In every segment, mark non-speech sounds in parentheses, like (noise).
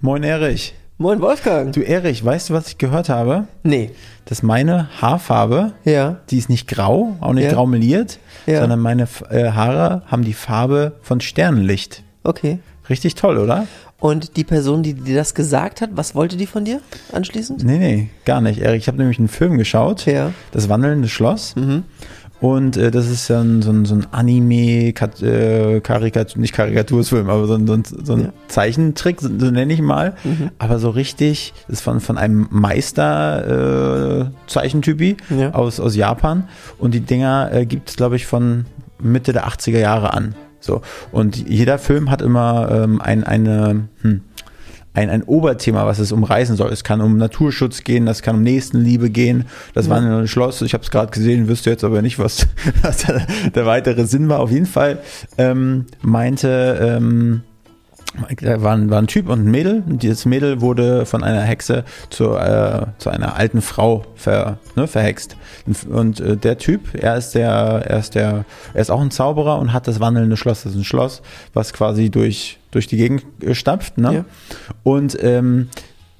Moin Erich. Moin Wolfgang. Du Erich, weißt du, was ich gehört habe? Nee. Dass meine Haarfarbe, Ja. die ist nicht grau, auch nicht Ja. grau meliert, Ja. sondern meine äh, Haare haben die Farbe von Sternenlicht. Okay. Richtig toll, oder? Und die Person, die dir das gesagt hat, was wollte die von dir anschließend? Nee, nee, gar nicht. Erich, ich habe nämlich einen Film geschaut, Ja. Das wandelnde Schloss. Mhm. Und äh, das ist ja ein, so ein, so ein Anime, Kat- äh, Karikatur, nicht Karikatursfilm, aber so ein, so ein, so ein Ja. Zeichentrick, so, so nenne ich mal. Mhm. Aber so richtig, das ist von, von einem Meister äh, Zeichentypi Ja. aus, aus Japan. Und die Dinger äh, gibt es, glaube ich, von Mitte der 80er Jahre an. So. Und jeder Film hat immer ähm, ein, eine, hm, ein, ein Oberthema, was es umreißen soll. Es kann um Naturschutz gehen, das kann um Nächstenliebe gehen. Das war ein Schloss, ich habe es gerade gesehen, wüsste jetzt aber nicht, was, (laughs) was der, der weitere Sinn war. Auf jeden Fall ähm, meinte, ähm, da war ein, war ein Typ und ein Mädel. Und dieses Mädel wurde von einer Hexe zu, äh, zu einer alten Frau ver, ne, verhext. Und, und äh, der Typ, er ist der, er ist der, er ist auch ein Zauberer und hat das wandelnde Schloss. Das ist ein Schloss, was quasi durch, durch die Gegend äh, stapft. Ne? Ja. Und ähm,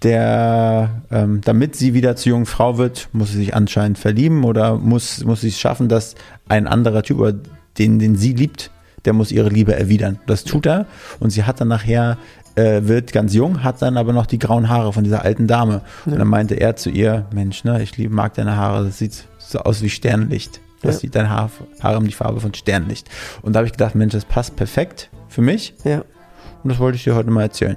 der, ähm, damit sie wieder zur jungen Frau wird, muss sie sich anscheinend verlieben oder muss, muss sie es schaffen, dass ein anderer Typ, oder den, den sie liebt, der muss ihre Liebe erwidern. Das tut er und sie hat dann nachher, äh, wird ganz jung, hat dann aber noch die grauen Haare von dieser alten Dame. Und dann meinte er zu ihr, Mensch, ne, ich lieb, mag deine Haare, das sieht so aus wie Sternlicht. Das Ja. sieht deine Haar, Haare haben die Farbe von Sternlicht. Und da habe ich gedacht, Mensch, das passt perfekt für mich Ja. und das wollte ich dir heute mal erzählen.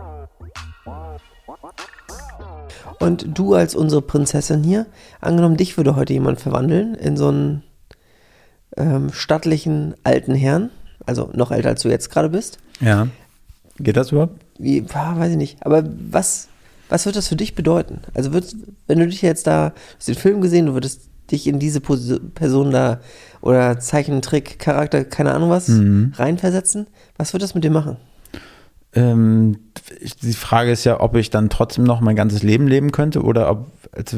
Und du als unsere Prinzessin hier, angenommen, dich würde heute jemand verwandeln in so einen ähm, stattlichen alten Herrn, also noch älter als du jetzt gerade bist. Ja. Geht das überhaupt? Wie, ah, weiß ich nicht. Aber was, was wird das für dich bedeuten? Also würdest, wenn du dich jetzt da, du hast den Film gesehen, du würdest dich in diese Pos Person da oder Zeichentrick, Charakter, keine Ahnung was, reinversetzen, was wird das mit dir machen? Ähm, die Frage ist ja, ob ich dann trotzdem noch mein ganzes Leben leben könnte oder ob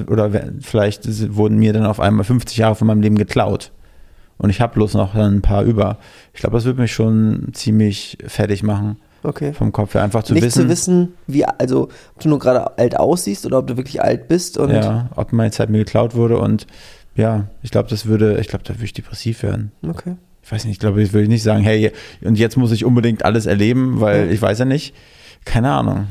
oder wer- vielleicht wurden mir dann auf einmal 50 Jahre von meinem Leben geklaut und ich habe bloß noch ein paar über. Ich glaube, das würde mich schon ziemlich fertig machen Okay. vom Kopf her, einfach zu nicht wissen, zu wissen, wie, also ob du nur gerade alt aussiehst oder ob du wirklich alt bist und ja, ob meine Zeit mir geklaut wurde und ja, ich glaube, das würde, ich glaube, da würde ich depressiv werden. okay. Ich weiß nicht, ich glaube, ich würde nicht sagen, hey, und jetzt muss ich unbedingt alles erleben, weil ich weiß ja nicht. Keine Ahnung.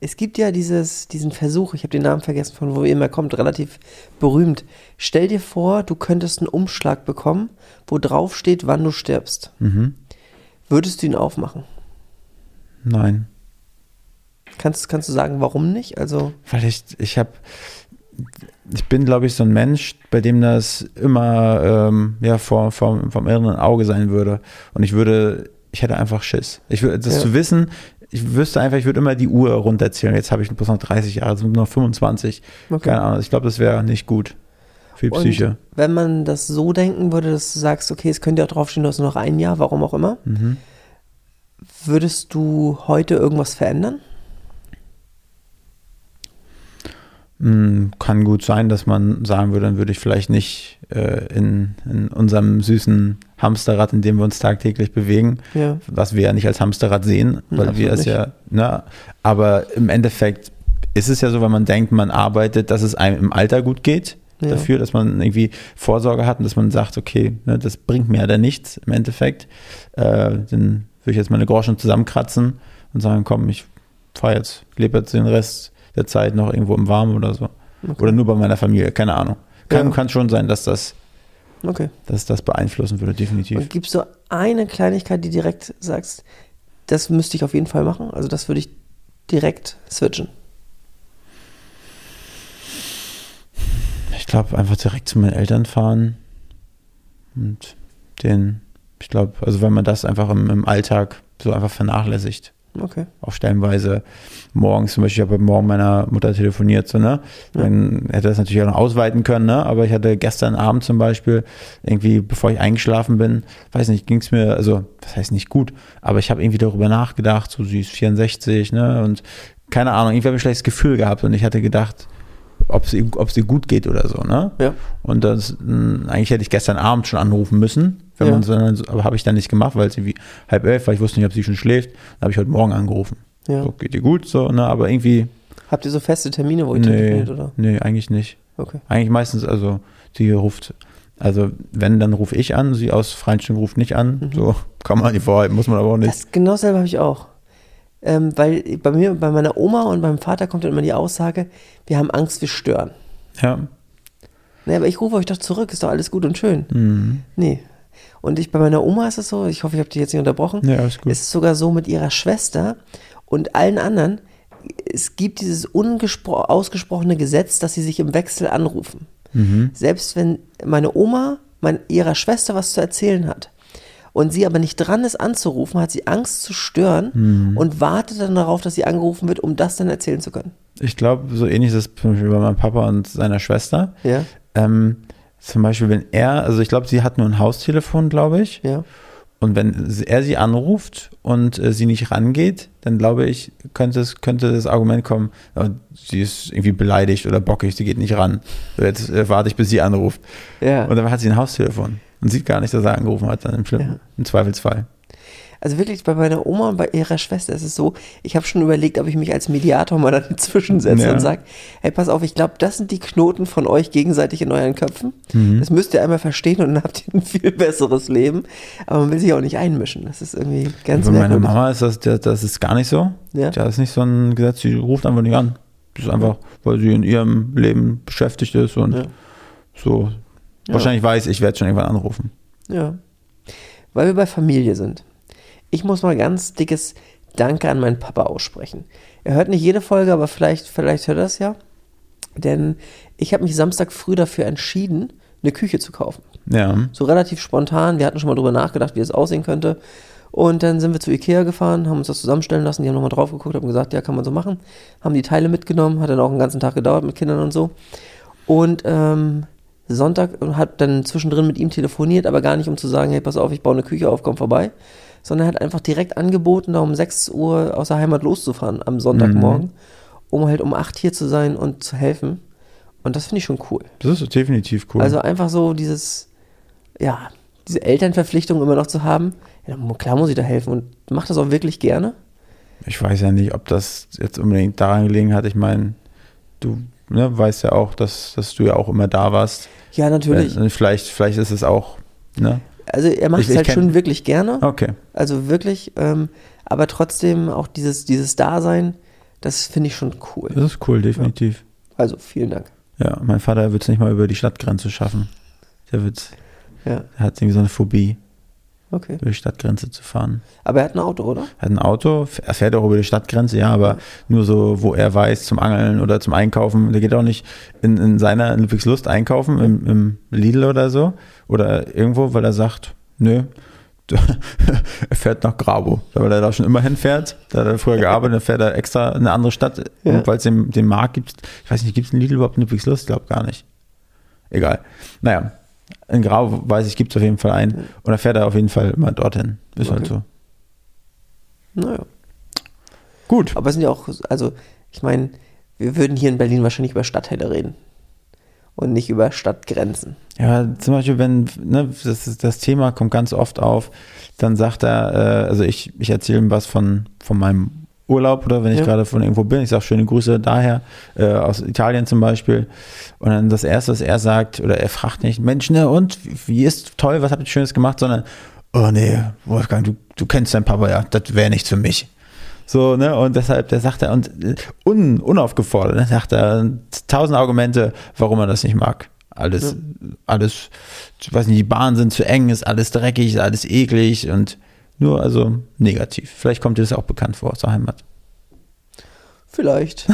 Es gibt ja dieses, diesen Versuch, ich habe den Namen vergessen, von wo er immer kommt, relativ berühmt. Stell dir vor, du könntest einen Umschlag bekommen, wo drauf steht, wann du stirbst. Mhm. Würdest du ihn aufmachen? Nein. Kannst, kannst du sagen, warum nicht? Also, Weil ich, ich habe, ich bin, glaube ich, so ein Mensch, bei dem das immer ähm, ja, vor, vor, vom inneren Auge sein würde. Und ich würde, ich hätte einfach Schiss. Ich würde, das Ja. zu wissen, ich wüsste einfach, ich würde immer die Uhr runterzählen. Jetzt habe ich bloß noch 30 Jahre, jetzt sind nur noch 25. Okay. Keine Ahnung. Ich glaube, das wäre nicht gut für die und Psyche. wenn man das so denken würde, dass du sagst, okay, es könnte ja draufstehen, du hast nur noch ein Jahr, warum auch immer, Mhm. würdest du heute irgendwas verändern? Mm, Kann gut sein, dass man sagen würde, dann würde ich vielleicht nicht äh, in, in unserem süßen Hamsterrad, in dem wir uns tagtäglich bewegen, Ja. was wir ja nicht als Hamsterrad sehen, weil absolut wir es ja, ne, aber im Endeffekt ist es ja so, wenn man denkt, man arbeitet, dass es einem im Alter gut geht, Ja. dafür, dass man irgendwie Vorsorge hat und dass man sagt, okay, ne, das bringt mir ja dann nichts im Endeffekt, äh, dann würde ich jetzt meine Groschen zusammenkratzen und sagen, komm, ich fahre jetzt, lebe jetzt den Rest der Zeit noch irgendwo im Warmen oder so. Okay. Oder nur bei meiner Familie, keine Ahnung. Kann, Ja. kann schon sein, dass das, Okay. dass das beeinflussen würde, definitiv. Gibt es so eine Kleinigkeit, die direkt sagst, das müsste ich auf jeden Fall machen? Also das würde ich direkt switchen. Ich glaube, einfach direkt zu meinen Eltern fahren und denen Ich glaube, also wenn man das einfach im, im Alltag so einfach vernachlässigt. Okay. Auch stellenweise morgens, zum Beispiel, ich habe morgen meiner Mutter telefoniert, so, ne? Dann hätte das natürlich auch noch ausweiten können, ne? Aber ich hatte gestern Abend zum Beispiel, irgendwie, bevor ich eingeschlafen bin, weiß nicht, ging es mir, also, das heißt nicht gut, aber ich habe irgendwie darüber nachgedacht, so sie ist 64, ne? Und keine Ahnung, irgendwie habe ich ein schlechtes Gefühl gehabt und ich hatte gedacht, ob sie, ob sie gut geht oder so, ne? Ja. Und das, mh, eigentlich hätte ich gestern Abend schon anrufen müssen, wenn Ja. man so, aber habe ich dann nicht gemacht, weil es irgendwie halb elf war, ich wusste nicht, ob sie schon schläft. Dann habe ich heute Morgen angerufen. Ja. So, geht dir gut, so, ne? Aber irgendwie, Habt ihr so feste Termine, wo ihr nee, telefoniert, oder? nee, eigentlich nicht. Okay. Eigentlich meistens, also sie ruft, also wenn, dann rufe ich an, sie aus freien Stücken ruft nicht an. So kann man nicht vorhalten, muss man aber auch nicht. Das genau dasselbe habe ich auch. Ähm, weil bei mir, bei meiner Oma und meinem Vater kommt dann immer die Aussage, wir haben Angst, wir stören. ja. Nee, aber ich rufe euch doch zurück, ist doch alles gut und schön. Mhm. Nee. Und ich, bei meiner Oma ist es so, ich hoffe, ich habe die jetzt nicht unterbrochen. Ja, ist gut. Es ist sogar so mit ihrer Schwester und allen anderen. Es gibt dieses ausgesprochene Gesetz, dass sie sich im Wechsel anrufen. Mhm. Selbst wenn meine Oma mein, ihrer Schwester was zu erzählen hat und sie aber nicht dran ist anzurufen, hat sie Angst zu stören Mhm. und wartet dann darauf, dass sie angerufen wird, um das dann erzählen zu können. Ich glaube, so ähnlich ist es zum Beispiel bei meinem Papa und seiner Schwester. Ja, Ähm, zum Beispiel, wenn er, also ich glaube, sie hat nur ein Haustelefon, glaube ich. ja. Und wenn er sie anruft und äh, sie nicht rangeht, dann glaube ich, könnte, es, könnte das Argument kommen, ja, sie ist irgendwie beleidigt oder bockig, sie geht nicht ran. So, Jetzt äh, warte ich, bis sie anruft. Ja. Und dann hat sie ein Haustelefon und sieht gar nicht, dass er angerufen hat, dann im, Schlimm, Ja. im Zweifelsfall. Also wirklich bei meiner Oma und bei ihrer Schwester ist es so, ich habe schon überlegt, ob ich mich als Mediator mal (laughs) dazwischen setze Ja. und sage, hey, pass auf, ich glaube, das sind die Knoten von euch gegenseitig in euren Köpfen. Mhm. Das müsst ihr einmal verstehen und dann (laughs) habt ihr ein viel besseres Leben. Aber man will sich auch nicht einmischen. Das ist irgendwie ganz Bei meiner. Mama ist das, das, ist gar nicht so. Ja. Da ist nicht so ein Gesetz, sie ruft einfach nicht an. Das ist einfach, weil sie in ihrem Leben beschäftigt ist und Ja. so. Wahrscheinlich weiß, ich werde schon irgendwann anrufen. Ja. Weil wir bei Familie sind. Ich muss mal ganz dickes Danke an meinen Papa aussprechen. Er hört nicht jede Folge, aber vielleicht, vielleicht hört er es ja. Denn ich habe mich Samstag früh dafür entschieden, eine Küche zu kaufen. Ja. So relativ spontan. Wir hatten schon mal drüber nachgedacht, wie es aussehen könnte. Und dann sind wir zu Ikea gefahren, haben uns das zusammenstellen lassen. Die haben nochmal drauf geguckt, haben gesagt, ja, kann man so machen. Haben die Teile mitgenommen, hat dann auch einen ganzen Tag gedauert mit Kindern und so. Und ähm, Sonntag hat dann zwischendrin mit ihm telefoniert, aber gar nicht, um zu sagen, hey, pass auf, ich baue eine Küche auf, komm vorbei. Sondern er hat einfach direkt angeboten, da um 6 Uhr aus der Heimat loszufahren am Sonntagmorgen, um halt um 8 hier zu sein und zu helfen. Und das finde ich schon cool. Das ist definitiv cool. Also einfach so dieses, ja, diese Elternverpflichtung immer noch zu haben. Ja, klar muss ich da helfen und macht das auch wirklich gerne. Ich weiß ja nicht, ob das jetzt unbedingt daran gelegen hat. Ich meine, du ne, weißt ja auch, dass, dass du ja auch immer da warst. Ja, natürlich. Äh, Vielleicht, vielleicht ist es auch, ne? Also er macht Ich- es halt schon wirklich gerne. Okay. Also wirklich, ähm, aber trotzdem auch dieses, dieses Dasein, das finde ich schon cool. Das ist cool, definitiv. Also vielen Dank. Ja, mein Vater wird es nicht mal über die Stadtgrenze schaffen. Der wird, Ja, er hat irgendwie so eine Phobie, okay. über die Stadtgrenze zu fahren. Aber er hat ein Auto, oder? Er hat ein Auto, er fährt auch über die Stadtgrenze, ja, aber nur so, wo er weiß, zum Angeln oder zum Einkaufen. Der geht auch nicht in, in seiner in Ludwigslust einkaufen, im, im Lidl oder so. Oder irgendwo, weil er sagt, nö, (laughs) er fährt nach Grabo, weil er da schon immer hinfährt. Da hat er früher gearbeitet, fährt er extra in eine andere Stadt, Ja. weil es den, den Markt gibt. Ich weiß nicht, gibt es einen Lidl überhaupt in Ludwigslust? Ich glaube gar nicht. Egal. Naja, in Grau weiß ich, gibt es auf jeden Fall einen. Und da fährt er auf jeden Fall immer dorthin. Ist halt Okay. so. Naja. Gut. Aber es sind ja auch, also ich meine, wir würden hier in Berlin wahrscheinlich über Stadtteile reden. Und nicht über Stadtgrenzen. Ja, zum Beispiel, wenn, ne, das, ist, das Thema kommt ganz oft auf, dann sagt er, äh, also ich, ich erzähle ihm was von, von meinem Urlaub oder wenn ich Ja. gerade von irgendwo bin, ich sage schöne Grüße daher, äh, aus Italien zum Beispiel. Und dann das Erste, was er sagt, oder er fragt nicht, Mensch, ne, und, wie- ist toll, was habt ihr Schönes gemacht, sondern, oh nee, Wolfgang, du, du kennst deinen Papa ja, das wäre nicht für mich. So, ne, und deshalb, der sagt er, und äh, un, unaufgefordert, ne, sagt er tausend Argumente, warum er das nicht mag. Alles, alles, ich weiß nicht, die Bahnen sind zu eng, ist alles dreckig, ist alles eklig und nur, also negativ. Vielleicht kommt dir das auch bekannt vor aus der Heimat. Vielleicht.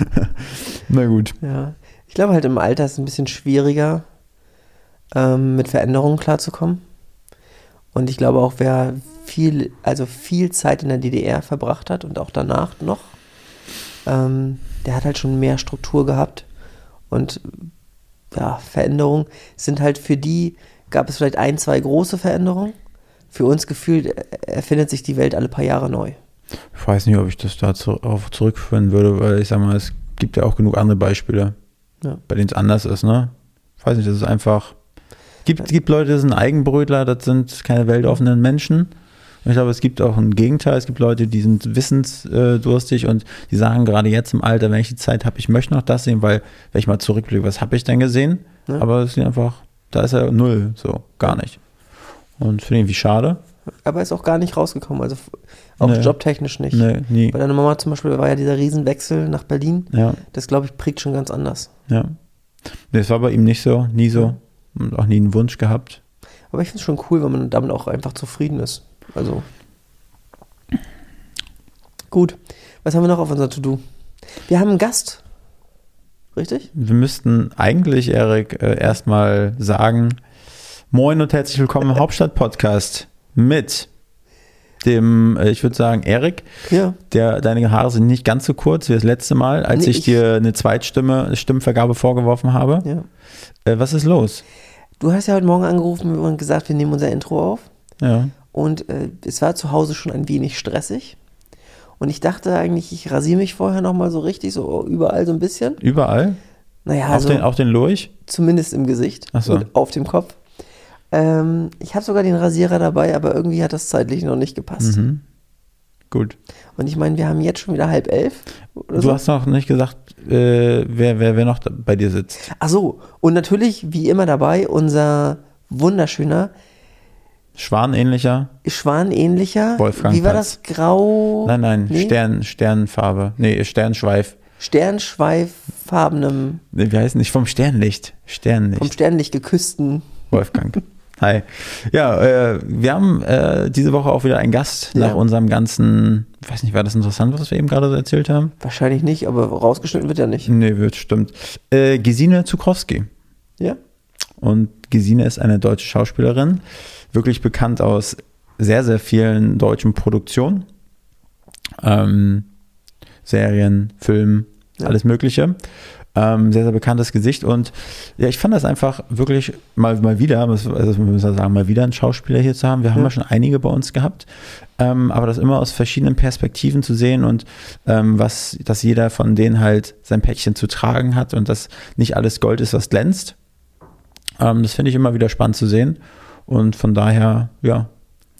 (laughs) Na gut. ja. Ich glaube halt im Alter ist es ein bisschen schwieriger, ähm, mit Veränderungen klarzukommen. Und ich glaube auch, wer viel, also viel Zeit in der DDR verbracht hat und auch danach noch, ähm, der hat halt schon mehr Struktur gehabt. Und ja, Veränderungen sind halt für die, gab es vielleicht ein, zwei große Veränderungen. Für uns gefühlt erfindet sich die Welt alle paar Jahre neu. Ich weiß nicht, ob ich das darauf zurückführen würde, weil ich sag mal, es gibt ja auch genug andere Beispiele, ja. bei denen es anders ist, ne? Ich weiß nicht, das ist einfach. Gibt, gibt Leute, das sind Eigenbrötler, das sind keine weltoffenen Menschen. Ich glaube, es gibt auch ein Gegenteil. Es gibt Leute, die sind wissensdurstig und die sagen gerade jetzt im Alter, wenn ich die Zeit habe, ich möchte noch das sehen, weil, wenn ich mal zurückblicke, was habe ich denn gesehen? Ja. Aber es ist einfach, da ist er null, so, gar nicht. Und finde ich irgendwie schade. Aber ist auch gar nicht rausgekommen, also auch nee. jobtechnisch nicht. Nee, nie. Bei deiner Mama zum Beispiel war ja dieser Riesenwechsel nach Berlin. Ja. Das, glaube ich, prägt schon ganz anders. Ja. Das war bei ihm nicht so, nie so. Und auch nie einen Wunsch gehabt. Aber ich finde es schon cool, wenn man damit auch einfach zufrieden ist. Also. Gut. Was haben wir noch auf unser To-Do? Wir haben einen Gast. Richtig? Wir müssten eigentlich, Erik, äh, erstmal sagen: Moin und herzlich willkommen im (laughs) Hauptstadt-Podcast mit dem, äh, ich würde sagen, Erik. Ja. Der, deine Haare sind nicht ganz so kurz wie das letzte Mal, als nee, ich, ich, dir eine Zweitstimme, Stimmvergabe vorgeworfen habe. Ja. Äh, was ist los? Du hast ja heute Morgen angerufen und gesagt, wir nehmen unser Intro auf. Ja. Und äh, es war zu Hause schon ein wenig stressig. Und ich dachte eigentlich, ich rasiere mich vorher nochmal so richtig, so überall so ein bisschen. Überall? Naja, auf also den, auf den Lurch? Zumindest im Gesicht Ach so. und auf dem Kopf. Ähm, ich habe sogar den Rasierer dabei, aber irgendwie hat das zeitlich noch nicht gepasst. Mhm. Gut. Und ich meine, wir haben jetzt schon wieder halb elf. du so. hast noch nicht gesagt, äh, wer, wer, wer noch bei dir sitzt. Ach so, und natürlich, wie immer dabei, unser wunderschöner Schwanähnlicher. Schwanähnlicher. Wolfgang. Wie war das? Grau? Nein, nein, nee? Stern, Sternfarbe. Nee, Sternschweif. Sternschweiffarbenem. Nee, wie heißt nicht? Vom Sternlicht. Sternlicht. Vom Sternlicht geküssten. Wolfgang. (laughs) Hi. Ja, äh, wir haben äh, diese Woche auch wieder einen Gast ja. nach unserem ganzen, ich weiß nicht, war das interessant, was wir eben gerade so erzählt haben? Wahrscheinlich nicht, aber rausgeschnitten wird ja nicht. Nee, wird, stimmt. Äh, Gesine Zukrowski. Ja. Und Gesine ist eine deutsche Schauspielerin, wirklich bekannt aus sehr, sehr vielen deutschen Produktionen. Ähm, Serien, Filmen, ja. alles Mögliche. Ähm, sehr, sehr bekanntes Gesicht. Und ja, ich fand das einfach wirklich mal, mal wieder, also wir müssen sagen, mal wieder einen Schauspieler hier zu haben. Wir haben ja, ja schon einige bei uns gehabt. Ähm, aber das immer aus verschiedenen Perspektiven zu sehen und ähm, was, dass jeder von denen halt sein Päckchen zu tragen hat und dass nicht alles Gold ist, was glänzt. Ähm, das finde ich immer wieder spannend zu sehen. Und von daher, ja,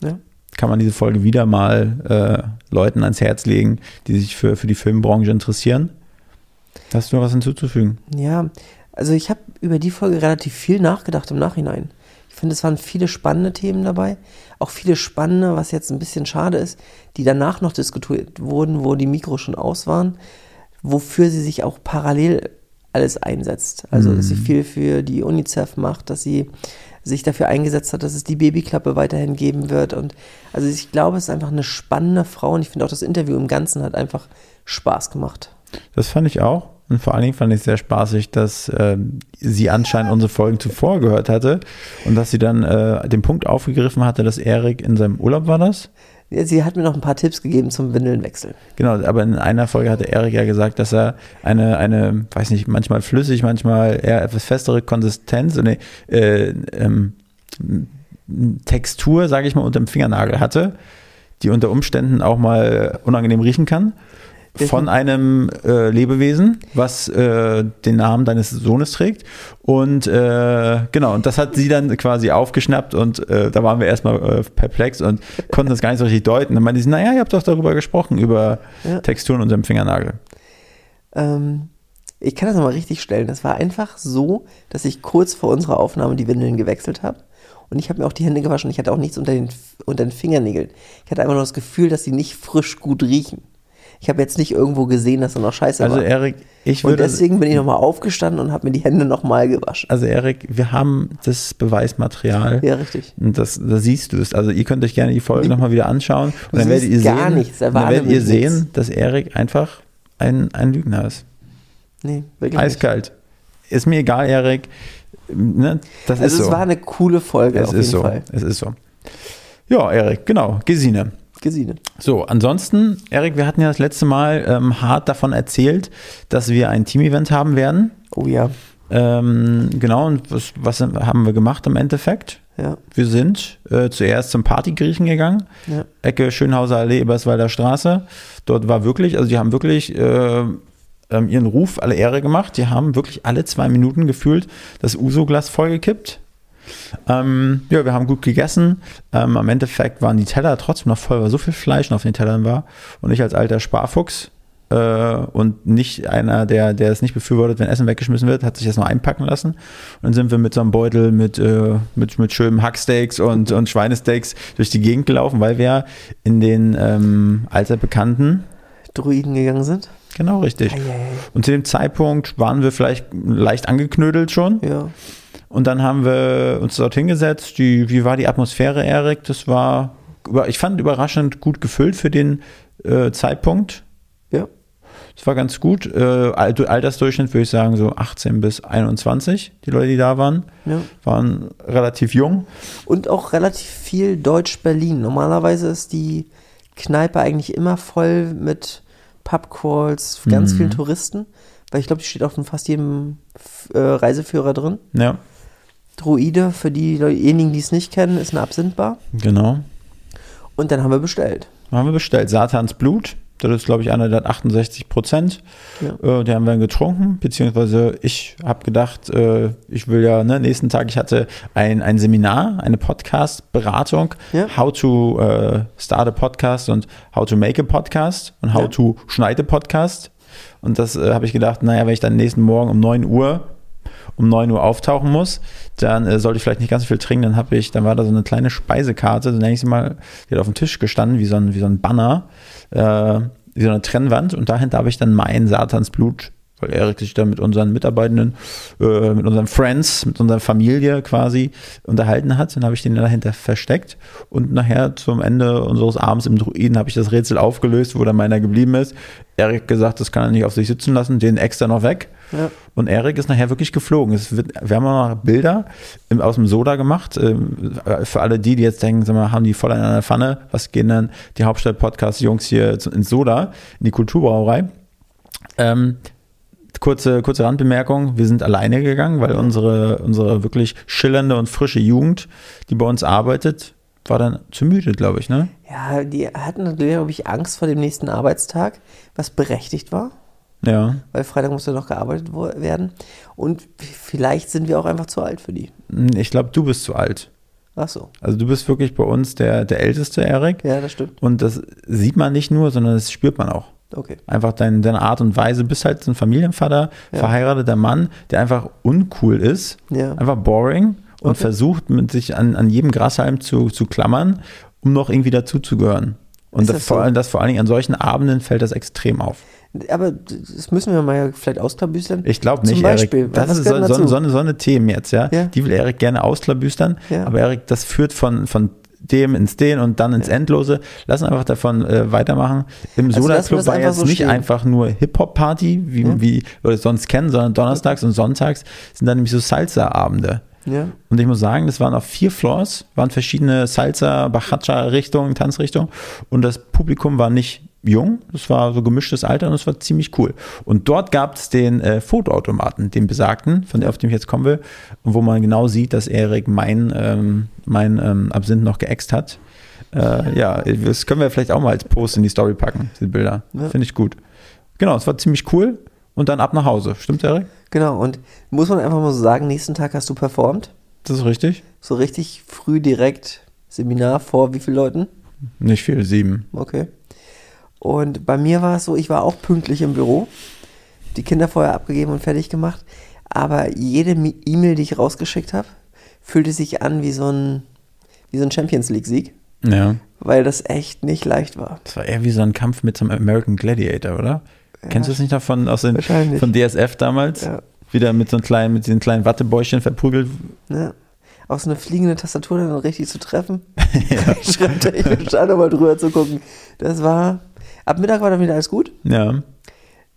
ja. kann man diese Folge wieder mal äh, Leuten ans Herz legen, die sich für, für die Filmbranche interessieren. Hast du noch was hinzuzufügen? Ja, also ich habe über die Folge relativ viel nachgedacht im Nachhinein. Ich finde, es waren viele spannende Themen dabei. Auch viele spannende, was jetzt ein bisschen schade ist, die danach noch diskutiert wurden, wo die Mikros schon aus waren, wofür sie sich auch parallel alles einsetzt. Also, dass sie mhm. viel für die UNICEF macht, dass sie sich dafür eingesetzt hat, dass es die Babyklappe weiterhin geben wird. Und also ich glaube, es ist einfach eine spannende Frau und ich finde auch das Interview im Ganzen hat einfach Spaß gemacht. Das fand ich auch. Und vor allen Dingen fand ich sehr spaßig, dass äh, sie anscheinend unsere Folgen zuvor gehört hatte und dass sie dann äh, den Punkt aufgegriffen hatte, dass Erik in seinem Urlaub war das. Sie hat mir noch ein paar Tipps gegeben zum Windelnwechsel. Genau, aber in einer Folge hatte Erik ja gesagt, dass er eine, eine, weiß nicht, manchmal flüssig, manchmal eher etwas festere Konsistenz, eine äh, ähm, Textur, sage ich mal, unter dem Fingernagel hatte, die unter Umständen auch mal unangenehm riechen kann von einem äh, Lebewesen, was äh, den Namen deines Sohnes trägt. Und äh, genau, und das hat sie dann quasi aufgeschnappt und äh, da waren wir erstmal äh, perplex und konnten das gar nicht so richtig deuten. Dann meinte sie, naja, ihr habt doch darüber gesprochen, über ja. Texturen unter dem Fingernagel. Ähm, ich kann das nochmal richtig stellen. Das war einfach so, dass ich kurz vor unserer Aufnahme die Windeln gewechselt habe. Und ich habe mir auch die Hände gewaschen. Ich hatte auch nichts unter den, unter den Fingernägeln. Ich hatte einfach nur das Gefühl, dass sie nicht frisch gut riechen. Ich habe jetzt nicht irgendwo gesehen, dass er noch scheiße also war. Also Erik, ich würde... Und deswegen bin ich nochmal aufgestanden und habe mir die Hände nochmal gewaschen. Also Erik, wir haben das Beweismaterial. Ja, richtig. Und das, da siehst du es. Also ihr könnt euch gerne die Folge nochmal wieder anschauen. Und dann werdet ihr gar sehen, nichts, dann werdet ihr sehen, nichts. dass Erik einfach ein, ein Lügner ist. Nee, wirklich Eiskalt. Nicht. Ist mir egal, Erik. Ne? Das also ist es so. war eine coole Folge es auf ist jeden so. Fall. Es ist so. Ja, Erik, genau, Gesine. Gesine. So, ansonsten, Erik, wir hatten ja das letzte Mal ähm, hart davon erzählt, dass wir ein Team-Event haben werden. Oh ja. Ähm, genau, und was, was haben wir gemacht im Endeffekt? Ja. Wir sind äh, zuerst zum Partygriechen gegangen, Ja. Ecke Schönhauser Allee, Eberswalder Straße. Dort war wirklich, also die haben wirklich äh, ähm, ihren Ruf alle Ehre gemacht. Die haben wirklich alle zwei Minuten gefühlt das Uso-Glas vollgekippt. Ähm, ja, wir haben gut gegessen. Ähm, am Endeffekt waren die Teller trotzdem noch voll, weil so viel Fleisch noch auf den Tellern war. Und ich als alter Sparfuchs äh, und nicht einer, der, der es nicht befürwortet, wenn Essen weggeschmissen wird, hat sich das noch einpacken lassen. Und dann sind wir mit so einem Beutel mit, äh, mit, mit schönen Hacksteaks und, und Schweinesteaks durch die Gegend gelaufen, weil wir in den ähm, allseits bekannten, Druiden gegangen sind. Genau richtig. Eieiei. Und zu dem Zeitpunkt waren wir vielleicht leicht angeknödelt schon. Ja. Und dann haben wir uns dort hingesetzt. Die, wie war die Atmosphäre, Erik? Das war, ich fand überraschend gut gefüllt für den äh, Zeitpunkt. Ja. Das war ganz gut. Äh, Al- Altersdurchschnitt würde ich sagen so 18 bis 21, die Leute, die da waren, Ja. waren relativ jung. Und auch relativ viel Deutsch-Berlin. Normalerweise ist die Kneipe eigentlich immer voll mit Pubcrawls, ganz Mhm. vielen Touristen. Weil ich glaube, die steht auf fast jedem äh, Reiseführer drin. Ja, Druide, für diejenigen, die es nicht kennen, ist eine Absinthbar. genau. Und dann haben wir bestellt. Haben wir bestellt. Satans Blut. Das ist, glaube ich, einer der hat 68 Prozent. Ja. Äh, die haben wir dann getrunken, beziehungsweise ich habe gedacht, äh, ich will ja, ne, nächsten Tag, ich hatte ein, ein Seminar, eine Podcast-Beratung, Ja. how to äh, start a podcast und how to make a podcast und how Ja. to schneide Podcast. Und das äh, habe ich gedacht, naja, wenn ich dann nächsten Morgen um 9 Uhr um 9 Uhr auftauchen muss, dann äh, sollte ich vielleicht nicht ganz so viel trinken. Dann habe ich, dann war da so eine kleine Speisekarte, so nenne ich sie mal, die hat auf dem Tisch gestanden, wie so ein, wie so ein Banner, äh, wie so eine Trennwand. Und dahinter habe ich dann mein Satansblut, weil Erik sich da mit unseren Mitarbeitenden, äh, mit unseren Friends, mit unserer Familie quasi unterhalten hat. Dann habe ich den dahinter versteckt. Und nachher zum Ende unseres Abends im Druiden habe ich das Rätsel aufgelöst, wo dann meiner geblieben ist. Erik gesagt, das kann er nicht auf sich sitzen lassen, den extra noch weg. Ja. Und Erik ist nachher wirklich geflogen. Es wird, wir haben auch noch Bilder im, aus dem Soda gemacht. Ähm, für alle die, die jetzt denken, sag mal, haben die voll in einer Pfanne, was gehen dann die Hauptstadt-Podcast-Jungs hier ins Soda, in die Kulturbrauerei? Ähm, kurze, kurze Randbemerkung, wir sind alleine gegangen, weil unsere, unsere wirklich schillernde und frische Jugend, die bei uns arbeitet, war dann zu müde, glaube ich, ne? Ja, die hatten, glaube ich, Angst vor dem nächsten Arbeitstag, was berechtigt war, Ja. weil Freitag musste noch gearbeitet werden. Und vielleicht sind wir auch einfach zu alt für die. Ich glaube, du bist zu alt. Ach so. Also du bist wirklich bei uns der, der älteste, Erik. Ja, das stimmt. Und das sieht man nicht nur, sondern das spürt man auch. Okay. Einfach dein, deine Art und Weise. Du bist halt so ein Familienvater, Ja. verheirateter Mann, der einfach uncool ist, Ja. einfach boring und Okay. versucht, mit sich an, an jedem Grashalm zu, zu klammern, um noch irgendwie dazuzugehören. Und das, das vor so? das vor allen Dingen an solchen Abenden fällt das extrem auf. Aber das müssen wir mal vielleicht ausklabüstern. Ich glaube Zum nicht, Beispiel, Erik. Das ist so, so, so, eine, so eine Themen jetzt, ja? Ja. Die will Erik gerne ausklabüstern. Ja. Aber Erik, das führt von, von dem ins den und dann ins Endlose. Lass uns einfach davon äh, weitermachen. Im Also Soda wir Club war jetzt so nicht stehen. einfach nur Hip-Hop-Party, wie, Ja. wie wir es sonst kennen, sondern donnerstags und sonntags sind dann nämlich so Salsa-Abende. Ja. Und ich muss sagen, das waren auf vier Floors, waren verschiedene Salsa, Bachacha-Richtungen, Tanzrichtungen. Und das Publikum war nicht jung, das war so gemischtes Alter und das war ziemlich cool. Und dort gab es den äh, Fotoautomaten, den besagten, von der, auf dem ich jetzt kommen will, und wo man genau sieht, dass Erik mein, ähm, mein ähm, Absinth noch geäxt hat. Äh, ja, das können wir vielleicht auch mal als Post in die Story packen, die Bilder. Ja. Finde ich gut. Genau, es war ziemlich cool. Und dann ab nach Hause. Stimmt, Erik? Genau. Und muss man einfach mal so sagen, nächsten Tag hast du performt. Das ist richtig? So richtig früh direkt Seminar vor wie vielen Leuten? Nicht viel, sieben. Okay. Und bei mir war es so, ich war auch pünktlich im Büro, die Kinder vorher abgegeben und fertig gemacht, aber jede E-Mail, die ich rausgeschickt habe, fühlte sich an wie so ein, wie so ein Champions League-Sieg, Ja. weil das echt nicht leicht war. Das war eher wie so ein Kampf mit so einem American Gladiator, oder? Kennst du es nicht noch von, aus den, von DSF damals? Ja. Wieder mit so einem kleinen, mit diesen kleinen Wattebäuschen verprügelt. Ne? Auch so eine fliegende Tastatur dann richtig zu treffen. (laughs) (laughs) Schreibtechnisch auch nochmal drüber zu gucken. Das war. Ab Mittag war dann wieder alles gut. Ja.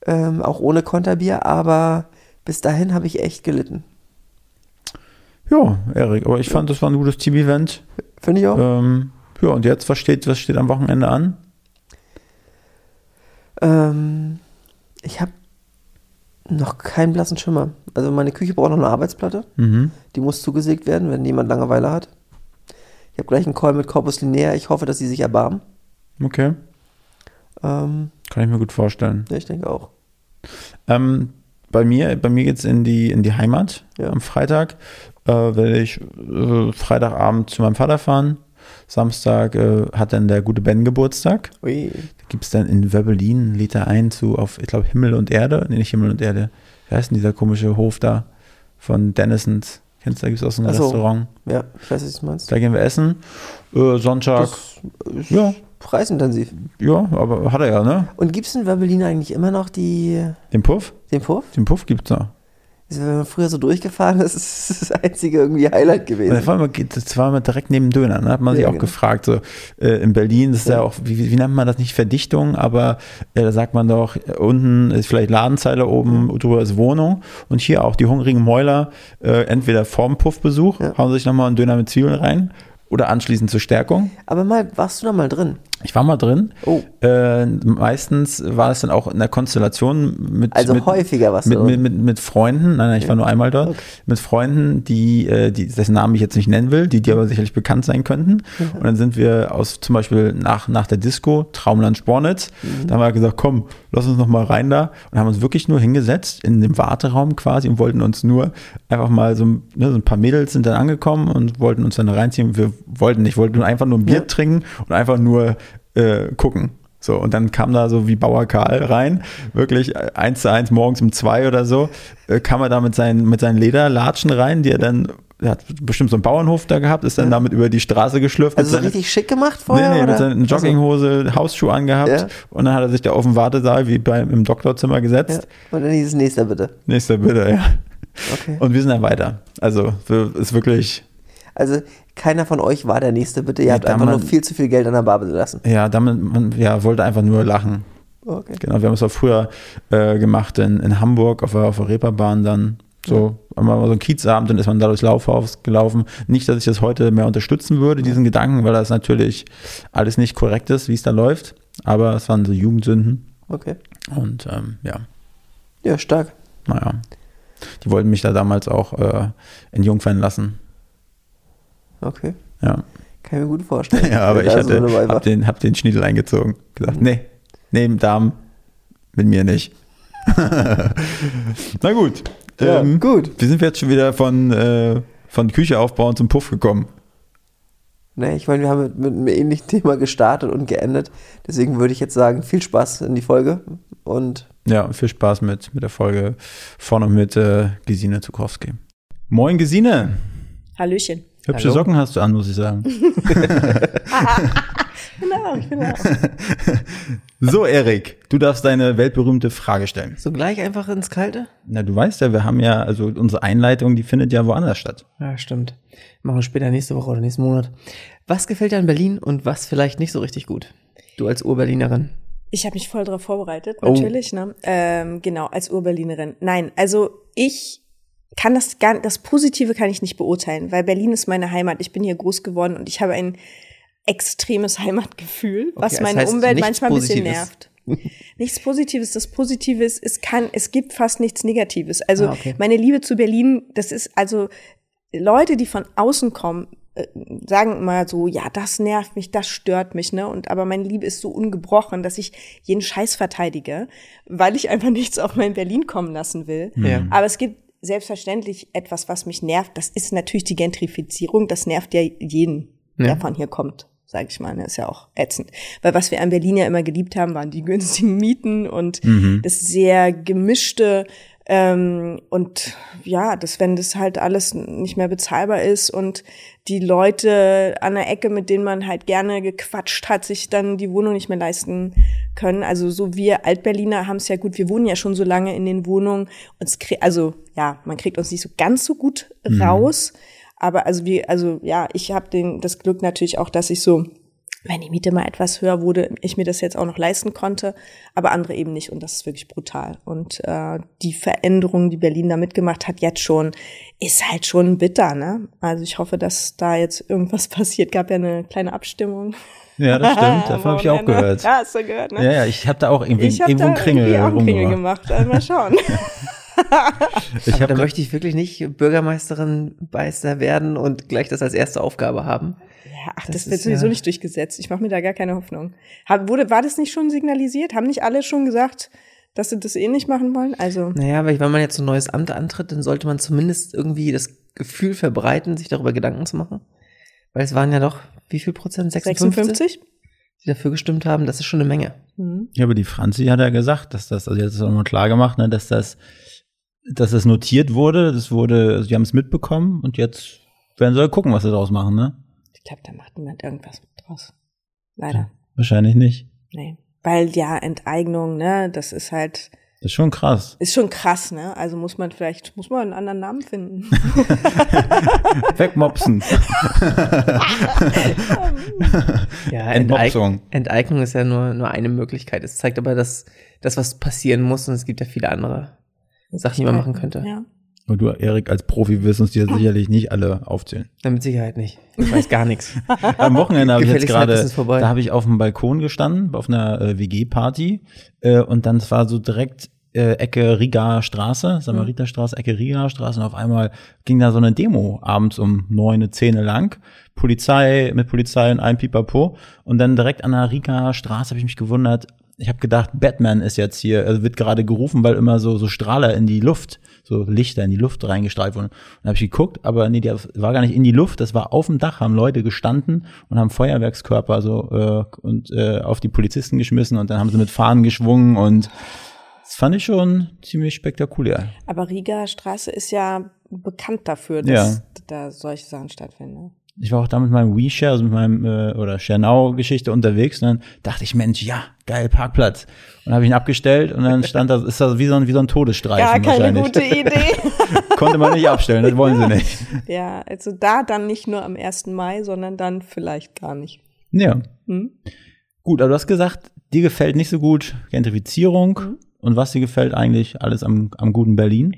Ähm, auch ohne Konterbier, aber bis dahin habe ich echt gelitten. Ja, Erik, aber ich fand, das war ein gutes Team-Event. Finde ich auch. Ähm, Ja, und jetzt, was steht, was steht am Wochenende an? Ähm, ich habe noch keinen blassen Schimmer. Also meine Küche braucht noch eine Arbeitsplatte. Mhm. Die muss zugesägt werden, wenn jemand Langeweile hat. Ich habe gleich einen Call mit Corpus Linear. Ich hoffe, dass sie sich erbarmen. Okay, Ähm, kann ich mir gut vorstellen. ja, ich denke auch. Ähm, bei mir, bei mir geht's in die, in die Heimat Ja. am Freitag. Äh, will ich äh, Freitagabend zu meinem Vater fahren. Samstag äh, hat dann der gute Ben Geburtstag. Ui. Da gibt es dann in Wöbbelin, lädt er ein zu, auf, ich glaube, Himmel und Erde. Nee, nicht Himmel und Erde. Wie heißt denn dieser komische Hof da von Dennisons? Kennst du, da gibt es auch so ein so. Restaurant. Ja, ich weiß, was du meinst. Da gehen wir essen. Äh, Sonntag, Das ist ja, preisintensiv. ja, aber hat er ja, ne? Und gibt es in Werbelin eigentlich immer noch die, Den Puff? den Puff? Den Puff gibt's noch. Also, wenn man früher so durchgefahren ist, (laughs) ist das das einzige irgendwie Highlight gewesen. Das war, immer, das war immer direkt neben Döner. Ne? Hat man sich Ja, auch genau. gefragt. So, äh, in Berlin, ist ja, Ja. auch, wie, wie, nennt man das nicht? Verdichtung, aber äh, da sagt man doch, äh, unten ist vielleicht Ladenzeile, oben drüber ist Wohnung. Und hier auch die hungrigen Mäuler, äh, entweder vorm Puffbesuch, Ja. hauen sich nochmal einen Döner mit Zwiebeln rein oder anschließend zur Stärkung. Aber mal, warst du da mal drin? Ich war mal drin. Oh, Äh, meistens war es dann auch in der Konstellation mit, also mit, häufiger warst mit, mit, mit, mit Freunden, nein, nein, ich war nur einmal dort, Okay. mit Freunden, die, äh, die, dessen Namen ich jetzt nicht nennen will, die dir aber sicherlich bekannt sein könnten. Und dann sind wir aus, zum Beispiel nach, nach der Disco, Traumland Spornitz, da haben wir gesagt, komm, lass uns noch mal rein da und haben uns wirklich nur hingesetzt in dem Warteraum quasi und wollten uns nur einfach mal so, ne, so ein paar Mädels sind dann angekommen und wollten uns dann da reinziehen. Wir wollten nicht, wollten einfach nur ein Bier Ja. trinken und einfach nur äh, gucken. So, und dann kam da so wie Bauer Karl rein, wirklich äh, eins zu eins morgens um zwei oder so, äh, kam er da mit seinen, mit seinen Lederlatschen rein, die er dann, er hat bestimmt so einen Bauernhof da gehabt, ist dann Ja. damit über die Straße geschlürft. Also so mit seinen- richtig schick gemacht Nee, vorher? nee, oder? mit seinen Jogginghose, Hausschuhe angehabt Ja. und dann hat er sich da auf dem Wartesaal wie beim im Doktorzimmer Also, gesetzt. ja. Und dann hieß es nächster bitte. Nächster bitte, ja. Okay. Und wir sind dann weiter. Also, ist wirklich, Also keiner von euch war der nächste bitte. Ihr Nee, habt da einfach nur viel zu viel Geld an der Bar belassen. ja, damit, man, ja, wollte einfach nur lachen. Okay. Genau, wir haben es auch früher äh, gemacht in, in Hamburg auf der, auf der Reeperbahn dann. So, einmal so ein Kiezabend, dann ist man da durchs Laufhaus gelaufen. Nicht, dass ich das heute mehr unterstützen würde, diesen Gedanken, weil das natürlich alles nicht korrekt ist, wie es da läuft. Aber es waren so Jugendsünden. Okay. Und ähm, ja, Ja, stark. naja. Die wollten mich da damals auch äh, in Jungfern lassen. Okay. Ja, Kann ich mir gut vorstellen. (laughs) ja aber ich so hatte, hab den, hab den Schniedel eingezogen. Gesagt, nee, nee, im Darm, mit mir nicht. (laughs) Na gut. Ja, ähm, gut. Wir sind jetzt schon wieder von, äh, von Küche aufbauen zum Puff gekommen. Nee, ich meine, wir haben mit, mit einem ähnlichen Thema gestartet und geendet. Deswegen würde ich jetzt sagen, viel Spaß in die Folge und Ja, und viel Spaß mit, mit der Folge von und mit äh, Gesine Zukowski. Moin Gesine. Hallöchen. Hübsche Hallo. Socken hast du an, muss ich sagen. (laughs) Genau, ich bin auch. (laughs) So, Erik, du darfst deine weltberühmte Frage stellen. so gleich einfach ins Kalte? Na, du weißt ja, wir haben ja, also unsere Einleitung, die findet ja woanders statt. Ja, stimmt. Machen wir später nächste Woche oder nächsten Monat. Was gefällt dir an Berlin und was vielleicht nicht so richtig gut? Du als Urberlinerin. Ich habe mich voll darauf vorbereitet, Oh. natürlich. Ne? Ähm, genau, als Urberlinerin. Nein, also ich kann das gar das Positive kann ich nicht beurteilen, weil Berlin ist meine Heimat. Ich bin hier groß geworden und ich habe ein extremes Heimatgefühl, was meine heißt Umwelt manchmal ein bisschen nervt. (laughs) nichts Positives. Das Positive ist, es kann, es gibt fast nichts Negatives. Also Ah, okay. meine Liebe zu Berlin, das ist also Leute, die von außen kommen, äh, sagen immer so, ja, das nervt mich, das stört mich, ne? Und aber meine Liebe ist so ungebrochen, dass ich jeden Scheiß verteidige, weil ich einfach nichts auf mein Berlin kommen lassen will. Ja. Aber es gibt selbstverständlich etwas, was mich nervt. Das ist natürlich die Gentrifizierung. Das nervt ja jeden, Ja. der von hier kommt, sage ich mal. ne? Ist ja auch ätzend. Weil was wir an Berlin ja immer geliebt haben, waren die günstigen Mieten und das sehr gemischte ähm, und ja, das, wenn das halt alles nicht mehr bezahlbar ist und die Leute an der Ecke, mit denen man halt gerne gequatscht hat, sich dann die Wohnung nicht mehr leisten können. Also so wir Altberliner haben es ja gut, wir wohnen ja schon so lange in den Wohnungen. Uns also ja, man kriegt uns nicht so ganz so gut raus. Aber also wie, also ja, ich habe den das Glück natürlich auch, dass ich so wenn die Miete mal etwas höher wurde, ich mir das jetzt auch noch leisten konnte, aber andere eben nicht und das ist wirklich brutal. Und äh, die Veränderung, die Berlin da mitgemacht hat, jetzt schon, ist halt schon bitter, ne? Also ich hoffe, dass da jetzt irgendwas (laughs) passiert. Gab ja eine kleine Abstimmung. Ja, das stimmt. Davon habe ich auch (laughs) gehört. Ja, hast du gehört, ne? Ja, ja, ich habe da auch irgendwie ich hab irgendwo da einen Kringel, irgendwie auch einen Kringel gemacht. Also mal schauen. (laughs) Ich Aber da hab, möchte ich wirklich nicht Bürgermeisterin Beister werden und gleich das als erste Aufgabe haben. Ja, ach, Das das, wird ist sowieso ja- nicht durchgesetzt. Ich mache mir da gar keine Hoffnung. Hab, wurde, war das nicht schon signalisiert? Haben nicht alle schon gesagt, dass sie das eh nicht machen wollen? Also, Naja, aber wenn man jetzt so ein neues Amt antritt, dann sollte man zumindest irgendwie das Gefühl verbreiten, sich darüber Gedanken zu machen. Weil es waren ja doch, wie viel Prozent? 56? 56? Die dafür gestimmt haben, das ist schon eine Menge. Mhm. ja, aber die Franzi hat ja gesagt, dass das, also jetzt ist auch nochmal klar gemacht, ne, dass das, dass das notiert wurde, das wurde, also die haben es mitbekommen und jetzt werden sie gucken, was sie daraus machen, ne? Ich glaube, da macht niemand irgendwas draus. Leider. Wahrscheinlich nicht. Nee. Weil ja, Enteignung, ne, das ist halt, Das ist schon krass. ist schon krass, ne? Also muss man vielleicht, muss man einen anderen Namen finden. (laughs) Wegmopsen. Ja, (laughs) Entmopsung. Enteig Enteignung ist ja nur, nur eine Möglichkeit. Es zeigt aber, dass das, was passieren muss, und es gibt ja viele andere Sachen, die man machen könnte. Ja. Und du, Erik, als Profi wirst uns die jetzt (laughs) sicherlich nicht alle aufzählen. Na, mit Sicherheit nicht. Ich weiß gar nichts. (laughs) Am Wochenende habe ich jetzt gerade, da habe ich auf dem Balkon gestanden, auf einer äh, WG-Party äh, und dann war so direkt äh, Ecke Riga Straße, Samariterstraße, Ecke Riga Straße und auf einmal ging da so eine Demo abends um neun, zehn lang, Polizei, mit Polizei und einem Pipapo und dann direkt an der Riga Straße habe ich mich gewundert, ich habe gedacht, Batman ist jetzt hier, also wird gerade gerufen, weil immer so so Strahler in die Luft, so Lichter in die Luft reingestrahlt wurden. Und dann habe ich geguckt, aber nee, die war gar nicht in die Luft, das war auf dem Dach, haben Leute gestanden und haben Feuerwerkskörper so äh, und äh, auf die Polizisten geschmissen und dann haben sie mit Fahnen geschwungen und das fand ich schon ziemlich spektakulär. Aber Riga Straße ist ja bekannt dafür, dass Ja. da solche Sachen stattfinden. Ich war auch da mit meinem WeShare, also mit meinem äh, oder ShareNow-Geschichte unterwegs und dann dachte ich, Mensch, ja, geil, Parkplatz. Und habe ich ihn abgestellt und dann stand da, ist das wie so ein, wie so ein Todesstreifen Gar keine wahrscheinlich. gute Idee. (laughs) Konnte man nicht abstellen, das wollen sie nicht. ja, also da dann nicht nur am 1. Mai, sondern dann vielleicht gar nicht. Ja. Hm? Gut, aber du hast gesagt, dir gefällt nicht so gut Gentrifizierung. Mhm. Und was dir gefällt eigentlich alles am, am guten Berlin?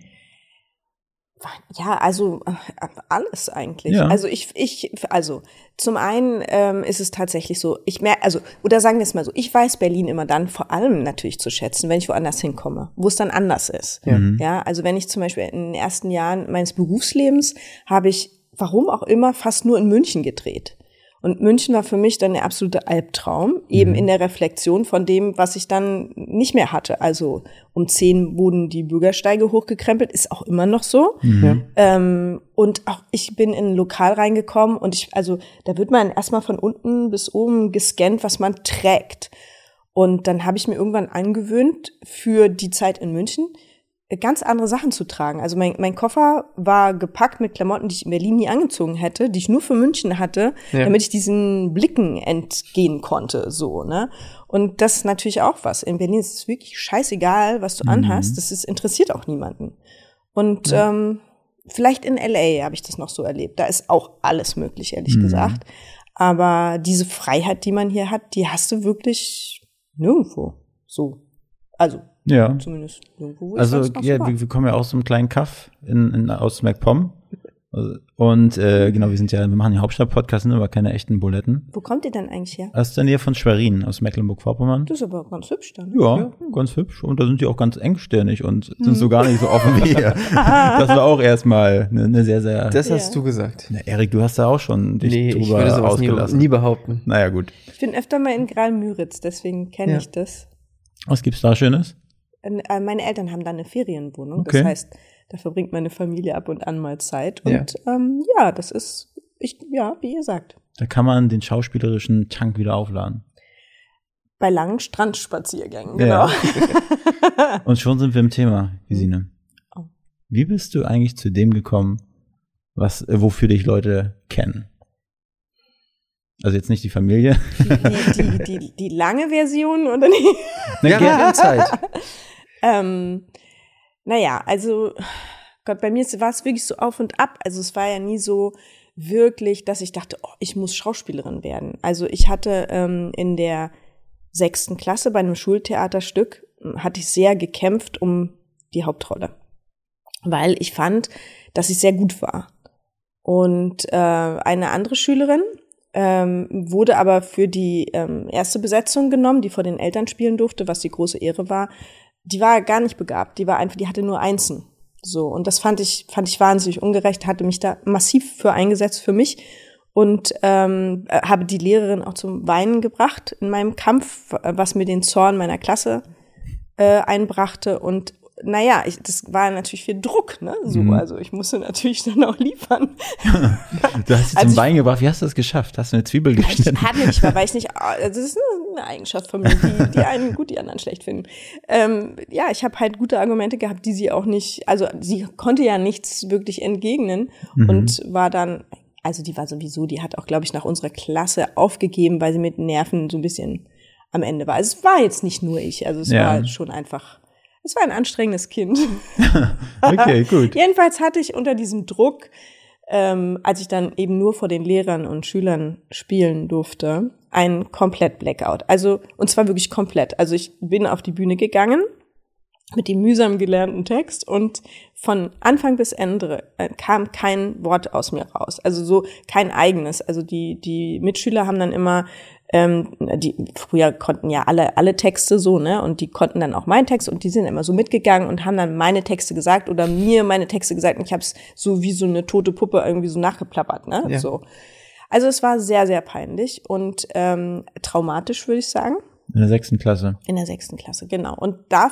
Ja, also äh, alles eigentlich. Ja. Also ich, ich, also zum einen ähm, ist es tatsächlich so, ich merke, also, oder sagen wir es mal so, ich weiß Berlin immer dann vor allem natürlich zu schätzen, wenn ich woanders hinkomme, wo es dann anders ist. Ja. ja, also wenn ich zum Beispiel in den ersten Jahren meines Berufslebens habe ich, warum auch immer, fast nur in München gedreht. Und München war für mich dann der absolute Albtraum, eben in der Reflexion von dem, was ich dann nicht mehr hatte. Also um zehn wurden die Bürgersteige hochgekrempelt, ist auch immer noch so. Ähm, und auch ich bin in ein Lokal reingekommen und ich, also da wird man erstmal von unten bis oben gescannt, was man trägt. Und dann habe ich mir irgendwann angewöhnt, für die Zeit in München ganz andere Sachen zu tragen. Also mein, mein Koffer war gepackt mit Klamotten, die ich in Berlin nie angezogen hätte, die ich nur für München hatte, Ja. damit ich diesen Blicken entgehen konnte, so, ne? Und das ist natürlich auch was. In Berlin ist es wirklich scheißegal, was du anhast. Das ist, interessiert auch niemanden. Und ähm, vielleicht in LA habe ich das noch so erlebt. Da ist auch alles möglich, ehrlich gesagt. Aber diese Freiheit, die man hier hat, die hast du wirklich nirgendwo. So. Also, Ja. zumindest nirgendwo. wo ich Also, ja, wir, wir kommen ja aus so einem kleinen Kaff in, in, aus MacPom. Und äh, genau, wir sind ja, wir machen ja Hauptstadt-Podcast, sind aber keine echten Buletten. Wo kommt ihr denn eigentlich her? Aus der Nähe von Schwerin, aus Mecklenburg-Vorpommern. Das ist aber ganz hübsch dann. Ja, ganz hübsch. Und da sind die auch ganz engstirnig und sind so gar nicht so offen wie hier. (laughs) das war auch erstmal eine, eine sehr, sehr. Das Ja. hast du gesagt. Na, Erik, du hast da auch schon dich Nee, ich drüber würde sowas nie, ausgelassen. nie behaupten. naja, gut. Ich bin öfter mal in Graal-Müritz, deswegen kenne Ja. ich das. Was gibt's da Schönes? Äh, Meine Eltern haben da eine Ferienwohnung. Okay. Das heißt, da verbringt meine Familie ab und an mal Zeit. Ja. Und ähm, ja, das ist, ich, ja, wie ihr sagt, Da kann man den schauspielerischen Tank wieder aufladen. bei langen Strandspaziergängen, Ja. genau. (laughs) Und schon sind wir im Thema, Gesine. Oh. Wie bist du eigentlich zu dem gekommen, was, äh, wofür dich Leute kennen? Also jetzt nicht die Familie. Die, die, die, die lange Version oder nicht? Na, Ja, Zeit. (laughs) Ähm, naja, also Gott, bei mir war es wirklich so auf und ab. Also es war ja nie so, wirklich, dass ich dachte, oh, ich muss Schauspielerin werden. Also ich hatte ähm, in der sechsten Klasse bei einem Schultheaterstück, hatte ich sehr gekämpft um die Hauptrolle, weil ich fand, dass ich sehr gut war. Und äh, eine andere Schülerin ähm, wurde aber für die ähm, erste Besetzung genommen, die vor den Eltern spielen durfte, was die große Ehre war. Die war gar nicht begabt, die war einfach, die hatte nur Einsen. So und das fand ich fand ich wahnsinnig ungerecht, hatte mich da massiv für eingesetzt für mich und ähm, habe die Lehrerin auch zum Weinen gebracht in meinem Kampf, was mir den Zorn meiner Klasse äh, einbrachte und naja, ich, das war natürlich viel Druck, ne? So, mhm. also ich musste natürlich (laughs) dann auch liefern. (laughs) du hast sie also zum Wein gebracht. Wie hast du das geschafft? Hast du eine Zwiebel geschnitten? Ich hatte nicht mal, weil ich nicht, (laughs) also das ist eine Eigenschaft von mir, die, die einen gut, die anderen schlecht finden. Ähm, ja, ich habe halt gute Argumente gehabt, die sie auch nicht, also sie konnte ja nichts wirklich entgegnen mhm. und war dann, also die war sowieso, die hat auch, glaube ich, nach unserer Klasse aufgegeben, weil sie mit Nerven so ein bisschen am Ende war. Also es war jetzt nicht nur ich, also es ja. war schon einfach es war ein anstrengendes Kind. (laughs) okay, gut. (laughs) Jedenfalls hatte ich unter diesem Druck, ähm, als ich dann eben nur vor den Lehrern und Schülern spielen durfte, einen komplett Blackout. Also, und zwar wirklich komplett. Also ich bin auf die Bühne gegangen mit dem mühsam gelernten Text und von Anfang bis Ende äh, kam kein Wort aus mir raus. Also so kein eigenes. Also die, die Mitschüler haben dann immer ähm, die früher konnten ja alle alle Texte so, ne? Und die konnten dann auch meinen Text und die sind immer so mitgegangen und haben dann meine Texte gesagt oder mir meine Texte gesagt und ich habe es so wie so eine tote Puppe irgendwie so nachgeplappert, ne? Ja. So. Also es war sehr, sehr peinlich und ähm, traumatisch, würde ich sagen. In der sechsten Klasse. In der sechsten Klasse, genau. Und da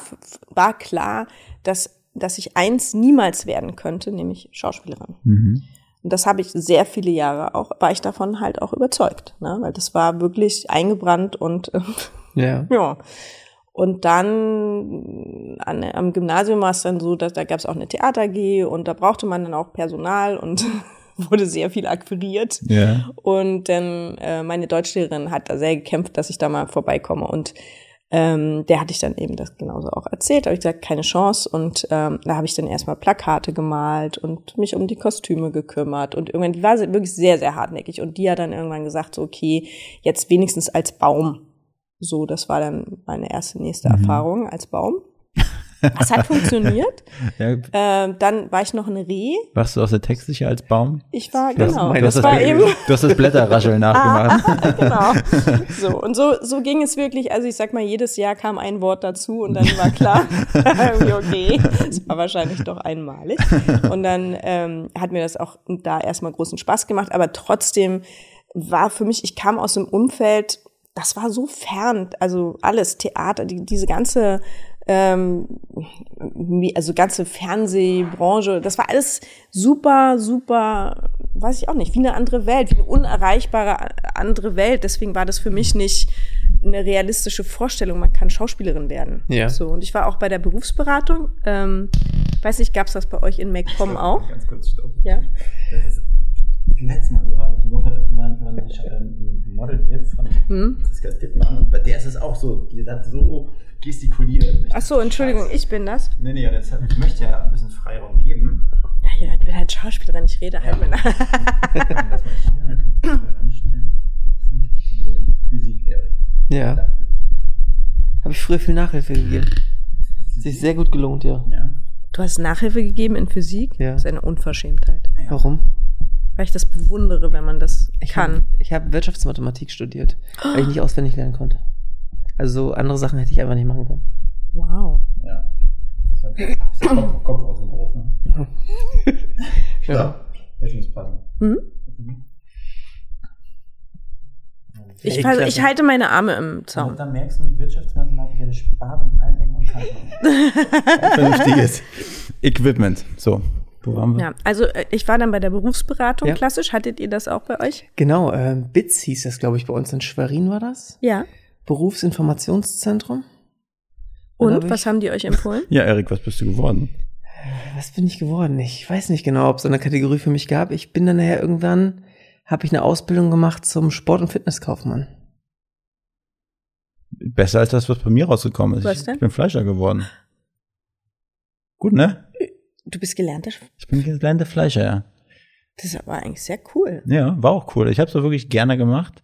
war klar, dass, dass ich eins niemals werden könnte, nämlich Schauspielerin. Mhm. Und das habe ich sehr viele Jahre auch, war ich davon halt auch überzeugt, ne? weil das war wirklich eingebrannt und äh, (laughs) ja. ja. Und dann an, am Gymnasium war es dann so, dass da gab es auch eine Theater G und da brauchte man dann auch Personal und (laughs) wurde sehr viel akquiriert. Ja. Und dann äh, meine Deutschlehrerin hat da sehr gekämpft, dass ich da mal vorbeikomme und ähm, der hatte ich dann eben das genauso auch erzählt. Habe ich gesagt, keine Chance. Und ähm, da habe ich dann erstmal Plakate gemalt und mich um die Kostüme gekümmert. Und irgendwann, die war wirklich sehr, sehr hartnäckig. Und die hat dann irgendwann gesagt, so, okay, jetzt wenigstens als Baum. So, das war dann meine erste nächste mhm. Erfahrung als Baum. (laughs) Das hat funktioniert. (laughs) ja. ähm, dann war ich noch ein Reh. Warst du aus der Textsicher als Baum? Ich war, genau. Das, das war eben. Du hast das Blätterrascheln (laughs) nachgemacht. genau. So, und so, so ging es wirklich. Also ich sag mal, jedes Jahr kam ein Wort dazu und dann war klar, (laughs) okay, es war wahrscheinlich doch einmalig. Und dann ähm, hat mir das auch da erstmal großen Spaß gemacht, aber trotzdem war für mich, ich kam aus dem Umfeld, das war so fern, also alles, Theater, die, diese ganze ähm, also ganze Fernsehbranche, das war alles super, super, weiß ich auch nicht, wie eine andere Welt, wie eine unerreichbare andere Welt. Deswegen war das für mich nicht eine realistische Vorstellung, man kann Schauspielerin werden. Ja. So, und ich war auch bei der Berufsberatung. Ähm, weiß nicht, gab es das bei euch in MacPom auch? Ganz kurz, stopp. Ja. Das ist letztes Mal, so, die Woche war, war ein Model hier von hm? Franziska Dittmann und bei der ist es auch so, die hat so gestikuliert. Ach so, Entschuldigung, ich bin das. Nee, nee, und jetzt, ich möchte ja ein bisschen Freiraum geben. Ja, ja ich bin halt Schauspielerin, ich rede halt ja. mit (laughs) einer. Physik, Erik. Ja. Habe ich früher viel Nachhilfe gegeben. Sich sehr gut gelohnt, ja. ja. Du hast Nachhilfe gegeben in Physik? Ja. Das ist eine Unverschämtheit. Warum? Weil ich das bewundere, wenn man das ich kann. Hab, ich habe Wirtschaftsmathematik studiert, weil ich nicht auswendig lernen konnte. Also andere Sachen hätte ich einfach nicht machen können. Wow. Ja. Das ist ja Kopf, auch so groß, ne? ja. ja. Jetzt muss passen. Mhm. mhm. Ich, fall, ich, halte meine Arme im Zaun. Und dann merkst du mit Wirtschaftsmathematik, der spart und allen Ecken und Kanten. Vernünftiges Equipment. So. Wo waren wir? Ja, also äh, ich war dann bei der Berufsberatung ja. klassisch. Hattet ihr das auch bei euch? Genau, äh, BITS hieß das, glaube ich, bei uns in Schwerin war das. Ja. Berufsinformationszentrum. Und was haben die euch empfohlen? (laughs) Ja, Erik, was bist du geworden? Was bin ich geworden? Ich weiß nicht genau, ob es eine Kategorie für mich gab. Ich bin dann nachher irgendwann, habe ich eine Ausbildung gemacht zum Sport- und Fitnesskaufmann. Besser als das, was bei mir rausgekommen ist. Was denn? Ich bin Fleischer geworden. Gut, ne? Du bist gelernter? Ich bin gelernter Fleischer, ja. Das ist aber eigentlich sehr cool. Ja, war auch cool. Ich habe es auch wirklich gerne gemacht.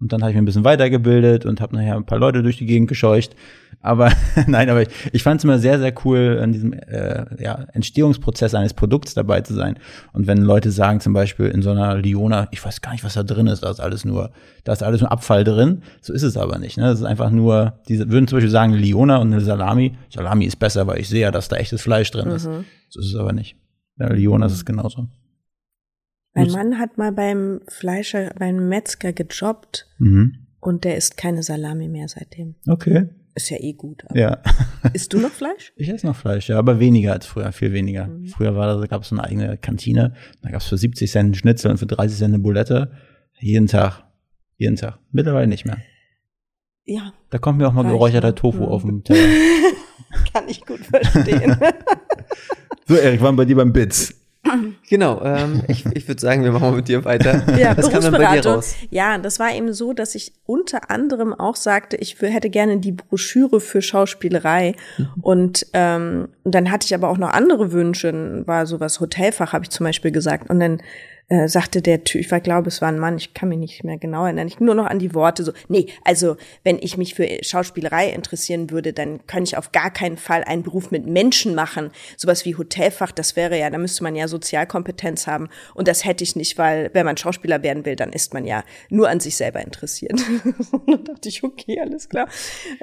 Und dann habe ich mich ein bisschen weitergebildet und habe nachher ein paar Leute durch die Gegend gescheucht. Aber (laughs) nein, aber ich, ich fand es immer sehr, sehr cool, an diesem äh, ja, Entstehungsprozess eines Produkts dabei zu sein. Und wenn Leute sagen, zum Beispiel in so einer Liona, ich weiß gar nicht, was da drin ist, da ist alles nur, da ist alles nur Abfall drin. So ist es aber nicht. Ne? Das ist einfach nur, diese würden zum Beispiel sagen, Liona und eine Salami. Salami ist besser, weil ich sehe ja, dass da echtes Fleisch drin ist. Mhm. So ist es aber nicht. Bei Liona ist es genauso. Mein Muss- Mann hat mal beim Fleischer, beim Metzger gejobbt Mhm. und der isst keine Salami mehr seitdem. Okay. Ist ja eh gut. Aber Ja. (laughs) Isst du noch Fleisch? Ich esse noch Fleisch, ja, aber weniger als früher, viel weniger. Mhm. Früher war da, gab es so eine eigene Kantine, da gab es für 70 Cent einen Schnitzel und für 30 Cent eine Bulette. Jeden Tag. Jeden Tag. Mittlerweile nicht mehr. Ja, Da kommt mir auch mal geräucherter. Tofu Mhm. auf dem Teller. (laughs) kann ich gut verstehen. (laughs) So, Erik, waren bei dir beim Bits. (laughs) Genau, ähm, (laughs) ich, ich würde sagen, wir machen mal mit dir weiter. Ja, Was kam denn bei dir Berufsberatung. raus? Ja, das war eben so, dass ich unter anderem auch sagte, ich hätte gerne die Broschüre für Schauspielerei. Und, ähm, dann hatte ich aber auch noch andere Wünsche. War sowas Hotelfach, habe ich zum Beispiel gesagt. Und dann äh, sagte der Typ, ich glaube, es war ein Mann, ich kann mich nicht mehr genau erinnern, ich nur noch an die Worte so, nee, also wenn ich mich für Schauspielerei interessieren würde, dann könnte ich auf gar keinen Fall einen Beruf mit Menschen machen. Sowas wie Hotelfach, das wäre ja, da müsste man ja Sozialkompetenz haben. Und das hätte ich nicht, weil wenn man Schauspieler werden will, dann ist man ja nur an sich selber interessiert. (laughs) Dann dachte ich, okay, alles klar.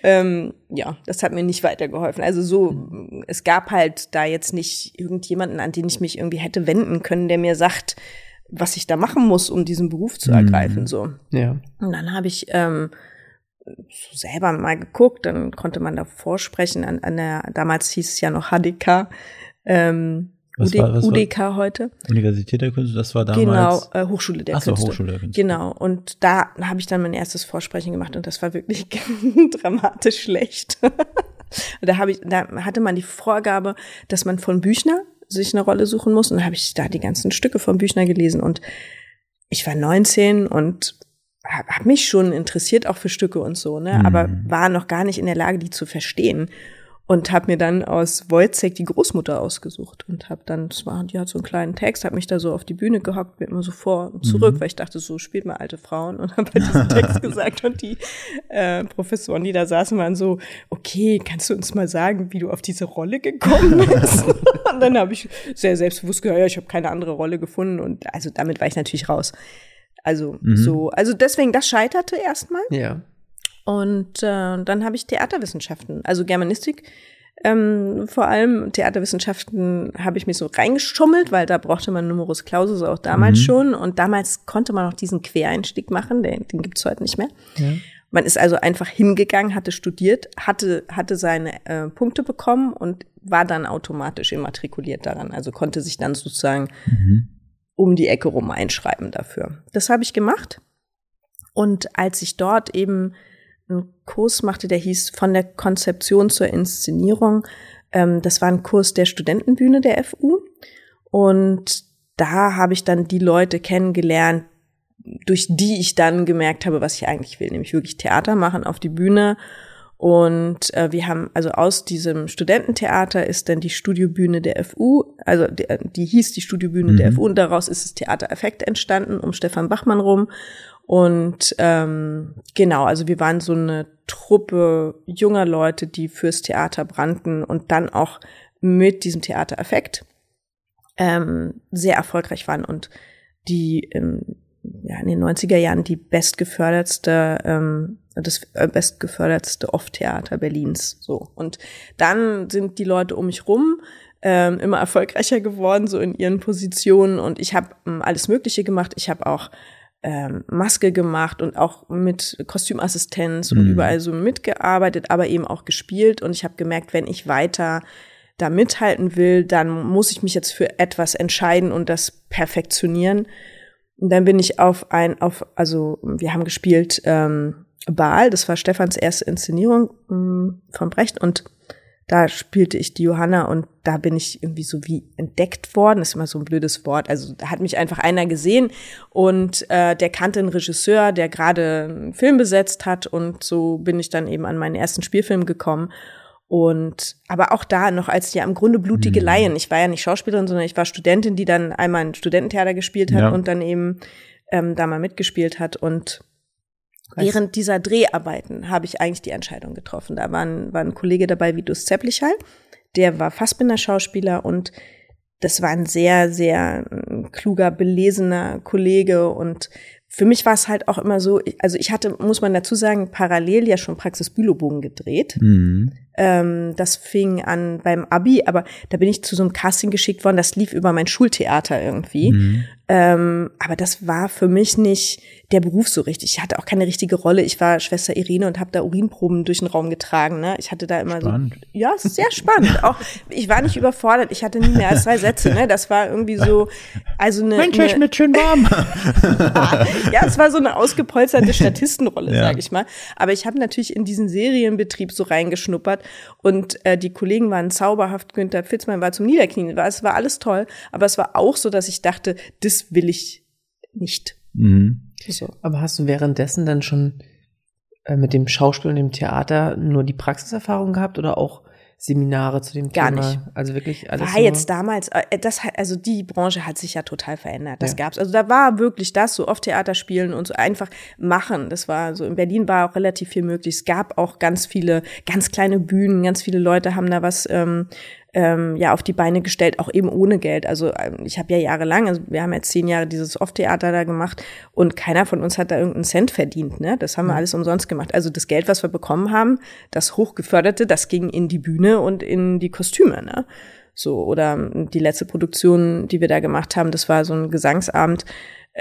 Ähm, ja, das hat mir nicht weitergeholfen. Also so, es gab halt da jetzt nicht irgendjemanden, an den ich mich irgendwie hätte wenden können, der mir sagt, was ich da machen muss, um diesen Beruf zu ergreifen. So. Ja. Und dann habe ich ähm, so selber mal geguckt, dann konnte man da vorsprechen an, an der, damals hieß es ja noch HDK, ähm, Was UD, war- was war- UDK heute. Universität der Künste, das war Genau, damals. äh, Hochschule der Ach so, Künste. Hochschule der Künste. Genau, und da habe ich dann mein erstes Vorsprechen gemacht und das war wirklich (laughs) dramatisch schlecht. (laughs) da habe ich, da hatte man die Vorgabe, dass man von Büchner sich eine Rolle suchen muss. Und dann habe ich da die ganzen Stücke von Büchner gelesen. Und ich war 19 und habe hab mich schon interessiert auch für Stücke und so, ne, Mhm. aber war noch gar nicht in der Lage, die zu verstehen und habe mir dann aus Wojciech die Großmutter ausgesucht und habe dann, das war, die hat so einen kleinen Text, habe mich da so auf die Bühne gehockt, bin immer so vor und zurück, Mhm. weil ich dachte, so spielt mal alte Frauen und habe halt diesen Text (laughs) gesagt und die äh, Professoren, die da saßen, waren so, okay, kannst du uns mal sagen, wie du auf diese Rolle gekommen (laughs) bist? und dann habe ich sehr selbstbewusst gesagt, ja, ich habe keine andere Rolle gefunden und also damit war ich natürlich raus. Also Mhm. so, also deswegen, das scheiterte erstmal. Ja. Und äh, dann habe ich Theaterwissenschaften, also Germanistik. Ähm, vor allem Theaterwissenschaften habe ich mich so reingeschummelt, weil da brauchte man Numerus Clausus auch damals Mhm. schon. Und damals konnte man auch diesen Quereinstieg machen, den, den gibt's heute nicht mehr. Man ist also einfach hingegangen, hatte studiert, hatte, hatte seine äh, Punkte bekommen und war dann automatisch immatrikuliert daran. Also konnte sich dann sozusagen um die Ecke rum einschreiben dafür. Das habe ich gemacht. Und als ich dort eben einen Kurs machte, der hieß von der Konzeption zur Inszenierung, ähm, das war ein Kurs der Studentenbühne der FU. Und da habe ich dann die Leute kennengelernt, durch die ich dann gemerkt habe, was ich eigentlich will, nämlich wirklich Theater machen auf die Bühne. Und äh, wir haben, also aus diesem Studententheater ist dann die Studiobühne der FU, also die, die hieß die Studiobühne der Mhm. FU und daraus ist das Theater Effekt entstanden, um Stefan Bachmann rum. Und ähm, genau, also wir waren so eine Truppe junger Leute, die fürs Theater brannten und dann auch mit diesem Theater Effekt ähm, sehr erfolgreich waren und die ähm, ja, in den 90er Jahren die bestgefördertste, ähm, das äh, bestgefördertste Off-Theater Berlins. So. Und dann sind die Leute um mich rum ähm, immer erfolgreicher geworden, so in ihren Positionen. Und ich habe ähm, alles Mögliche gemacht. Ich habe auch ähm, Maske gemacht und auch mit Kostümassistenz und Mhm. überall so mitgearbeitet, aber eben auch gespielt. Und ich habe gemerkt, wenn ich weiter da mithalten will, dann muss ich mich jetzt für etwas entscheiden und das perfektionieren. Und dann bin ich auf ein, auf, also wir haben gespielt ähm, Baal, das war Stefans erste Inszenierung ähm, von Brecht und da spielte ich die Johanna und da bin ich irgendwie so wie entdeckt worden. Das ist immer so ein blödes Wort. Also da hat mich einfach einer gesehen und äh, der kannte einen Regisseur, der gerade einen Film besetzt hat und so bin ich dann eben an meinen ersten Spielfilm gekommen. Und aber auch da noch als ja im Grunde blutige Mhm. Laien. Ich war ja nicht Schauspielerin, sondern ich war Studentin, die dann einmal ein Studententheater gespielt hat Ja. und dann eben ähm, da mal mitgespielt hat. Und Weißt- während dieser Dreharbeiten habe ich eigentlich die Entscheidung getroffen. Da war ein, war ein Kollege dabei, Vitus Zepplichal, der war Fassbinder-Schauspieler und das war ein sehr, sehr äh, kluger, belesener Kollege und für mich war es halt auch immer so, also ich hatte, muss man dazu sagen, parallel ja schon Praxis Bülowbogen gedreht. Mhm. Ähm, das fing an beim Abi, aber da bin ich zu so einem Casting geschickt worden, das lief über mein Schultheater irgendwie. Mhm. Ähm, aber das war für mich nicht der Beruf so richtig. Ich hatte auch keine richtige Rolle. Ich war Schwester Irene und habe da Urinproben durch den Raum getragen. Ne? Ich hatte da immer Spannend. so. Ja, sehr spannend. (laughs) Auch ich war nicht überfordert. Ich hatte nie mehr als drei Sätze. Ne? Das war irgendwie so, also eine, Mensch, eine mit schön warm. (laughs) ja, es war so eine ausgepolsterte (laughs) Statistenrolle, Ja. sag ich mal. Aber ich habe natürlich in diesen Serienbetrieb so reingeschnuppert und äh, die Kollegen waren zauberhaft. Günther Fitzmann war zum Niederknien. War, es war alles toll, aber es war auch so, dass ich dachte, das will ich nicht. Mhm. So. Aber hast du währenddessen dann schon äh, mit dem Schauspiel und dem Theater nur die Praxiserfahrung gehabt oder auch Seminare zu dem Gar Thema? nicht. Also wirklich alles War nur- jetzt damals, äh, das hat, also die Branche hat sich ja total verändert. Das Ja. gab's. Also da war wirklich das, so oft Theater spielen und so einfach machen. Das war so, in Berlin war auch relativ viel möglich. Es gab auch ganz viele, ganz kleine Bühnen, ganz viele Leute haben da was ähm, ähm, ja auf die Beine gestellt, auch eben ohne Geld. Also ähm, ich habe ja jahrelang, also wir haben jetzt zehn Jahre dieses Off-Theater da gemacht und keiner von uns hat da irgendeinen Cent verdient. Ne? Das haben wir alles umsonst gemacht. Also das Geld, was wir bekommen haben, das hochgeförderte, das ging in die Bühne und in die Kostüme. Ne? So, oder ähm, die letzte Produktion, die wir da gemacht haben, das war so ein Gesangsabend.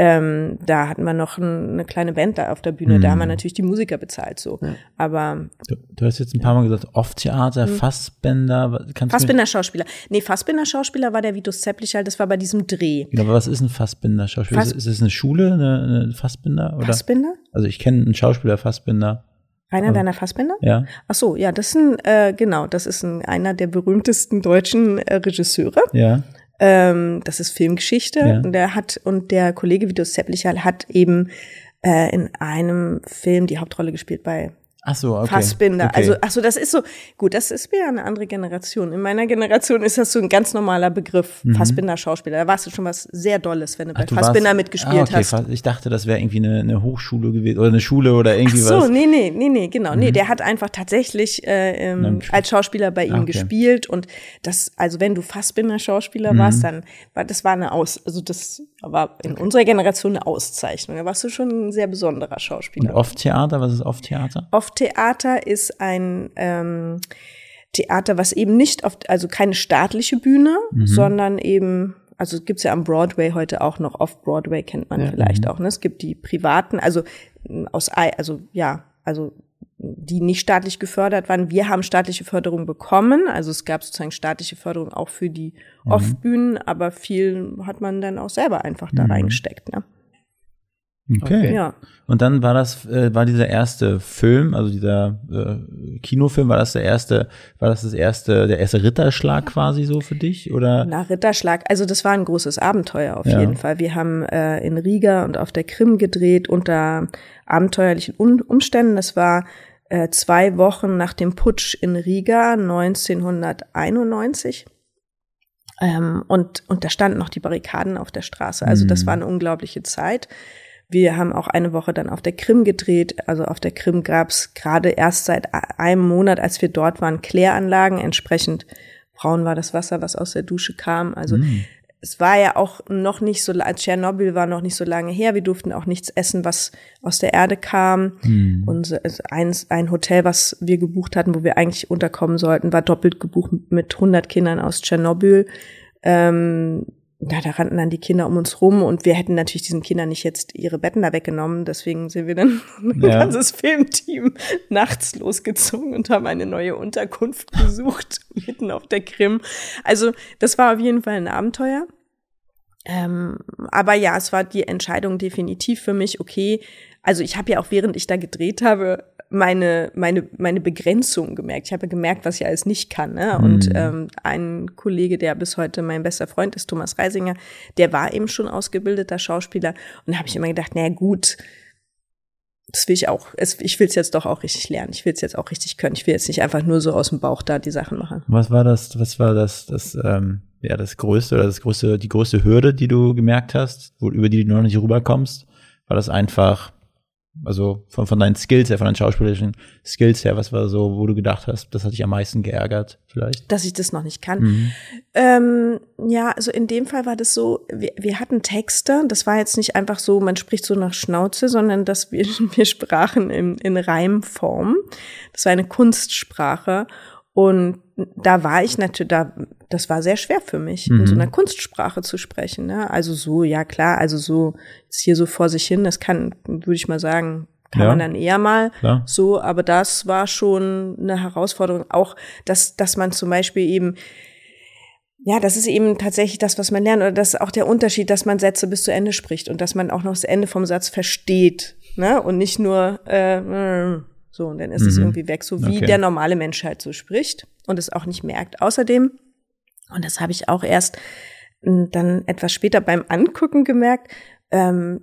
Ähm, da hatten wir noch ein, eine kleine Band da auf der Bühne. Da haben wir natürlich die Musiker bezahlt, so. Aber Du, du hast jetzt ein paar Mal gesagt, Off-Theater, Fassbänder. was- Kannst Fassbinder Schauspieler. Nee, Fassbinder Schauspieler war der Vitus Zepplichal, das war bei diesem Dreh. Ja, aber was ist ein Fassbinder-Schauspieler? Fass- Ist es eine Schule, eine, eine Fassbinder? Oder? Fassbinder? Also ich kenne einen Schauspieler Fassbinder. Rainer Werner Fassbinder? Ja. Ach so, ja, das ist ein, äh, genau, das ist ein, einer der berühmtesten deutschen äh, Regisseure. Ja. Ähm, das ist Filmgeschichte. Ja. Und der hat, und der Kollege Vitus Zepplichal hat eben äh, in einem Film die Hauptrolle gespielt bei Ach so, okay. Fassbinder. Okay. Also, ach so, das ist so, gut, das ist wieder eine andere Generation. In meiner Generation ist das so ein ganz normaler Begriff, Fassbinder-Schauspieler. Da warst du schon was sehr Dolles, wenn du Mhm. Ach, bei du Fassbinder warst- mitgespielt ah, okay, hast. Ich dachte, das wäre irgendwie eine, eine Hochschule gewesen oder eine Schule oder irgendwie Ach so, was. Mhm. nee, nee, nee, nee, genau. Nee, der hat einfach tatsächlich äh, ähm, als Schauspieler bei ihm Ah, okay. gespielt und das, also wenn du Fassbinder-Schauspieler Mhm. warst, dann war das war eine Aus, also das war in unserer Generation eine Auszeichnung. Da warst du schon ein sehr besonderer Und Schauspieler. Off-Theater, was ist Off-Theater? Off-Theater ist ein ähm, Theater, was eben nicht oft, also keine staatliche Bühne, Mhm. sondern eben, also es gibt's ja am Broadway heute auch noch, Off-Broadway kennt man vielleicht Mhm. auch, ne? Es gibt die privaten, also aus, Ei- also ja, also die nicht staatlich gefördert waren. Wir haben staatliche Förderung bekommen, also es gab sozusagen staatliche Förderung auch für die Mhm. Off-Bühnen, aber viel hat man dann auch selber einfach da reingesteckt, ne? Okay. Ja. Und dann war das, äh, war dieser erste Film, also dieser äh, Kinofilm, war das der erste, war das das erste, der erste Ritterschlag quasi so für dich? Oder? Na, Ritterschlag, also das war ein großes Abenteuer auf Ja. jeden Fall. Wir haben äh, in Riga und auf der Krim gedreht unter abenteuerlichen Un Umständen. Das war äh, zwei Wochen nach dem Putsch in Riga 1991. Ähm, und, und da standen noch die Barrikaden auf der Straße. Also das war eine unglaubliche Zeit. Wir haben auch eine Woche dann auf der Krim gedreht. Also auf der Krim gab's gerade erst seit einem Monat, als wir dort waren, Kläranlagen. Entsprechend braun war das Wasser, was aus der Dusche kam. Also es war ja auch noch nicht so, als Tschernobyl war noch nicht so lange her. Wir durften auch nichts essen, was aus der Erde kam. Und es- ein, ein Hotel, was wir gebucht hatten, wo wir eigentlich unterkommen sollten, war doppelt gebucht mit 100 Kindern aus Tschernobyl. Ähm, ja, da rannten dann die Kinder um uns rum und wir hätten natürlich diesen Kindern nicht jetzt ihre Betten da weggenommen. Deswegen sind wir dann (laughs) ein Ja. ganzes Filmteam nachts losgezogen und haben eine neue Unterkunft (laughs) gesucht, mitten auf der Krim. Also das war auf jeden Fall ein Abenteuer. Ähm, aber ja, es war die Entscheidung definitiv für mich, okay, also ich habe ja auch während ich da gedreht habe, meine, meine, meine Begrenzung gemerkt. Ich habe ja gemerkt, was ich alles nicht kann. Ne? Und ähm, ein Kollege, der bis heute mein bester Freund ist, Thomas Reisinger, der war eben schon ausgebildeter Schauspieler. Und da habe ich immer gedacht, naja gut, das will ich auch. Ich will es jetzt doch auch richtig lernen. Ich will es jetzt auch richtig können. Ich will jetzt nicht einfach nur so aus dem Bauch da die Sachen machen. Was war das, was war das, das, ähm, ja, das größte oder das größte, die größte Hürde, die du gemerkt hast, wo, über die du noch nicht rüberkommst? War das einfach also von, von deinen Skills her, von deinen schauspielerischen Skills her, was war so, wo du gedacht hast, das hat dich am meisten geärgert, vielleicht? Dass ich das noch nicht kann. Mhm. Ähm, ja, also in dem Fall war das so, wir, wir hatten Texte, das war jetzt nicht einfach so, man spricht so nach Schnauze, sondern dass wir, (laughs) wir sprachen in, in Reimform. Das war eine Kunstsprache. Und da war ich natürlich, da, das war sehr schwer für mich, mhm. in so mhm. einer Kunstsprache zu sprechen. Ne? Also so, ja klar, also so ist hier so vor sich hin, das kann, würde ich mal sagen, kann ja. man dann eher mal klar. so, aber das war schon eine Herausforderung, auch dass, dass man zum Beispiel eben ja, das ist eben tatsächlich das, was man lernt, oder das ist auch der Unterschied, dass man Sätze bis zu Ende spricht und dass man auch noch das Ende vom Satz versteht, ne? Und nicht nur äh, so, und dann ist mhm. es irgendwie weg, so wie okay. der normale Mensch halt so spricht und es auch nicht merkt. Außerdem, und das habe ich auch erst dann etwas später beim Angucken gemerkt, ähm,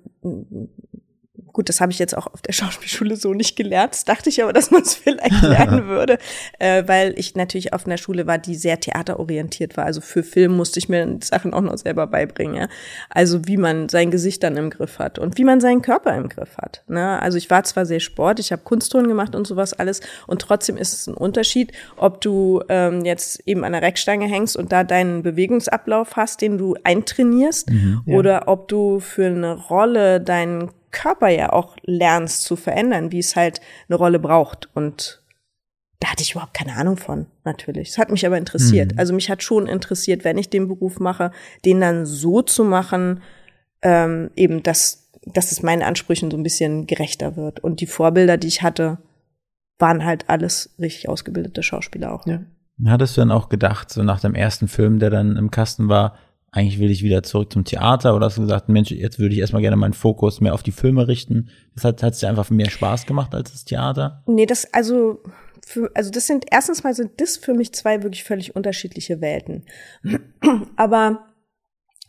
Gut, das habe ich jetzt auch auf der Schauspielschule so nicht gelernt. Das dachte ich aber, dass man es vielleicht (laughs) lernen würde, äh, weil ich natürlich auf einer Schule war, die sehr theaterorientiert war. Also für Film musste ich mir Sachen auch noch selber beibringen. Ja? Also wie man sein Gesicht dann im Griff hat und wie man seinen Körper im Griff hat. Ne? Also ich war zwar sehr Sport, ich habe Kunstturnen gemacht und sowas alles und trotzdem ist es ein Unterschied, ob du ähm, jetzt eben an der Reckstange hängst und da deinen Bewegungsablauf hast, den du eintrainierst, mhm, ja. oder ob du für eine Rolle deinen Körper ja auch lernst zu verändern, wie es halt eine Rolle braucht. Und da hatte ich überhaupt keine Ahnung von, natürlich. Es hat mich aber interessiert. Mhm. Also mich hat schon interessiert, wenn ich den Beruf mache, den dann so zu machen, ähm, eben, dass, dass es meinen Ansprüchen so ein bisschen gerechter wird. Und die Vorbilder, die ich hatte, waren halt alles richtig ausgebildete Schauspieler auch. Ja. Hattest du dann auch gedacht, so nach dem ersten Film, der dann im Kasten war, eigentlich will ich wieder zurück zum Theater oder hast du gesagt, Mensch, jetzt würde ich erstmal gerne meinen Fokus mehr auf die Filme richten. Das hat es dir einfach mehr Spaß gemacht als das Theater? Nee, das, also, für, also das sind, erstens mal sind das für mich zwei wirklich völlig unterschiedliche Welten. (clears throat) Aber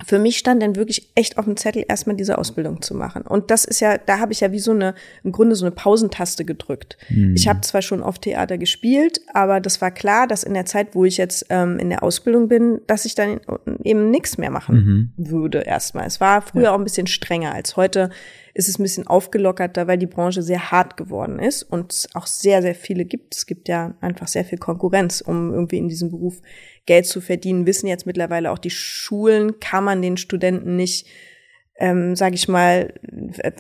für mich stand dann wirklich echt auf dem Zettel, erstmal diese Ausbildung zu machen. Und das ist ja, da habe ich ja wie so eine, im Grunde so eine Pausentaste gedrückt. Mhm. Ich habe zwar schon oft Theater gespielt, aber das war klar, dass in der Zeit, wo ich jetzt ähm, in der Ausbildung bin, dass ich dann eben nichts mehr machen mhm. würde erstmal. Es war früher ja. auch ein bisschen strenger als heute ist es ein bisschen aufgelockerter, weil die Branche sehr hart geworden ist und es auch sehr, sehr viele gibt. Es gibt ja einfach sehr viel Konkurrenz, um irgendwie in diesem Beruf Geld zu verdienen. Wissen jetzt mittlerweile auch die Schulen, kann man den Studenten nicht ähm, sage ich mal,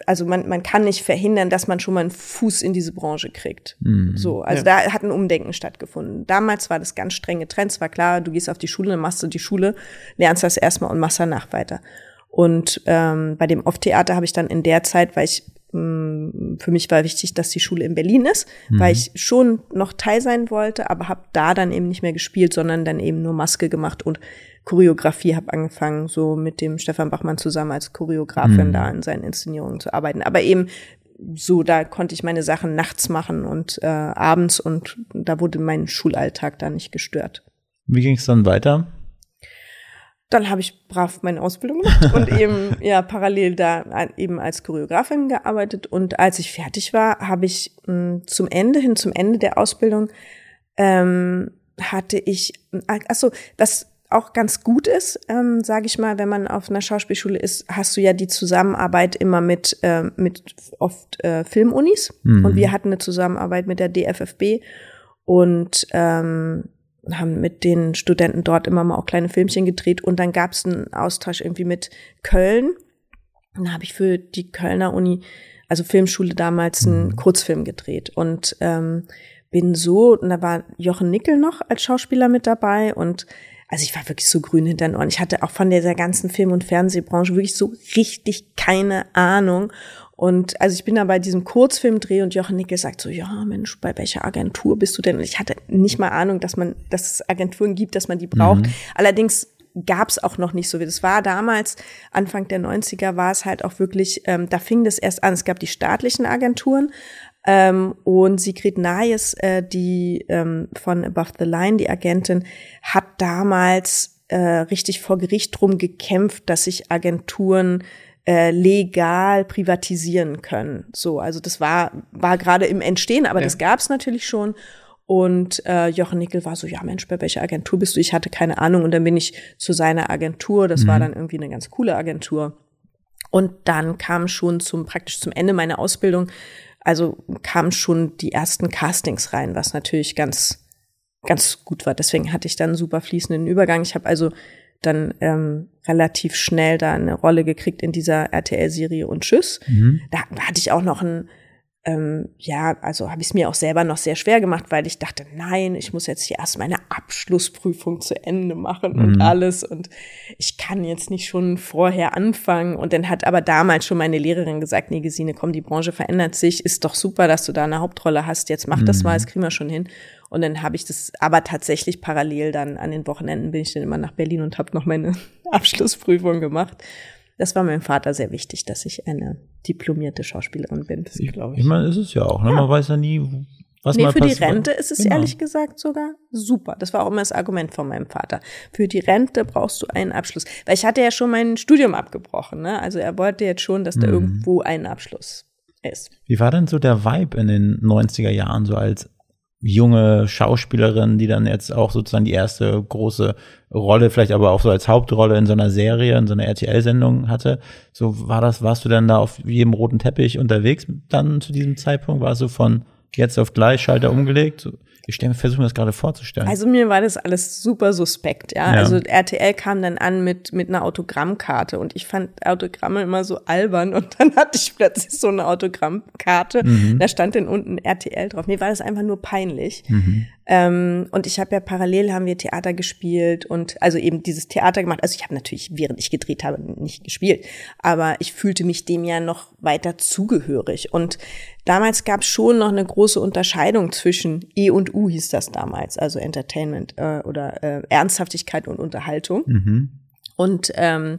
also man, man kann nicht verhindern, dass man schon mal einen Fuß in diese Branche kriegt. Mhm. So, also ja. da hat ein Umdenken stattgefunden. Damals war das ganz strenge Trends, war klar, du gehst auf die Schule, dann machst du die Schule, lernst das erstmal und machst danach weiter. Und ähm, bei dem Off-Theater habe ich dann in der Zeit, weil ich mh, mm, für mich war wichtig, dass die Schule in Berlin ist, mhm. weil ich schon noch Teil sein wollte, aber habe da dann eben nicht mehr gespielt, sondern dann eben nur Maske gemacht und Choreografie habe angefangen, so mit dem Stefan Bachmann zusammen als Choreografin mhm. da in seinen Inszenierungen zu arbeiten. Aber eben so, da konnte ich meine Sachen nachts machen und äh, abends und da wurde mein Schulalltag da nicht gestört. Wie ging es dann weiter? Dann habe ich brav meine Ausbildung gemacht und (laughs) eben ja parallel da eben als Choreografin gearbeitet. Und als ich fertig war, habe ich mh, hm, zum Ende hin, zum Ende der Ausbildung, ähm, hatte ich, achso, was auch ganz gut ist, ähm, sage ich mal, wenn man auf einer Schauspielschule ist, hast du ja die Zusammenarbeit immer mit, äh, mit oft äh, Filmunis. Mhm. Und wir hatten eine Zusammenarbeit mit der DFFB. Und ähm, haben mit den Studenten dort immer mal auch kleine Filmchen gedreht und dann gab es einen Austausch irgendwie mit Köln. Dann habe ich für die Kölner Uni, also Filmschule damals, einen mhm. Kurzfilm gedreht und ähm, bin so, und da war Jochen Nickel noch als Schauspieler mit dabei und also ich war wirklich so grün hinter den Ohren. Ich hatte auch von dieser ganzen Film- und Fernsehbranche wirklich so richtig keine Ahnung. Und also ich bin da bei diesem Kurzfilmdreh und Jochen Nickel sagt so, ja Mensch, bei welcher Agentur bist du denn? Und ich hatte nicht mal Ahnung, dass man, dass es Agenturen gibt, dass man die braucht. Mhm. Allerdings gab es auch noch nicht so wie das war damals Anfang der 90er war es halt auch wirklich ähm, da fing das erst an es gab die staatlichen Agenturen ähm, und Sigrid Nayes äh, die ähm, von Above the Line die Agentin hat damals äh, richtig vor Gericht drum gekämpft dass sich Agenturen äh, legal privatisieren können. So, also das war war gerade im Entstehen, aber Ja. das gab es natürlich schon. Und äh, Jochen Nickel war so, ja Mensch, bei welcher Agentur bist du? Ich hatte keine Ahnung. Und dann bin ich zu seiner Agentur. Das war dann irgendwie eine ganz coole Agentur. Und dann kam schon zum praktisch zum Ende meiner Ausbildung, also kamen schon die ersten Castings rein, was natürlich ganz ganz gut war. Deswegen hatte ich dann einen super fließenden Übergang. Ich habe also dann ähm, relativ schnell da eine Rolle gekriegt in dieser RTL-Serie und Tschüss. Da hatte ich auch noch ein ähm, ja, also habe ich es mir auch selber noch sehr schwer gemacht, weil ich dachte, nein, ich muss jetzt hier erst meine Abschlussprüfung zu Ende machen und alles und ich kann jetzt nicht schon vorher anfangen. Und dann hat aber damals schon meine Lehrerin gesagt, nee, Gesine, komm, die Branche verändert sich, ist doch super, dass du da eine Hauptrolle hast, jetzt mach das mal, das kriegen wir schon hin. Und dann habe ich das aber tatsächlich parallel dann an den Wochenenden bin ich dann immer nach Berlin und habe noch meine (laughs) Abschlussprüfung gemacht. Das war meinem Vater sehr wichtig, dass ich eine diplomierte Schauspielerin bin, glaube Ich meine, ist es ja auch. Ne? Man weiß ja nie, was Nee, mal für die passiert. Rente ist es Genau. ehrlich gesagt sogar super. Das war auch immer das Argument von meinem Vater. Für die Rente brauchst du einen Abschluss. Weil ich hatte ja schon mein Studium abgebrochen. Ne? Also er wollte jetzt schon, dass Mhm. da irgendwo ein Abschluss ist. Wie war denn so der Vibe in den 90er Jahren, so als junge Schauspielerin, die dann jetzt auch sozusagen die erste große Rolle, vielleicht aber auch so als Hauptrolle in so einer Serie, in so einer RTL-Sendung hatte? So war das, warst du dann da auf jedem roten Teppich unterwegs dann zu diesem Zeitpunkt? Warst du von jetzt auf gleich Schalter umgelegt? Ich versuche mir das gerade vorzustellen. Also mir war das alles super suspekt, ja. Ja. Also RTL kam dann an mit, mit einer Autogrammkarte und ich fand Autogramme immer so albern und dann hatte ich plötzlich so eine Autogrammkarte. Mhm. Da stand dann unten RTL drauf. Mir war das einfach nur peinlich. Mhm. Ähm, und ich habe ja parallel haben wir Theater gespielt und also eben dieses Theater gemacht. Also ich habe natürlich, während ich gedreht habe, nicht gespielt, aber ich fühlte mich dem ja noch weiter zugehörig. Und damals gab es schon noch eine große Unterscheidung zwischen E und U hieß das damals, also Entertainment äh, oder äh, Ernsthaftigkeit und Unterhaltung. mhm. Und ähm,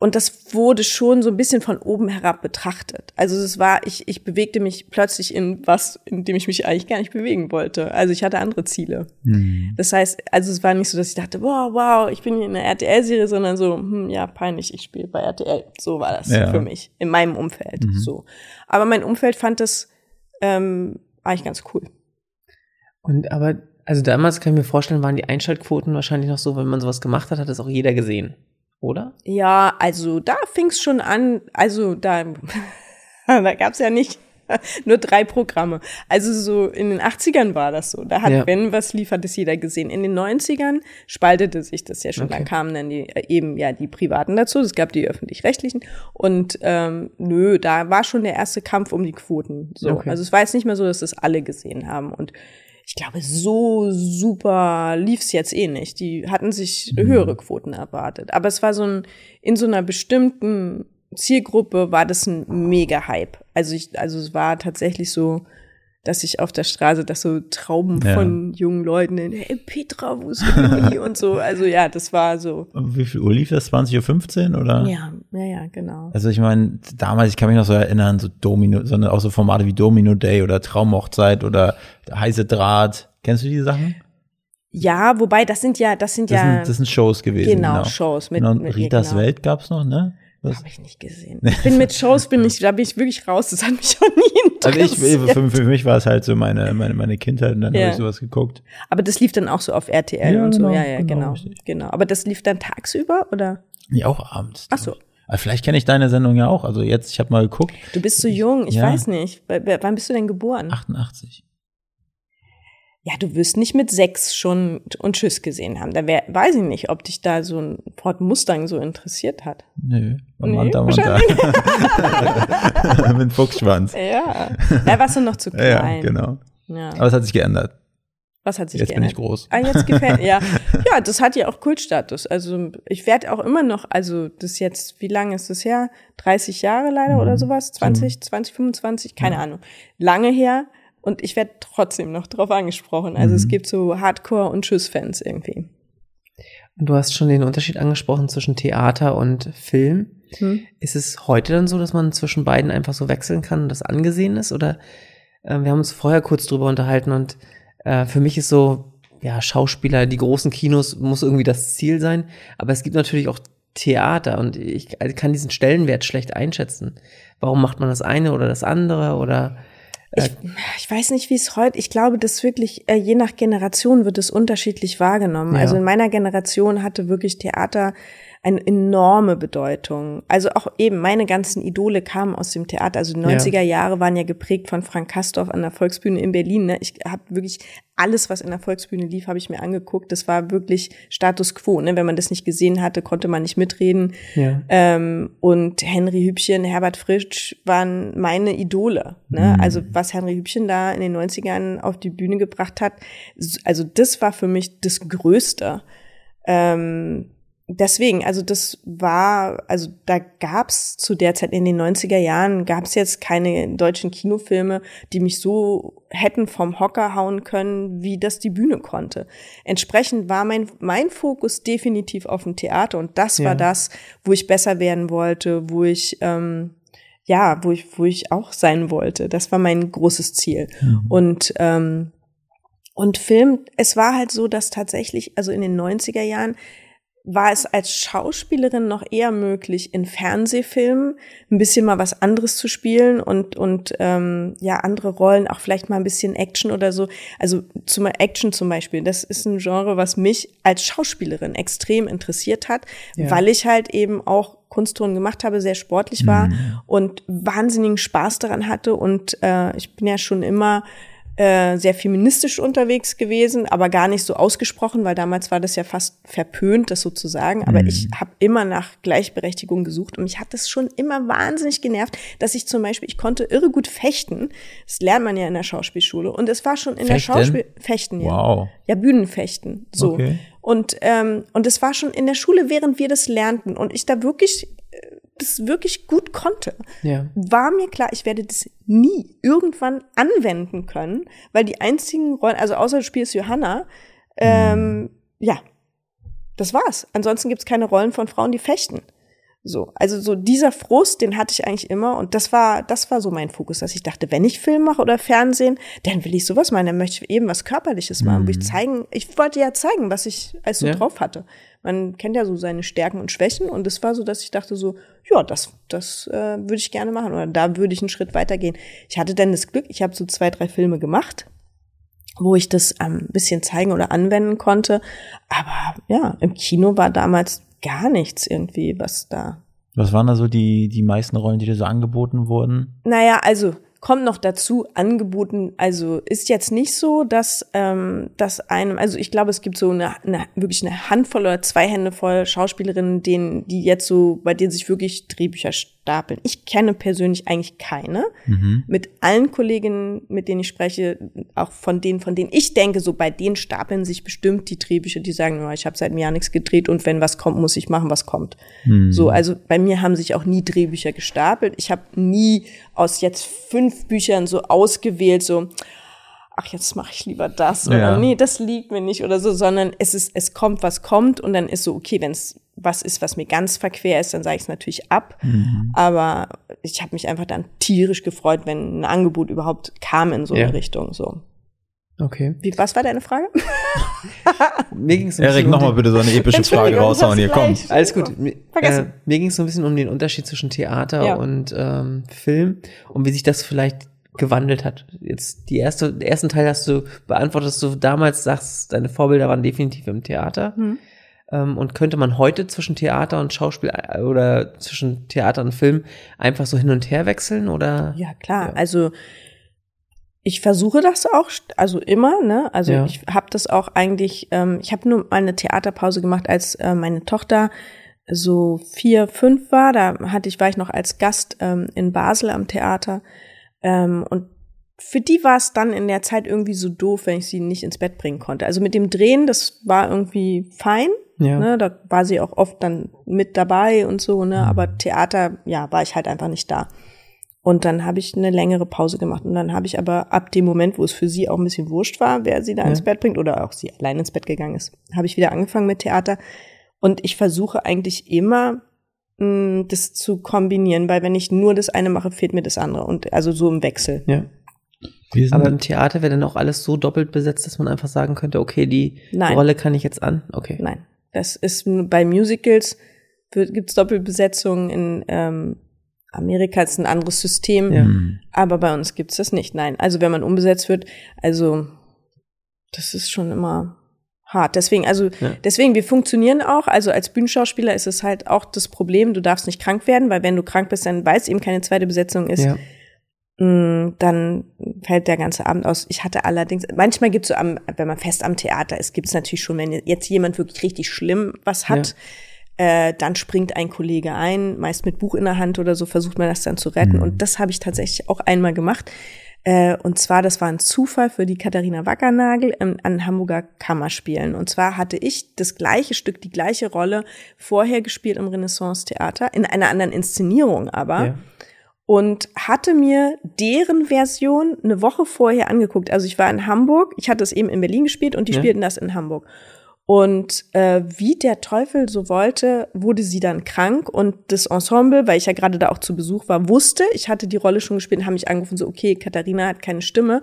und das wurde schon so ein bisschen von oben herab betrachtet. Also es war, ich, ich bewegte mich plötzlich in was, in dem ich mich eigentlich gar nicht bewegen wollte. Also ich hatte andere Ziele. Mhm. Das heißt, also es war nicht so, dass ich dachte, wow, wow, ich bin hier in einer RTL-Serie, sondern so, hm, ja, peinlich, ich spiele bei RTL. So war das Ja. für mich, in meinem Umfeld. So. Aber mein Umfeld fand das ähm, eigentlich ganz cool. Und aber, also damals kann ich mir vorstellen, waren die Einschaltquoten wahrscheinlich noch so, wenn man sowas gemacht hat, hat das auch jeder gesehen. Oder? Ja, also da fing es schon an, also da, (laughs) da gab's ja nicht (laughs) nur drei Programme. Also so in den 80ern war das so. Da hat, Ja. wenn was lief, hat es jeder gesehen. In den 90ern spaltete sich das ja schon. Okay. Dann kamen dann die, äh, eben ja die Privaten dazu. Es gab die öffentlich-rechtlichen. Und ähm, nö, da war schon der erste Kampf um die Quoten. So. Okay. Also es war jetzt nicht mehr so, dass das alle gesehen haben. Und ich glaube, so super lief's jetzt eh nicht. Die hatten sich höhere Quoten erwartet. Aber es war so ein, in so einer bestimmten Zielgruppe war das ein mega Hype. Also ich, also es war tatsächlich so, dass ich auf der Straße, dass so Trauben Ja. von jungen Leuten, hey Petra, wo ist Juli (laughs) und so. Also ja, das war so. Und Wie viel Uhr lief das? 20.15 Uhr oder? Ja, ja, ja, genau. Also ich meine, damals, ich kann mich noch so erinnern, so Domino, sondern auch so Formate wie Domino Day oder Traumhochzeit oder heiße Draht. Kennst du die Sachen? Ja, wobei das sind ja, das sind Das, ja sind, das sind Shows gewesen. genau, Shows mit, genau. Mit Ritas genau. Welt gab's noch, ne? Das, Habe ich nicht gesehen. Ich bin mit Shows, bin ich, da bin ich wirklich raus. Das hat mich auch nie (laughs) also interessiert. ich, für, mich war es halt so meine, meine, meine Kindheit und dann Ja. habe ich sowas geguckt. Aber das lief dann auch so auf RTL Ja, und so. genau, Ja, ja, genau, genau. Genau. Aber das lief dann tagsüber oder? Nee, auch abends. Ach so. Aber vielleicht kenne ich deine Sendung ja auch. Also jetzt, ich habe mal geguckt. Du bist so jung, ich Ja. weiß nicht. W- Wann bist du denn geboren? 88. Ja, du wirst nicht mit sechs schon und Tschüss gesehen haben. Da wär, weiß ich nicht, ob dich da so ein Ford Mustang so interessiert hat. Nö, Nee, Manta Manta. Mit Fuchsschwanz. Ja. Da warst du noch zu (laughs) Ja, klein. genau. Ja. Aber es hat sich geändert. Was hat sich Jetzt bin geändert? ich groß. Ah, jetzt gefällt (laughs) ja. Ja, das hat ja auch Kultstatus. Also ich werde auch immer noch, also das jetzt, wie lange ist das her? 30 Jahre leider Mhm. oder sowas? 20, 20, 25? Keine Ahnung. Lange her. Und ich werde trotzdem noch drauf angesprochen. Also Mhm. es gibt so Hardcore- und Tschüss-Fans irgendwie. Und du hast schon den Unterschied angesprochen zwischen Theater und Film. Hm? Ist es heute dann so, dass man zwischen beiden einfach so wechseln kann und das angesehen ist? Oder äh, wir haben uns vorher kurz drüber unterhalten und äh, für mich ist so, ja, Schauspieler, die großen Kinos muss irgendwie das Ziel sein. Aber es gibt natürlich auch Theater und ich kann diesen Stellenwert schlecht einschätzen. Warum macht man das eine oder das andere oder ich, äh, ich weiß nicht, wie es heute, ich glaube, das wirklich, äh, je nach Generation wird es unterschiedlich wahrgenommen. Ja. Also in meiner Generation hatte wirklich Theater eine enorme Bedeutung. Also auch eben meine ganzen Idole kamen aus dem Theater. Also die 90er ja. Jahre waren ja geprägt von Frank Kastorf an der Volksbühne in Berlin. Ne? Ich habe wirklich alles, was in der Volksbühne lief, habe ich mir angeguckt. Das war wirklich Status quo. Ne? Wenn man das nicht gesehen hatte, konnte man nicht mitreden. Ja. Ähm, und Henry Hübchen, Herbert Frisch waren meine Idole. Ne? Mhm. Also was Henry Hübchen da in den 90ern auf die Bühne gebracht hat, also das war für mich das Größte. Ähm, deswegen, also das war, also da gab's zu der Zeit in den 90er Jahren, gab's jetzt keine deutschen Kinofilme, die mich so hätten vom Hocker hauen können, wie das die Bühne konnte. Entsprechend war mein, mein Fokus definitiv auf dem Theater und das ja. war das, wo ich besser werden wollte, wo ich, ähm, ja, wo ich, wo ich auch sein wollte. Das war mein großes Ziel. Mhm. Und, ähm, und Film, es war halt so, dass tatsächlich, also in den 90er Jahren, war es als Schauspielerin noch eher möglich, in Fernsehfilmen ein bisschen mal was anderes zu spielen und, und ähm, ja, andere Rollen, auch vielleicht mal ein bisschen Action oder so. Also zum Action zum Beispiel, das ist ein Genre, was mich als Schauspielerin extrem interessiert hat, ja. weil ich halt eben auch Kunstturnen gemacht habe, sehr sportlich war mhm. und wahnsinnigen Spaß daran hatte. Und äh, ich bin ja schon immer äh, sehr feministisch unterwegs gewesen, aber gar nicht so ausgesprochen, weil damals war das ja fast verpönt, das so zu sagen. Aber mhm. ich habe immer nach Gleichberechtigung gesucht und mich hat das schon immer wahnsinnig genervt, dass ich zum Beispiel, ich konnte irre gut fechten. Das lernt man ja in der Schauspielschule. Und es war schon in fechten? der Schauspiel fechten, ja. Wow. Ja, Bühnenfechten. So. Okay. Und, ähm, und es war schon in der Schule, während wir das lernten. Und ich da wirklich das wirklich gut konnte, ja. war mir klar, ich werde das nie irgendwann anwenden können, weil die einzigen Rollen, also außer du spielst Johanna, ähm, mhm. ja, das war's. Ansonsten gibt's keine Rollen von Frauen, die fechten. So, also so dieser Frust, den hatte ich eigentlich immer und das war, das war so mein Fokus, dass ich dachte, wenn ich Film mache oder Fernsehen, dann will ich sowas machen, dann möchte ich eben was Körperliches machen, mhm. wo ich mhm. zeigen, ich wollte ja zeigen, was ich als so ja. drauf hatte. Man kennt ja so seine Stärken und Schwächen und es war so, dass ich dachte so, ja, das, das äh, würde ich gerne machen oder da würde ich einen Schritt weitergehen. Ich hatte dann das Glück, ich habe so zwei, drei Filme gemacht wo ich das ein ähm, bisschen zeigen oder anwenden konnte. Aber ja, im Kino war damals gar nichts irgendwie, was da. Was waren da so die, die meisten Rollen, die dir so angeboten wurden? Naja, also kommt noch dazu, angeboten, also ist jetzt nicht so, dass, ähm, dass einem, also ich glaube, es gibt so eine, eine wirklich eine Handvoll oder zwei Hände voll Schauspielerinnen, denen, die jetzt so, bei denen sich wirklich Drehbücher stapeln. Ich kenne persönlich eigentlich keine. Mhm. Mit allen Kolleginnen, mit denen ich spreche, auch von denen, von denen ich denke, so bei denen stapeln sich bestimmt die Drehbücher, die sagen, oh, ich habe seit einem Jahr nichts gedreht und wenn was kommt, muss ich machen, was kommt. Mhm. So, also bei mir haben sich auch nie Drehbücher gestapelt. Ich habe nie aus jetzt fünf Büchern so ausgewählt, so ach, jetzt mache ich lieber das oder ja. nee, das liegt mir nicht oder so, sondern es ist, es kommt, was kommt und dann ist so, okay, wenn es was ist, was mir ganz verquer ist, dann sage ich es natürlich ab. Mhm. Aber ich habe mich einfach dann tierisch gefreut, wenn ein Angebot überhaupt kam in so eine Richtung. So. Okay. Wie, was war deine Frage? (laughs) mir ging's Erik, nochmal bitte so eine epische Frage raushauen hier, komm. Alles gut. Vergessen. Äh, mir ging es so ein bisschen um den Unterschied zwischen Theater ja. und ähm, Film und wie sich das vielleicht gewandelt hat. Jetzt die erste, den ersten Teil hast du beantwortet, dass du damals sagst, deine Vorbilder waren definitiv im Theater. Mhm. Ähm, und könnte man heute zwischen Theater und Schauspiel äh, oder zwischen Theater und Film einfach so hin und her wechseln oder? Ja, klar. Ja. Also ich versuche das auch, also immer, ne? Also ja. ich habe das auch eigentlich, ähm, ich habe nur mal eine Theaterpause gemacht, als äh, meine Tochter so vier, fünf war. Da hatte ich, war ich noch als Gast ähm, in Basel am Theater. Ähm, und für die war es dann in der Zeit irgendwie so doof, wenn ich sie nicht ins Bett bringen konnte. Also mit dem Drehen, das war irgendwie fein. Ja. Ne, da war sie auch oft dann mit dabei und so, ne? Aber mhm. Theater, ja, war ich halt einfach nicht da. Und dann habe ich eine längere Pause gemacht. Und dann habe ich aber ab dem Moment, wo es für sie auch ein bisschen wurscht war, wer sie da ja. ins Bett bringt oder auch sie allein ins Bett gegangen ist, habe ich wieder angefangen mit Theater. Und ich versuche eigentlich immer, mh, mm, das zu kombinieren, weil wenn ich nur das eine mache, fehlt mir das andere. Und also so im Wechsel. Ja. Aber im Theater wäre dann auch alles so doppelt besetzt, dass man einfach sagen könnte, okay, die Nein. Rolle kann ich jetzt an. Okay. Nein. Das ist bei Musicals gibt es Doppelbesetzungen in ähm, Amerika ist ein anderes System, Ja. Mhm. aber bei uns gibt's das nicht. Nein, also wenn man umbesetzt wird, also das ist schon immer hart. Deswegen, also Ja. deswegen, wir funktionieren auch. Also als Bühnenschauspieler ist es halt auch das Problem, du darfst nicht krank werden, weil wenn du krank bist, dann weiß eben keine zweite Besetzung ist, Ja. Mh, dann fällt der ganze Abend aus. Ich hatte allerdings, manchmal gibt's so am, wenn man fest am Theater ist, gibt's natürlich schon, wenn jetzt jemand wirklich richtig schlimm was hat, äh, dann springt ein Kollege ein, meist mit Buch in der Hand oder so, versucht man das dann zu retten. Und das habe ich tatsächlich auch einmal gemacht. Äh, und zwar, das war ein Zufall für die Katharina Wackernagel ähm, an Hamburger Kammerspielen. Und zwar hatte ich das gleiche Stück, die gleiche Rolle vorher gespielt im Renaissance-Theater, in einer anderen Inszenierung aber Ja. Und hatte mir deren Version eine Woche vorher angeguckt. Also ich war in Hamburg, ich hatte es eben in Berlin gespielt und die Ja. spielten das in Hamburg. Und äh, wie der Teufel so wollte, wurde sie dann krank und das Ensemble, weil ich ja gerade da auch zu Besuch war, wusste, ich hatte die Rolle schon gespielt, haben mich angerufen, so, okay, Katharina hat keine Stimme,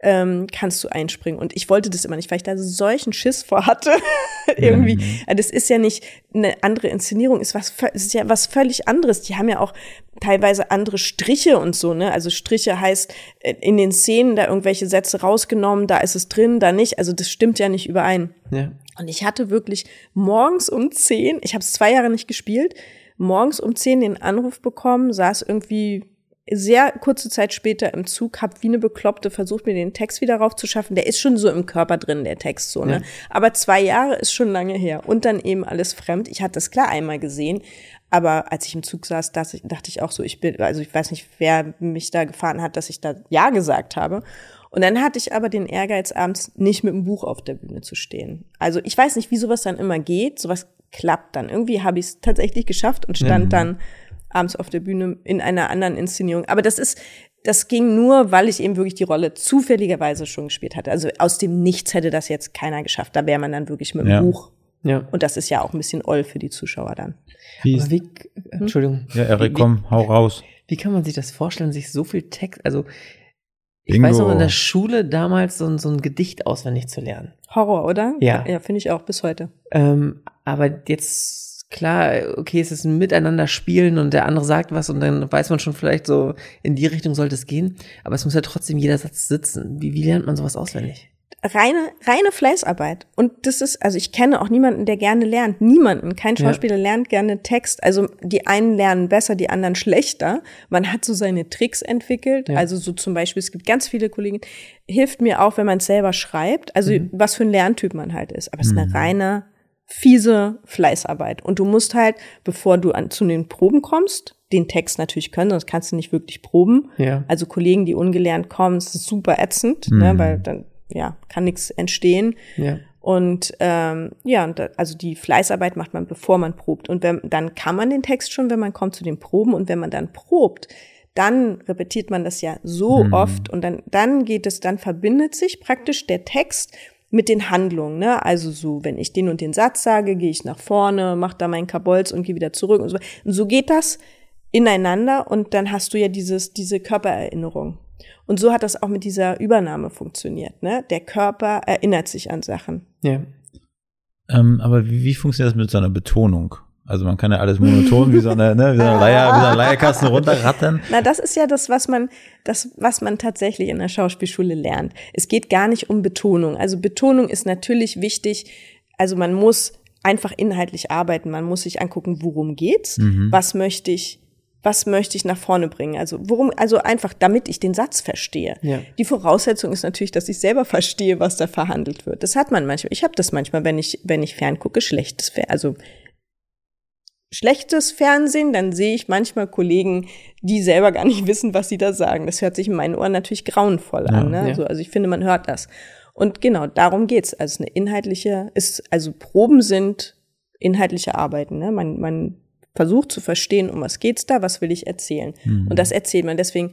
ähm, kannst du einspringen? Und ich wollte das immer nicht, weil ich da solchen Schiss vor hatte. (laughs) Irgendwie. Also Das ist ja nicht eine andere Inszenierung, ist was, ist ja was völlig anderes. Die haben ja auch teilweise andere Striche und so, ne? Also Striche heißt äh, in den Szenen da irgendwelche Sätze rausgenommen, da ist es drin, da nicht. Also das stimmt ja nicht überein. Ja. Und ich hatte wirklich morgens um zehn, ich habe es zwei Jahre nicht gespielt, morgens um zehn den Anruf bekommen, saß irgendwie sehr kurze Zeit später im Zug, hab wie eine Bekloppte versucht, mir den Text wieder raufzuschaffen. Der ist schon so im Körper drin, der Text so, ne? Ja. Aber zwei Jahre ist schon lange her. Und dann eben alles fremd. Ich hatte das klar einmal gesehen. Aber als ich im Zug saß, dachte ich, auch so, ich bin, also ich weiß nicht, wer mich da gefahren hat, dass ich da Ja gesagt habe. Und dann hatte ich aber den Ehrgeiz, abends nicht mit dem Buch auf der Bühne zu stehen. Also ich weiß nicht, wie sowas dann immer geht. Sowas klappt dann. Irgendwie habe ich es tatsächlich geschafft und stand dann abends auf der Bühne in einer anderen Inszenierung. Aber das ist, das ging nur, weil ich eben wirklich die Rolle zufälligerweise schon gespielt hatte. Also aus dem Nichts hätte das jetzt keiner geschafft. Da wäre man dann wirklich mit dem Ja. Buch. Ja. Und das ist ja auch ein bisschen oll für die Zuschauer dann. Wie Aber ist, wie, Entschuldigung. ja, Erik, komm, hau raus. Wie kann man sich das vorstellen, sich so viel Text, also ich Bingo. weiß noch in der Schule damals so, ein- so ein Gedicht auswendig zu lernen. Horror, oder? Ja. Ja, finde ich auch bis heute. Ähm, aber jetzt, klar, okay, es ist ein Miteinander spielen und der andere sagt was und dann weiß man schon vielleicht so, in die Richtung sollte es gehen. Aber es muss ja trotzdem jeder Satz sitzen. Wie, wie lernt man sowas auswendig? Reine, reine Fleißarbeit. Und das ist, also ich kenne auch niemanden, der gerne lernt. Niemanden. Kein Ja. Schauspieler lernt gerne Text. Also die einen lernen besser, die anderen schlechter. Man hat so seine Tricks entwickelt. Ja. Also so zum Beispiel, es gibt ganz viele Kollegen, hilft mir auch, wenn man es selber schreibt. Also was für ein Lerntyp man halt ist. Aber es ist eine reine, fiese Fleißarbeit. Und du musst halt, bevor du an, zu den Proben kommst, den Text natürlich können, sonst kannst du nicht wirklich proben. Ja. Also Kollegen, die ungelernt kommen, ist super ätzend, ne, weil dann ja kann nichts entstehen. Ja. Und ähm, ja, also die Fleißarbeit macht man, bevor man probt. Und wenn, dann kann man den Text schon, wenn man kommt zu den Proben. Und wenn man dann probt, dann repetiert man das ja so oft und dann, dann geht es, dann verbindet sich praktisch der Text mit den Handlungen. Ne? Also so, wenn ich den und den Satz sage, gehe ich nach vorne, mache da meinen Kabolz und gehe wieder zurück und so. Und so geht das ineinander und dann hast du ja dieses, diese Körpererinnerung. Und so hat das auch mit dieser Übernahme funktioniert. Ne? Der Körper erinnert sich an Sachen. Ja. Ähm, aber wie, wie funktioniert das mit so einer Betonung? Also man kann ja alles monoton wie so eine, ne, wie so eine, Leier, wie so eine Leierkasten runterrattern. (laughs) Na, das ist ja das, was man, das, was man tatsächlich in der Schauspielschule lernt. Es geht gar nicht um Betonung. Also Betonung ist natürlich wichtig. Also man muss einfach inhaltlich arbeiten. Man muss sich angucken, worum geht's? Was möchte ich, was möchte ich nach vorne bringen? Also worum, also einfach, damit ich den Satz verstehe. Ja. Die Voraussetzung ist natürlich, dass ich selber verstehe, was da verhandelt wird. Das hat man manchmal. Ich habe das manchmal, wenn ich, wenn ich ferngucke, schlechtes, Fer also schlechtes Fernsehen, dann sehe ich manchmal Kollegen, die selber gar nicht (laughs) wissen, was sie da sagen. Das hört sich in meinen Ohren natürlich grauenvoll an. Ne? Ja. Also, also ich finde, man hört das. Und genau, darum geht's. Also eine inhaltliche, ist, also Proben sind inhaltliche Arbeiten. Ne? Man, man versucht zu verstehen, um was geht's da, was will ich erzählen. Und das erzählt man. Deswegen,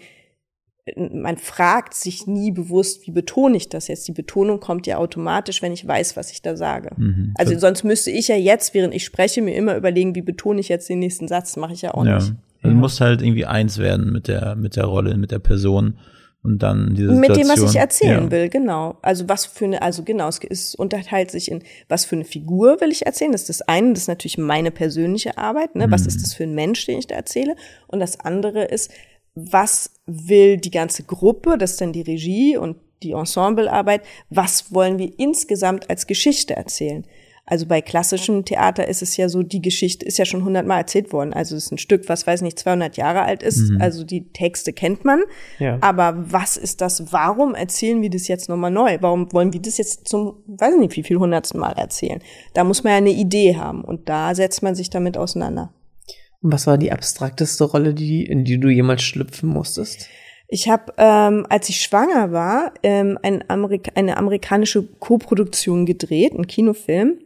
man fragt sich nie bewusst, wie betone ich das jetzt? Die Betonung kommt ja automatisch, wenn ich weiß, was ich da sage. Mhm. Also sonst müsste ich ja jetzt, während ich spreche, mir immer überlegen, wie betone ich jetzt den nächsten Satz. Das mache ich ja auch Ja. nicht. Du musst halt irgendwie eins werden mit der, mit der Rolle, mit der Person. Und dann diese Mit dem, was Situation. ich erzählen ja. will, genau. Also was für eine, also genau, es ist, unterteilt sich in, was für eine Figur will ich erzählen. Das ist das eine, das ist natürlich meine persönliche Arbeit, ne? Was ist das für ein Mensch, den ich da erzähle? Und das andere ist, was will die ganze Gruppe, das ist dann die Regie und die Ensemblearbeit, was wollen wir insgesamt als Geschichte erzählen? Also bei klassischem Theater ist es ja so, die Geschichte ist ja schon hundertmal erzählt worden. Also es ist ein Stück, was weiß nicht, 200 Jahre alt ist. Also die Texte kennt man. Ja. Aber was ist das? Warum erzählen wir das jetzt nochmal neu? Warum wollen wir das jetzt zum, weiß nicht, wie viel hundertsten Mal erzählen? Da muss man ja eine Idee haben und da setzt man sich damit auseinander. Und was war die abstrakteste Rolle, die, in die du jemals schlüpfen musstest? Ich habe, ähm, als ich schwanger war, ähm, ein Amerika eine amerikanische Koproduktion gedreht, einen Kinofilm.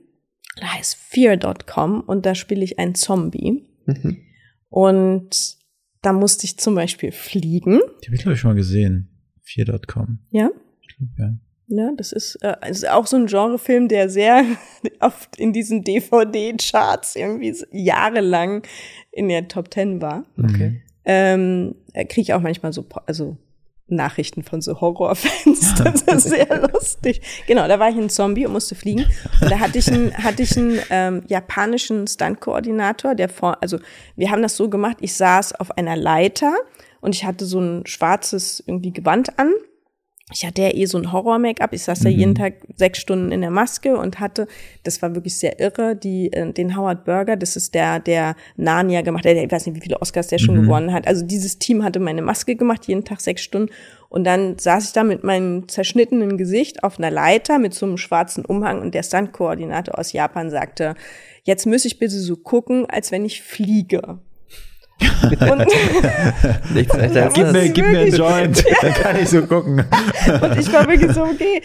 Der heißt Fear.com und da spiele ich einen Zombie. Mhm. Und da musste ich zum Beispiel fliegen. Die habe ich, glaube ich, schon mal gesehen. 4.com. Ja, Ja. Ja, das ist, äh, es ist auch so ein Genrefilm, der sehr (laughs) oft in diesen DVD-Charts irgendwie jahrelang in der Top Ten war. Okay. Ähm, kriege ich auch manchmal so, also Nachrichten von so Horrorfans. (laughs) Das ist sehr lustig. Genau, da war ich ein Zombie und musste fliegen. Und da hatte ich einen, hatte ich einen ähm, japanischen Stunt-Koordinator, der vor, also wir haben das so gemacht, ich saß auf einer Leiter und ich hatte so ein schwarzes irgendwie Gewand an. Ich hatte ja eh so ein Horror-Make-up. Ich saß da jeden Tag sechs Stunden in der Maske und hatte, das war wirklich sehr irre, die, äh, den Howard Burger, das ist der, der Narnia gemacht hat, der, ich weiß nicht, wie viele Oscars der schon gewonnen hat. Also dieses Team hatte meine Maske gemacht, jeden Tag sechs Stunden. Und dann saß ich da mit meinem zerschnittenen Gesicht auf einer Leiter mit so einem schwarzen Umhang und der Stunt-Koordinator aus Japan sagte, jetzt müsse ich bitte so gucken, als wenn ich fliege. (laughs) Nichts (laughs) Gib mir, gib mir einen Joint, dann kann ich so gucken. (laughs) Und ich war wirklich so, okay,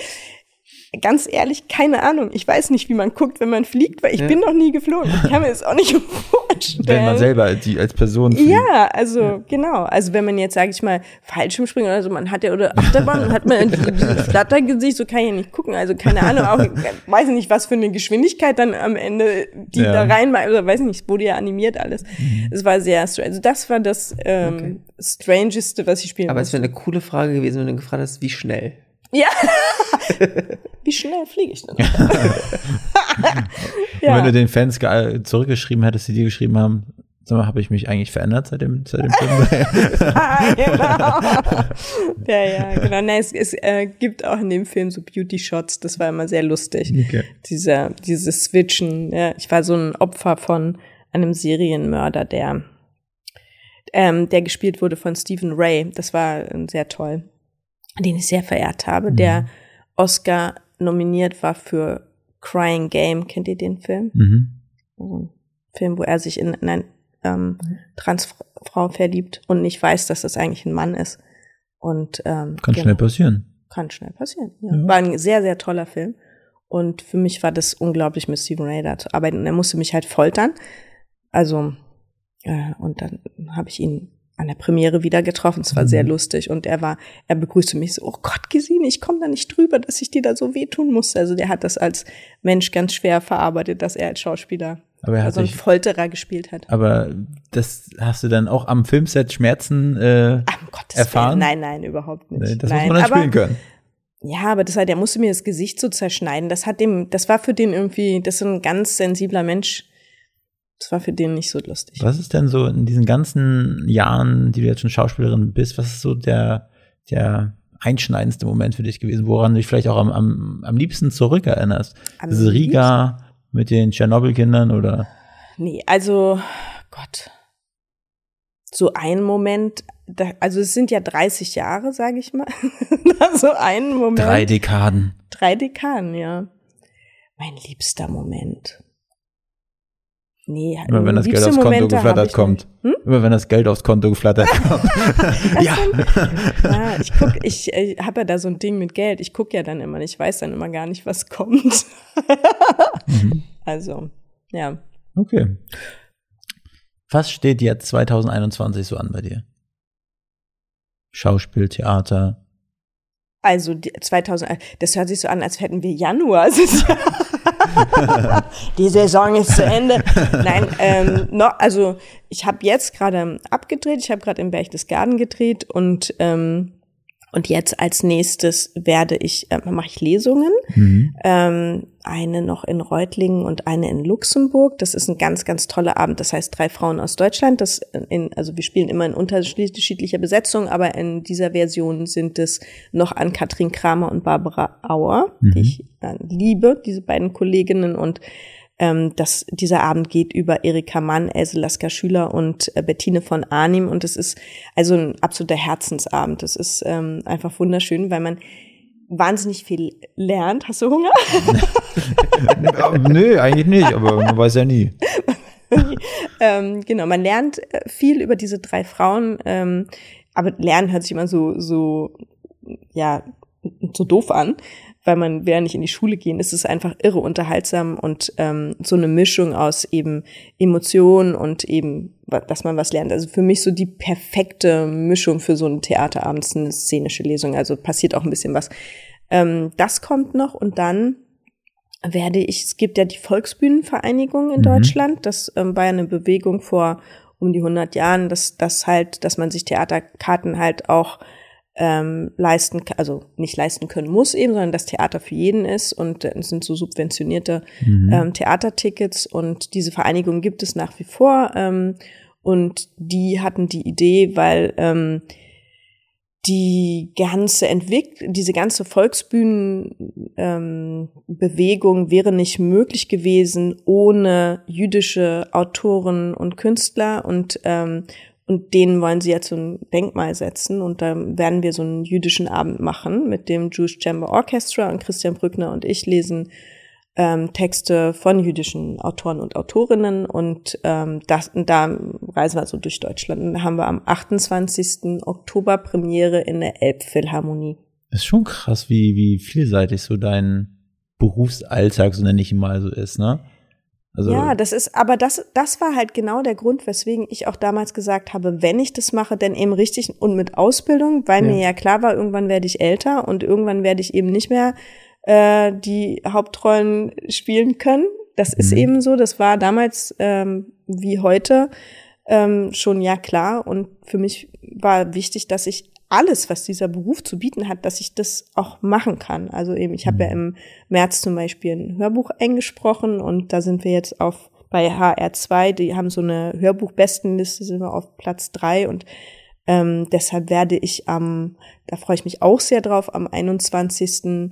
ganz ehrlich, keine Ahnung. Ich weiß nicht, wie man guckt, wenn man fliegt, weil ich bin noch nie geflogen. Ich kann mir das auch nicht (laughs) vorstellen. Wenn man selber die als Person fliegt. Ja, also genau. Also wenn man jetzt, sage ich mal, Fallschirmspringen oder so, man hat ja oder Achterbahn, hat man dieses Flattergesicht, so kann ich ja nicht gucken. Also keine Ahnung, auch weiß ich nicht, was für eine Geschwindigkeit dann am Ende die Ja. da rein, oder weiß ich nicht, es wurde ja animiert alles. Es war sehr strange. Also das war das ähm, strangeste, was ich spielen Aber es wäre eine coole Frage gewesen, wenn du gefragt hast, wie schnell. Ja. (laughs) Wie schnell fliege ich denn? (laughs) Und wenn du den Fans ge- zurückgeschrieben hättest, die dir geschrieben haben, sag mal, habe ich mich eigentlich verändert seit dem, seit dem Film? (laughs) Ah, genau. ja, ja, genau. Nee, es, es äh, gibt auch in dem Film so Beauty-Shots, das war immer sehr lustig. Okay. Dieser, dieses Switchen. Ja. Ich war so ein Opfer von einem Serienmörder, der, ähm, der gespielt wurde von Stephen Ray. Das war äh, sehr toll. Den ich sehr verehrt habe, der Oscar nominiert war für Crying Game. Kennt ihr den Film? Mhm. ein Film, wo er sich in, in eine ähm, Transfrau verliebt und nicht weiß, dass das eigentlich ein Mann ist. Und ähm, Kann genau, schnell passieren. kann schnell passieren. Ja. Ja. War ein sehr, sehr toller Film. Und für mich war das unglaublich, mit Stephen Ray da zu arbeiten. Und er musste mich halt foltern. Also, äh, und dann habe ich ihn an der Premiere wieder getroffen. Es war sehr lustig. Und er war, er begrüßte mich so, oh Gott, Gesine, ich komme da nicht drüber, dass ich dir da so wehtun muss. Also der hat das als Mensch ganz schwer verarbeitet, dass er als Schauspieler Aber er hat also einen Folterer gespielt hat. aber das hast du dann auch am Filmset Schmerzen äh, Ach, um Gottes erfahren? Willen. Nein, nein, überhaupt nicht. Das nein, muss man dann aber, spielen können. Ja, aber das hat, der musste mir das Gesicht so zerschneiden. Das hat dem, das war für den irgendwie, das ist ein ganz sensibler Mensch. Das war für den nicht so lustig. Was ist denn so in diesen ganzen Jahren, die du jetzt schon Schauspielerin bist, was ist so der, der einschneidendste Moment für dich gewesen, woran du dich vielleicht auch am, am, am liebsten zurückerinnerst? Am Diese Riga mit den Tschernobyl-Kindern oder? Nee, also Gott. So ein Moment, da, also es sind ja 30 Jahre, sage ich mal. (laughs) so ein Moment. Drei Dekaden. Drei Dekaden, ja. Mein liebster Moment. Nee, Immer wenn das Geld aufs Konto geflattert kommt. Hm? Immer wenn das Geld aufs Konto geflattert (laughs) kommt. ja. Ja, ich guck, ich, ich habe ja da so ein Ding mit Geld. Ich guck ja dann immer, ich weiß dann immer gar nicht, was kommt. Mhm. (laughs) Also, ja. Okay. Was steht jetzt 2021 so an bei dir? Schauspiel, Theater. Also die, 2000, das hört sich so an, als hätten wir Januar. (laughs) (laughs) Die Saison ist zu Ende. Nein, ähm, no, also ich habe jetzt gerade abgedreht. Ich habe gerade in Berchtesgaden gedreht und ähm, Und jetzt als nächstes werde ich, äh, mache ich Lesungen. Mhm. Ähm, eine noch in Reutlingen und eine in Luxemburg. Das ist ein ganz, ganz toller Abend. Das heißt drei Frauen aus Deutschland. Das in, also wir spielen immer in unterschiedlicher Besetzung, aber in dieser Version sind es noch an Katrin Kramer und Barbara Auer, Mhm. die ich äh, liebe, diese beiden Kolleginnen und ähm, das, dieser Abend geht über Erika Mann, Else Lasker Schüler und äh, Bettine von Arnim und es ist also ein absoluter Herzensabend. Das ist ähm, einfach wunderschön, weil man wahnsinnig viel lernt. Hast du Hunger? (laughs) Nö, eigentlich nicht, aber man weiß ja nie. (laughs) ähm, genau, man lernt äh, viel über diese drei Frauen, ähm, aber lernen hört sich immer so, so, ja, so doof an, weil man will ja nicht in die Schule gehen. Es ist einfach irre unterhaltsam und ähm, so eine Mischung aus eben Emotionen und eben, dass man was lernt. Also für mich so die perfekte Mischung für so einen Theaterabend, eine szenische Lesung. Also passiert auch ein bisschen was. Ähm, das kommt noch und dann werde ich, es gibt ja die Volksbühnenvereinigung in Mhm. Deutschland, das ähm, war ja eine Bewegung vor um die 100 Jahren, dass das halt, dass man sich Theaterkarten halt auch ähm, leisten, also nicht leisten können muss eben, sondern das Theater für jeden ist und äh, es sind so subventionierte Mhm. ähm, Theatertickets und diese Vereinigung gibt es nach wie vor ähm, und die hatten die Idee, weil ähm, die ganze Entwicklung, diese ganze Volksbühnenbewegung ähm, wäre nicht möglich gewesen ohne jüdische Autoren und Künstler und ähm, und denen wollen sie jetzt so ein Denkmal setzen und da werden wir so einen jüdischen Abend machen mit dem Jewish Chamber Orchestra und Christian Brückner und ich lesen ähm, Texte von jüdischen Autoren und Autorinnen und ähm, das, und da reisen wir also durch Deutschland. Und da haben wir am 28. Oktober Premiere in der Elbphilharmonie. Ist schon krass, wie, wie vielseitig so dein Berufsalltag, so nenne ich ihn mal, so ist, ne? Also, ja, das ist, aber das, das war halt genau der Grund, weswegen ich auch damals gesagt habe, wenn ich das mache, dann eben richtig und mit Ausbildung, weil Ja. mir ja klar war, irgendwann werde ich älter und irgendwann werde ich eben nicht mehr äh, die Hauptrollen spielen können. Das ist Mhm. eben so. Das war damals ähm, wie heute ähm, schon ja klar. Und für mich war wichtig, dass ich alles, was dieser Beruf zu bieten hat, dass ich das auch machen kann. Also eben, ich habe ja im März zum Beispiel ein Hörbuch eingesprochen und da sind wir jetzt auf bei HR2, die haben so eine Hörbuchbestenliste, sind wir auf Platz drei und ähm, deshalb werde ich am, da freue ich mich auch sehr drauf, am 21.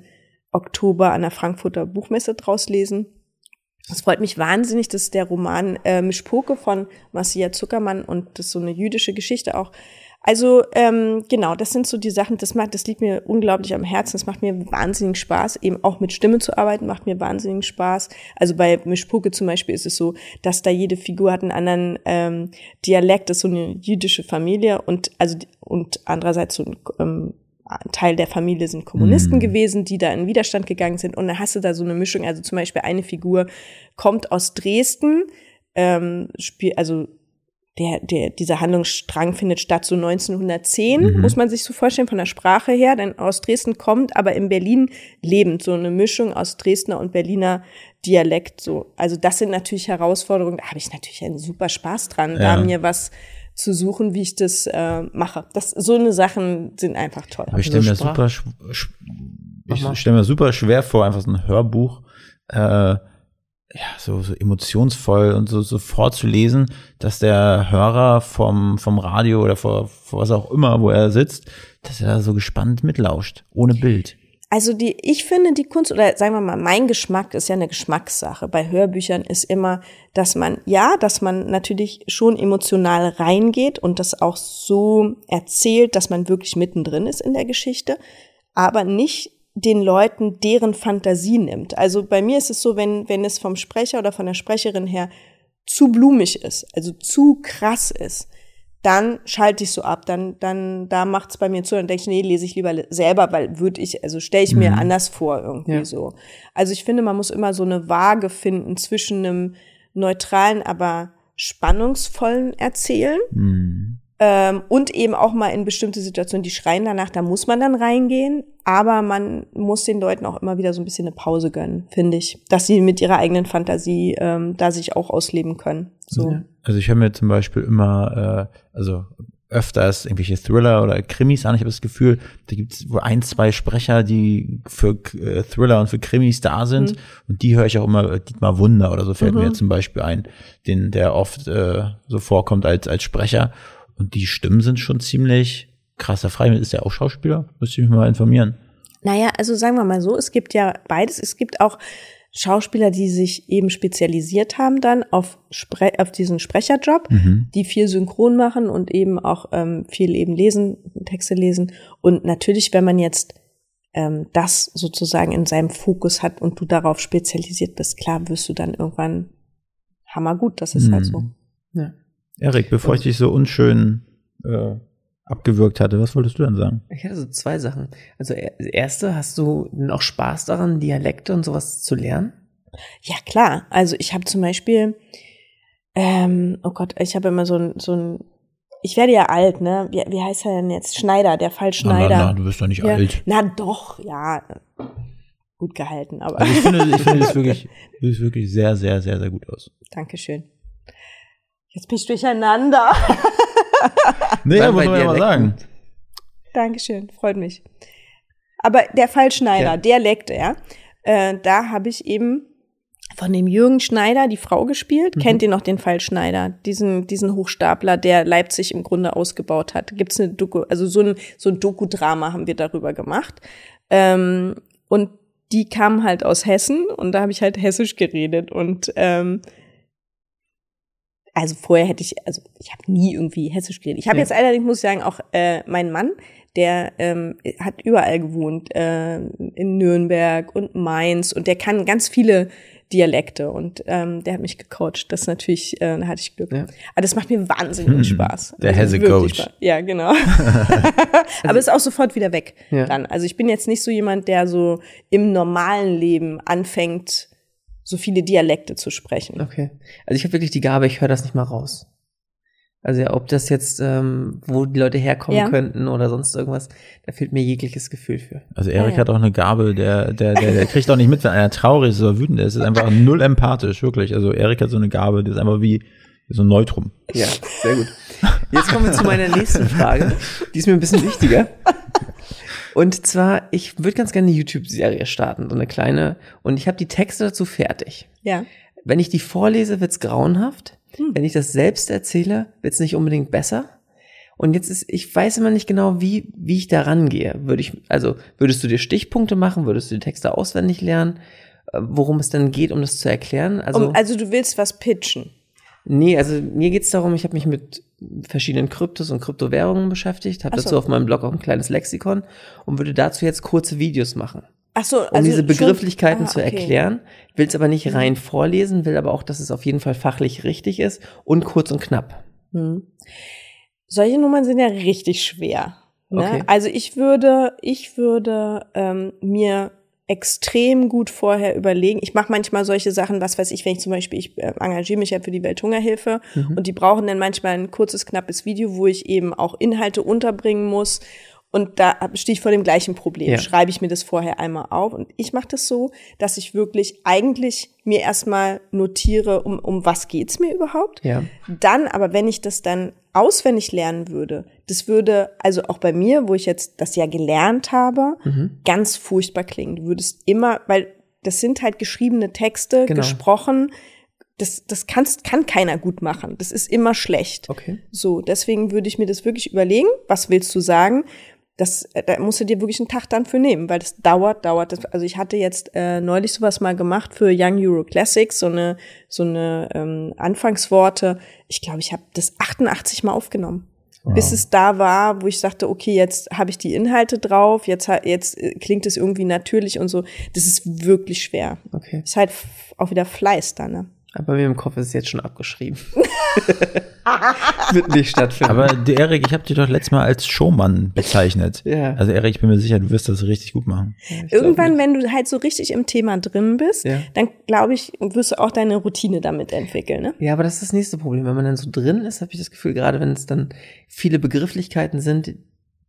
Oktober an der Frankfurter Buchmesse draus lesen. Es freut mich wahnsinnig, dass der Roman äh, Mischpoke von Marcia Zuckermann und das ist so eine jüdische Geschichte auch. Also ähm, genau, das sind so die Sachen, das macht, das liegt mir unglaublich am Herzen. Es macht mir wahnsinnig Spaß, eben auch mit Stimme zu arbeiten, macht mir wahnsinnig Spaß. Also bei Mischpoke zum Beispiel ist es so, dass da jede Figur hat einen anderen ähm, Dialekt, das ist so eine jüdische Familie und also und andererseits so ein ähm, ein Teil der Familie sind Kommunisten Mhm. gewesen, die da in Widerstand gegangen sind. Und dann hast du da so eine Mischung. Also zum Beispiel eine Figur kommt aus Dresden, ähm, spiel, also der, der, dieser Handlungsstrang findet statt so 1910, Mhm. muss man sich so vorstellen, von der Sprache her, dann aus Dresden kommt, aber in Berlin lebend, so eine Mischung aus Dresdner und Berliner Dialekt, so. Also das sind natürlich Herausforderungen, da habe ich natürlich einen super Spaß dran, Ja. da mir was zu suchen, wie ich das äh, mache. Das, so eine Sachen sind einfach toll. aber ich stelle mir super, ich mal. stelle mir super schwer vor, einfach so ein Hörbuch, äh, ja, so, so emotionsvoll und so, so vorzulesen, dass der Hörer vom, vom Radio oder vor, vor was auch immer, wo er sitzt, dass er da so gespannt mitlauscht, ohne Bild. Also die, ich finde die Kunst, oder sagen wir mal, mein Geschmack ist ja eine Geschmackssache. Bei Hörbüchern ist immer, dass man, ja, dass man natürlich schon emotional reingeht und das auch so erzählt, dass man wirklich mittendrin ist in der Geschichte, aber nicht den Leuten deren Fantasie nimmt. Also bei mir ist es so, wenn, wenn es vom Sprecher oder von der Sprecherin her zu blumig ist, also zu krass ist, dann schalte ich so ab, dann, dann, da macht's bei mir zu, dann denke ich, nee, lese ich lieber selber, weil würde ich, also stelle ich mir Mhm. anders vor irgendwie Ja. so. Also ich finde, man muss immer so eine Waage finden zwischen einem neutralen, aber spannungsvollen Erzählen Hm. Ähm, und eben auch mal in bestimmte Situationen, die schreien danach, da muss man dann reingehen, aber man muss den Leuten auch immer wieder so ein bisschen eine Pause gönnen, finde ich, dass sie mit ihrer eigenen Fantasie ähm, da sich auch ausleben können. So. Ja. Also ich höre mir zum Beispiel immer, äh, also öfters irgendwelche Thriller oder Krimis an. Ich habe das Gefühl, da gibt es wohl ein, zwei Sprecher, die für äh, Thriller und für Krimis da sind. Mhm. Und die höre ich auch immer, äh, Dietmar Wunder oder so fällt mir Mhm. jetzt zum Beispiel ein, den, der oft äh, so vorkommt als, als Sprecher. Und die Stimmen sind schon ziemlich krass. Der Freimund ist ja auch Schauspieler, müsste ich mich mal informieren. Naja, also sagen wir mal so, es gibt ja beides. Es gibt auch Schauspieler, die sich eben spezialisiert haben dann auf, Spre auf diesen Sprecherjob, die viel synchron machen und eben auch ähm, viel eben lesen, Texte lesen. Und natürlich, wenn man jetzt ähm, das sozusagen in seinem Fokus hat und du darauf spezialisiert bist, klar wirst du dann irgendwann hammergut. Das ist halt so. Ja. Erik, bevor ich dich so unschön äh, abgewürgt hatte, was wolltest du denn sagen? Ich hatte so zwei Sachen. Also er- das erste, hast du auch Spaß daran, Dialekte und sowas zu lernen? Ja, klar. Also ich habe zum Beispiel, ähm, oh Gott, ich habe immer so ein, so ein, ich werde ja alt, ne? Wie, wie heißt er denn jetzt? Schneider, der Fall Schneider. Na, na, na, du bist doch nicht ja. alt. Na doch, ja. Gut gehalten, aber Also ich finde, ich finde das (laughs) wirklich, du siehst wirklich sehr, sehr, sehr, sehr gut aus. Dankeschön. Jetzt bin ich durcheinander. (laughs) Nee, Dann muss man ja mal sagen. Dankeschön, freut mich. Aber der Fall Schneider, Ja. Dialekte, ja. Äh, da habe ich eben von dem Jürgen Schneider die Frau gespielt. Mhm. Kennt ihr noch den Fall Schneider? Diesen, diesen Hochstapler, der Leipzig im Grunde ausgebaut hat. Gibt's eine Doku, also so ein, so ein Doku-Drama haben wir darüber gemacht. Ähm, und die kam halt aus Hessen und da habe ich halt Hessisch geredet und ähm, also vorher hätte ich, also ich habe nie irgendwie Hessisch geredet. Ich habe Ja. jetzt allerdings, muss ich sagen, auch äh, mein Mann, der ähm, hat überall gewohnt, äh, in Nürnberg und Mainz und der kann ganz viele Dialekte und ähm, der hat mich gecoacht. Das ist natürlich, äh, da hatte ich Glück. Ja. Aber das macht mir wahnsinnig Hm, Spaß. der Also Hesse Coach. Spaß. Ja, genau. (laughs) (laughs) Aber ist auch sofort wieder weg Ja. dann. Also ich bin jetzt nicht so jemand, der so im normalen Leben anfängt, so viele Dialekte zu sprechen. Okay. Also ich habe wirklich die Gabe, ich höre das nicht mal raus. Also ja, ob das jetzt, ähm, wo die Leute herkommen Ja. könnten oder sonst irgendwas, da fehlt mir jegliches Gefühl für. Also Erik Ja, ja. hat auch eine Gabe, der, der, der, der kriegt auch nicht mit, wenn einer traurig ist oder wütend ist. ist einfach null empathisch, wirklich. Also Erik hat so eine Gabe, die ist einfach wie so ein Neutrum. Ja, sehr gut. Jetzt kommen wir zu meiner nächsten Frage. Die ist mir ein bisschen wichtiger. Und zwar, ich würde ganz gerne eine YouTube-Serie starten, so eine kleine. Und ich habe die Texte dazu fertig. Ja. Wenn ich die vorlese, wird's grauenhaft. Hm. Wenn ich das selbst erzähle, wird's nicht unbedingt besser. Und jetzt ist, ich weiß immer nicht genau, wie, wie ich da rangehe. Würde ich, also, würdest du dir Stichpunkte machen? Würdest du die Texte auswendig lernen? Äh, Worum es dann geht, um das zu erklären? Also, Um, also du willst was pitchen. Nee, also mir geht's darum, ich habe mich mit verschiedenen Kryptos und Kryptowährungen beschäftigt, habe so. dazu auf meinem Blog auch ein kleines Lexikon und würde dazu jetzt kurze Videos machen Ach so, um also diese schon- Begrifflichkeiten Ah, zu okay. erklären. Will es aber nicht rein vorlesen, will aber auch, dass es auf jeden Fall fachlich richtig ist und kurz und knapp. Hm. Solche Nummern sind ja richtig schwer. Ne? Okay. Also ich würde, ich würde ähm, mir extrem gut vorher überlegen. Ich mache manchmal solche Sachen, was weiß ich, wenn ich zum Beispiel, ich äh, engagiere mich ja für die Welthungerhilfe und die brauchen dann manchmal ein kurzes, knappes Video, wo ich eben auch Inhalte unterbringen muss. Und da stehe ich vor dem gleichen Problem. Ja. Schreibe ich mir das vorher einmal auf. Und ich mache das so, dass ich wirklich eigentlich mir erstmal notiere, um, um was geht's mir überhaupt. Ja. Dann, aber wenn ich das dann auswendig lernen würde, das würde, also auch bei mir, wo ich jetzt das ja gelernt habe, Mhm. ganz furchtbar klingen. Du würdest immer, weil das sind halt geschriebene Texte, Genau. gesprochen. Das, das kannst, kann keiner gut machen. Das ist immer schlecht. Okay. So, deswegen würde ich mir das wirklich überlegen. Was willst du sagen? Das, äh, da musst du dir wirklich einen Tag dann für nehmen, weil das dauert, dauert. Das, also ich hatte jetzt äh, neulich sowas mal gemacht für Young Euro Classics, so eine, so eine ähm, Anfangsworte. Ich glaube, ich habe das 88 Mal aufgenommen. Bis es da war, wo ich sagte, okay, jetzt habe ich die Inhalte drauf, jetzt, jetzt äh, klingt es irgendwie natürlich und so. Das ist wirklich schwer. Okay. Ist halt auch wieder Fleiß da, ne? Aber bei mir im Kopf ist es jetzt schon abgeschrieben. (laughs) Wird nicht stattfinden. Aber der Erik, ich habe dich doch letztes Mal als Showmann bezeichnet. Ja. Also Erik, ich bin mir sicher, du wirst das richtig gut machen. Ich Irgendwann, wenn du halt so richtig im Thema drin bist, Ja. dann glaube ich, wirst du auch deine Routine damit entwickeln, ne? Ja, aber das ist das nächste Problem. Wenn man dann so drin ist, habe ich das Gefühl, gerade wenn es dann viele Begrifflichkeiten sind,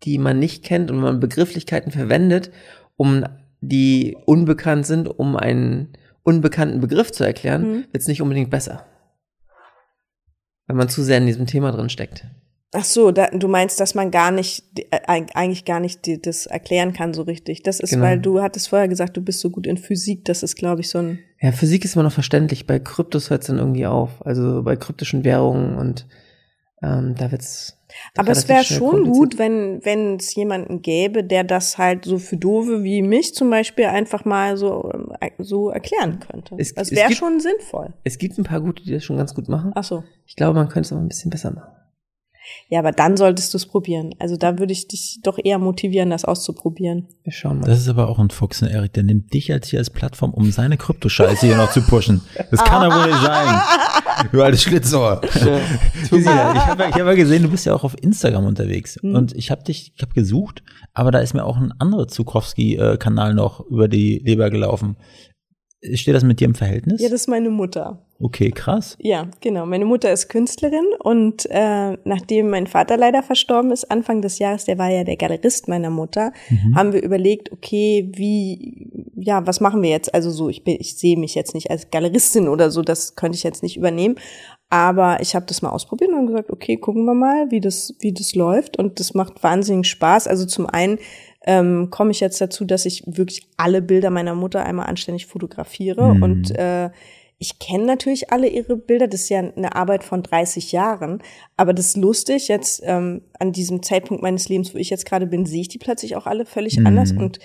die man nicht kennt und man Begrifflichkeiten verwendet, um die unbekannt sind, um einen unbekannten Begriff zu erklären, Mhm. wird es nicht unbedingt besser. Wenn man zu sehr in diesem Thema drin steckt. Ach so, da, du meinst, dass man gar nicht, äh, eigentlich gar nicht die, das erklären kann so richtig. Das ist, Genau. weil du hattest vorher gesagt, du bist so gut in Physik. Das ist, glaube ich, so ein. Ja, Physik ist immer noch verständlich. Bei Kryptos hört es dann irgendwie auf. Also bei kryptischen Währungen und ähm, da wird's. Aber es wäre schon gut, wenn wenn es jemanden gäbe, der das halt so für Dove wie mich zum Beispiel einfach mal so ähm, so erklären könnte. Es- das wäre schon sinnvoll. Es gibt ein paar gute, die das schon ganz gut machen. Ach so. Ich glaube, man könnte es aber ein bisschen besser machen. Ja, aber dann solltest du es probieren. Also da würde ich dich doch eher motivieren, das auszuprobieren. Wir schauen mal. Das ist aber auch ein Fuchs, ne, Erik. Der nimmt dich jetzt hier als Plattform, um seine Kryptoscheiße hier noch zu pushen. Das kann doch wohl nicht sein. Du altes Schlitzohr. Ich habe ja, hab ja gesehen, du bist ja auch auf Instagram unterwegs. Und ich habe dich, ich habe gesucht, aber da ist mir auch ein anderer Zukowski-Kanal noch über die Leber gelaufen. Steht das mit dir im Verhältnis? Ja, das ist meine Mutter. okay, krass. Ja, genau. Meine Mutter ist Künstlerin und äh, nachdem mein Vater leider verstorben ist, Anfang des Jahres, der war ja der Galerist meiner Mutter, haben wir überlegt, okay, wie, ja, was machen wir jetzt? Also so, ich bin, ich sehe mich jetzt nicht als Galeristin oder so, das könnte ich jetzt nicht übernehmen. Aber ich habe das mal ausprobiert und gesagt, okay, gucken wir mal, wie das, wie das läuft. Und das macht wahnsinnig Spaß. Also zum einen ähm, komme ich jetzt dazu, dass ich wirklich alle Bilder meiner Mutter einmal anständig fotografiere. Mhm. und äh, ich kenne natürlich alle ihre Bilder, das ist ja eine Arbeit von 30 Jahren, aber das ist lustig, jetzt ähm, an diesem Zeitpunkt meines Lebens, wo ich jetzt gerade bin, sehe ich die plötzlich auch alle völlig Mhm. anders. Und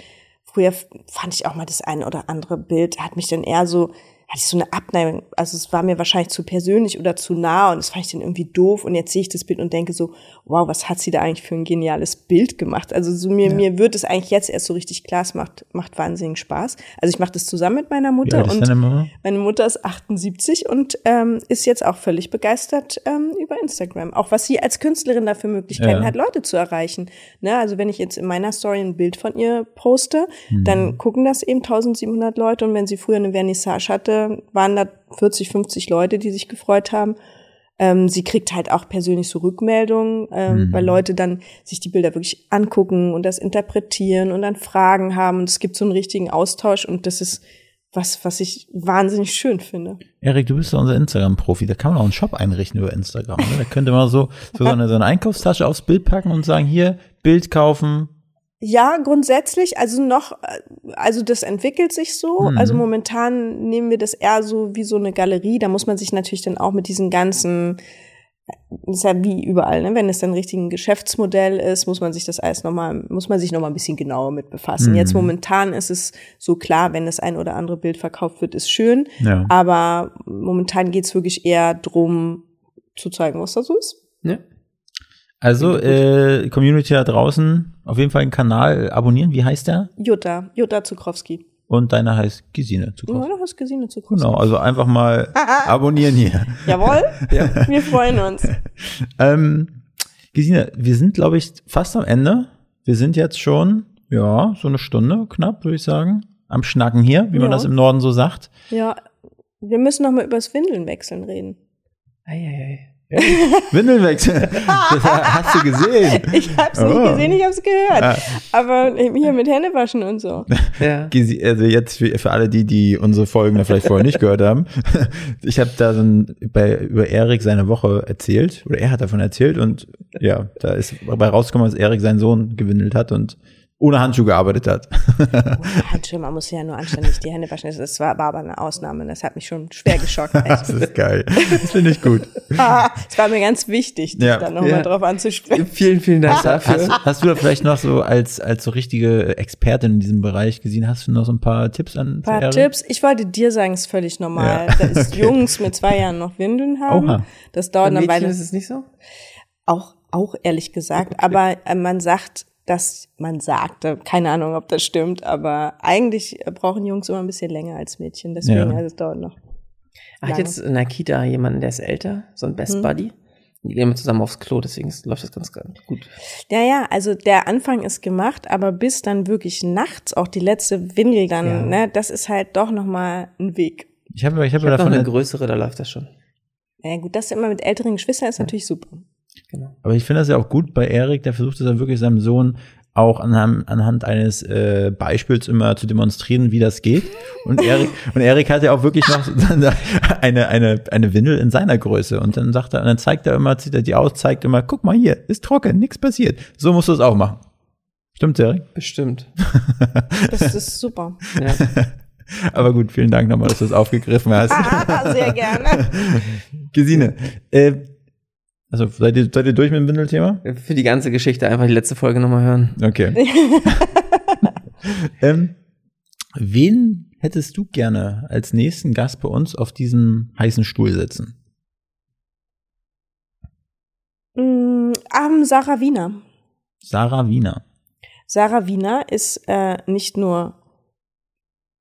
früher fand ich auch mal das eine oder andere Bild, hat mich dann eher so, hatte ich so eine Abneigung, also es war mir wahrscheinlich zu persönlich oder zu nah und das fand ich dann irgendwie doof und jetzt sehe ich das Bild und denke so, wow, was hat sie da eigentlich für ein geniales Bild gemacht? Also so mir, mir wird es eigentlich jetzt erst so richtig klar, es macht, macht wahnsinnig Spaß. Also ich mache das zusammen mit meiner Mutter und Mama? meine Mutter ist 78 und ähm, ist jetzt auch völlig begeistert ähm, über Instagram. Auch was sie als Künstlerin da für Möglichkeiten Ja. hat, Leute zu erreichen. Ne? Also wenn ich jetzt in meiner Story ein Bild von ihr poste, Mhm. dann gucken das eben 1700 Leute und wenn sie früher eine Vernissage hatte, waren da 40, 50 Leute, die sich gefreut haben. Ähm, sie kriegt halt auch persönlich so Rückmeldungen, ähm, Mhm. weil Leute dann sich die Bilder wirklich angucken und das interpretieren und dann Fragen haben und es gibt so einen richtigen Austausch und das ist was, was ich wahnsinnig schön finde. Erik, du bist ja unser Instagram-Profi. Da kann man auch einen Shop einrichten über Instagram. Ne? Da könnte man so, so (laughs) eine, so eine Einkaufstasche aufs Bild packen und sagen, hier, Bild kaufen. Ja, grundsätzlich, also noch, äh, also das entwickelt sich so. Mhm. Also momentan nehmen wir das eher so wie so eine Galerie. Da muss man sich natürlich dann auch mit diesen ganzen, das ist ja wie überall, ne? Wenn es dann richtig ein Geschäftsmodell ist, muss man sich das alles nochmal, muss man sich nochmal ein bisschen genauer mit befassen. Mhm. Jetzt momentan ist es so klar, wenn das ein oder andere Bild verkauft wird, ist schön. Ja. Aber momentan geht's wirklich eher drum, zu zeigen, was da so ist. Ja. Also, äh, Community da draußen, auf jeden Fall einen Kanal abonnieren. Wie heißt der? Jutta, Jutta Zukrowski. Und deiner heißt Gesine zu Ja, du hast gesehen, Zukrowski. Genau, also einfach mal abonnieren hier. Jawohl, (laughs) wir freuen uns. (laughs) Ähm, Gesine, wir sind, glaube ich, fast am Ende. Wir sind jetzt schon, ja, so eine Stunde knapp, würde ich sagen, am Schnacken hier, wie man Ja. das im Norden so sagt. Ja, wir müssen noch mal übers Windeln wechseln reden. Eieiei. Windeln wechseln. Das (laughs) hast du gesehen. Ich hab's nicht Oh. gesehen, ich hab's gehört. Aber hier mit Händewaschen und so. Ja. (laughs) Also jetzt für, für alle die, die unsere Folgen da vielleicht vorher nicht gehört haben. (laughs) Ich habe da so ein, bei, über Erik seine Woche erzählt, oder er hat davon erzählt und ja, da ist dabei rausgekommen, dass Erik seinen Sohn gewindelt hat und ohne Handschuh gearbeitet hat. Handschuhe, man muss ja nur anständig die Hände waschen. Das war, war aber eine Ausnahme. Das hat mich schon schwer geschockt. (laughs) Das ist geil. Das finde ich gut. (laughs) Es war mir ganz wichtig, dich Ja. da nochmal Ja. drauf anzusprechen. Vielen, vielen Dank (laughs) dafür. Hast, hast du da vielleicht noch so als, als so richtige Expertin in diesem Bereich gesehen, hast du noch so ein paar Tipps an Ein paar? Tipps. Ich wollte dir sagen, es ist völlig normal, Ja. dass Jungs mit zwei Jahren noch Windeln haben. Oha. Das dauert eine Mädchen Weile. ist es nicht so? Auch, auch ehrlich gesagt. Aber äh, man sagt, dass man sagte, keine Ahnung, ob das stimmt, aber eigentlich brauchen Jungs immer ein bisschen länger als Mädchen. Deswegen, Ja. also es dauert noch. Er hat Lange. jetzt in der Kita jemanden, der ist älter, so ein Best Mhm. Buddy. Die gehen immer zusammen aufs Klo, deswegen läuft das ganz, ganz gut. Ja, ja, also der Anfang ist gemacht, aber bis dann wirklich nachts auch die letzte Windel dann, Ja. ne, das ist halt doch nochmal ein Weg. Ich habe ich hab Ich habe noch davon, eine größere, da läuft das schon. Ja gut, das immer mit älteren Geschwistern ist natürlich super. Genau. aber ich finde das ja auch gut bei Erik, der versucht es ja wirklich seinem Sohn auch anhand, anhand eines äh, Beispiels immer zu demonstrieren, wie das geht. Und Erik, (laughs) und Erik hat ja auch wirklich noch eine, eine, eine Windel in seiner Größe. Und dann sagt er, und dann zeigt er immer, zieht er die aus, zeigt immer, guck mal hier, ist trocken, nichts passiert. So musst du es auch machen. Stimmt, Erik? Bestimmt. (laughs) Das ist super. Ja. (laughs) Aber gut, vielen Dank nochmal, dass du es aufgegriffen hast. Ah, sehr gerne. Gesine, äh, also seid ihr, seid ihr durch mit dem Windelthema? Für die ganze Geschichte einfach die letzte Folge nochmal hören. Okay. (laughs) ähm, wen hättest du gerne als nächsten Gast bei uns auf diesem heißen Stuhl sitzen? Mm, ähm, Sarah Wiener. Sarah Wiener. Sarah Wiener ist äh, nicht nur,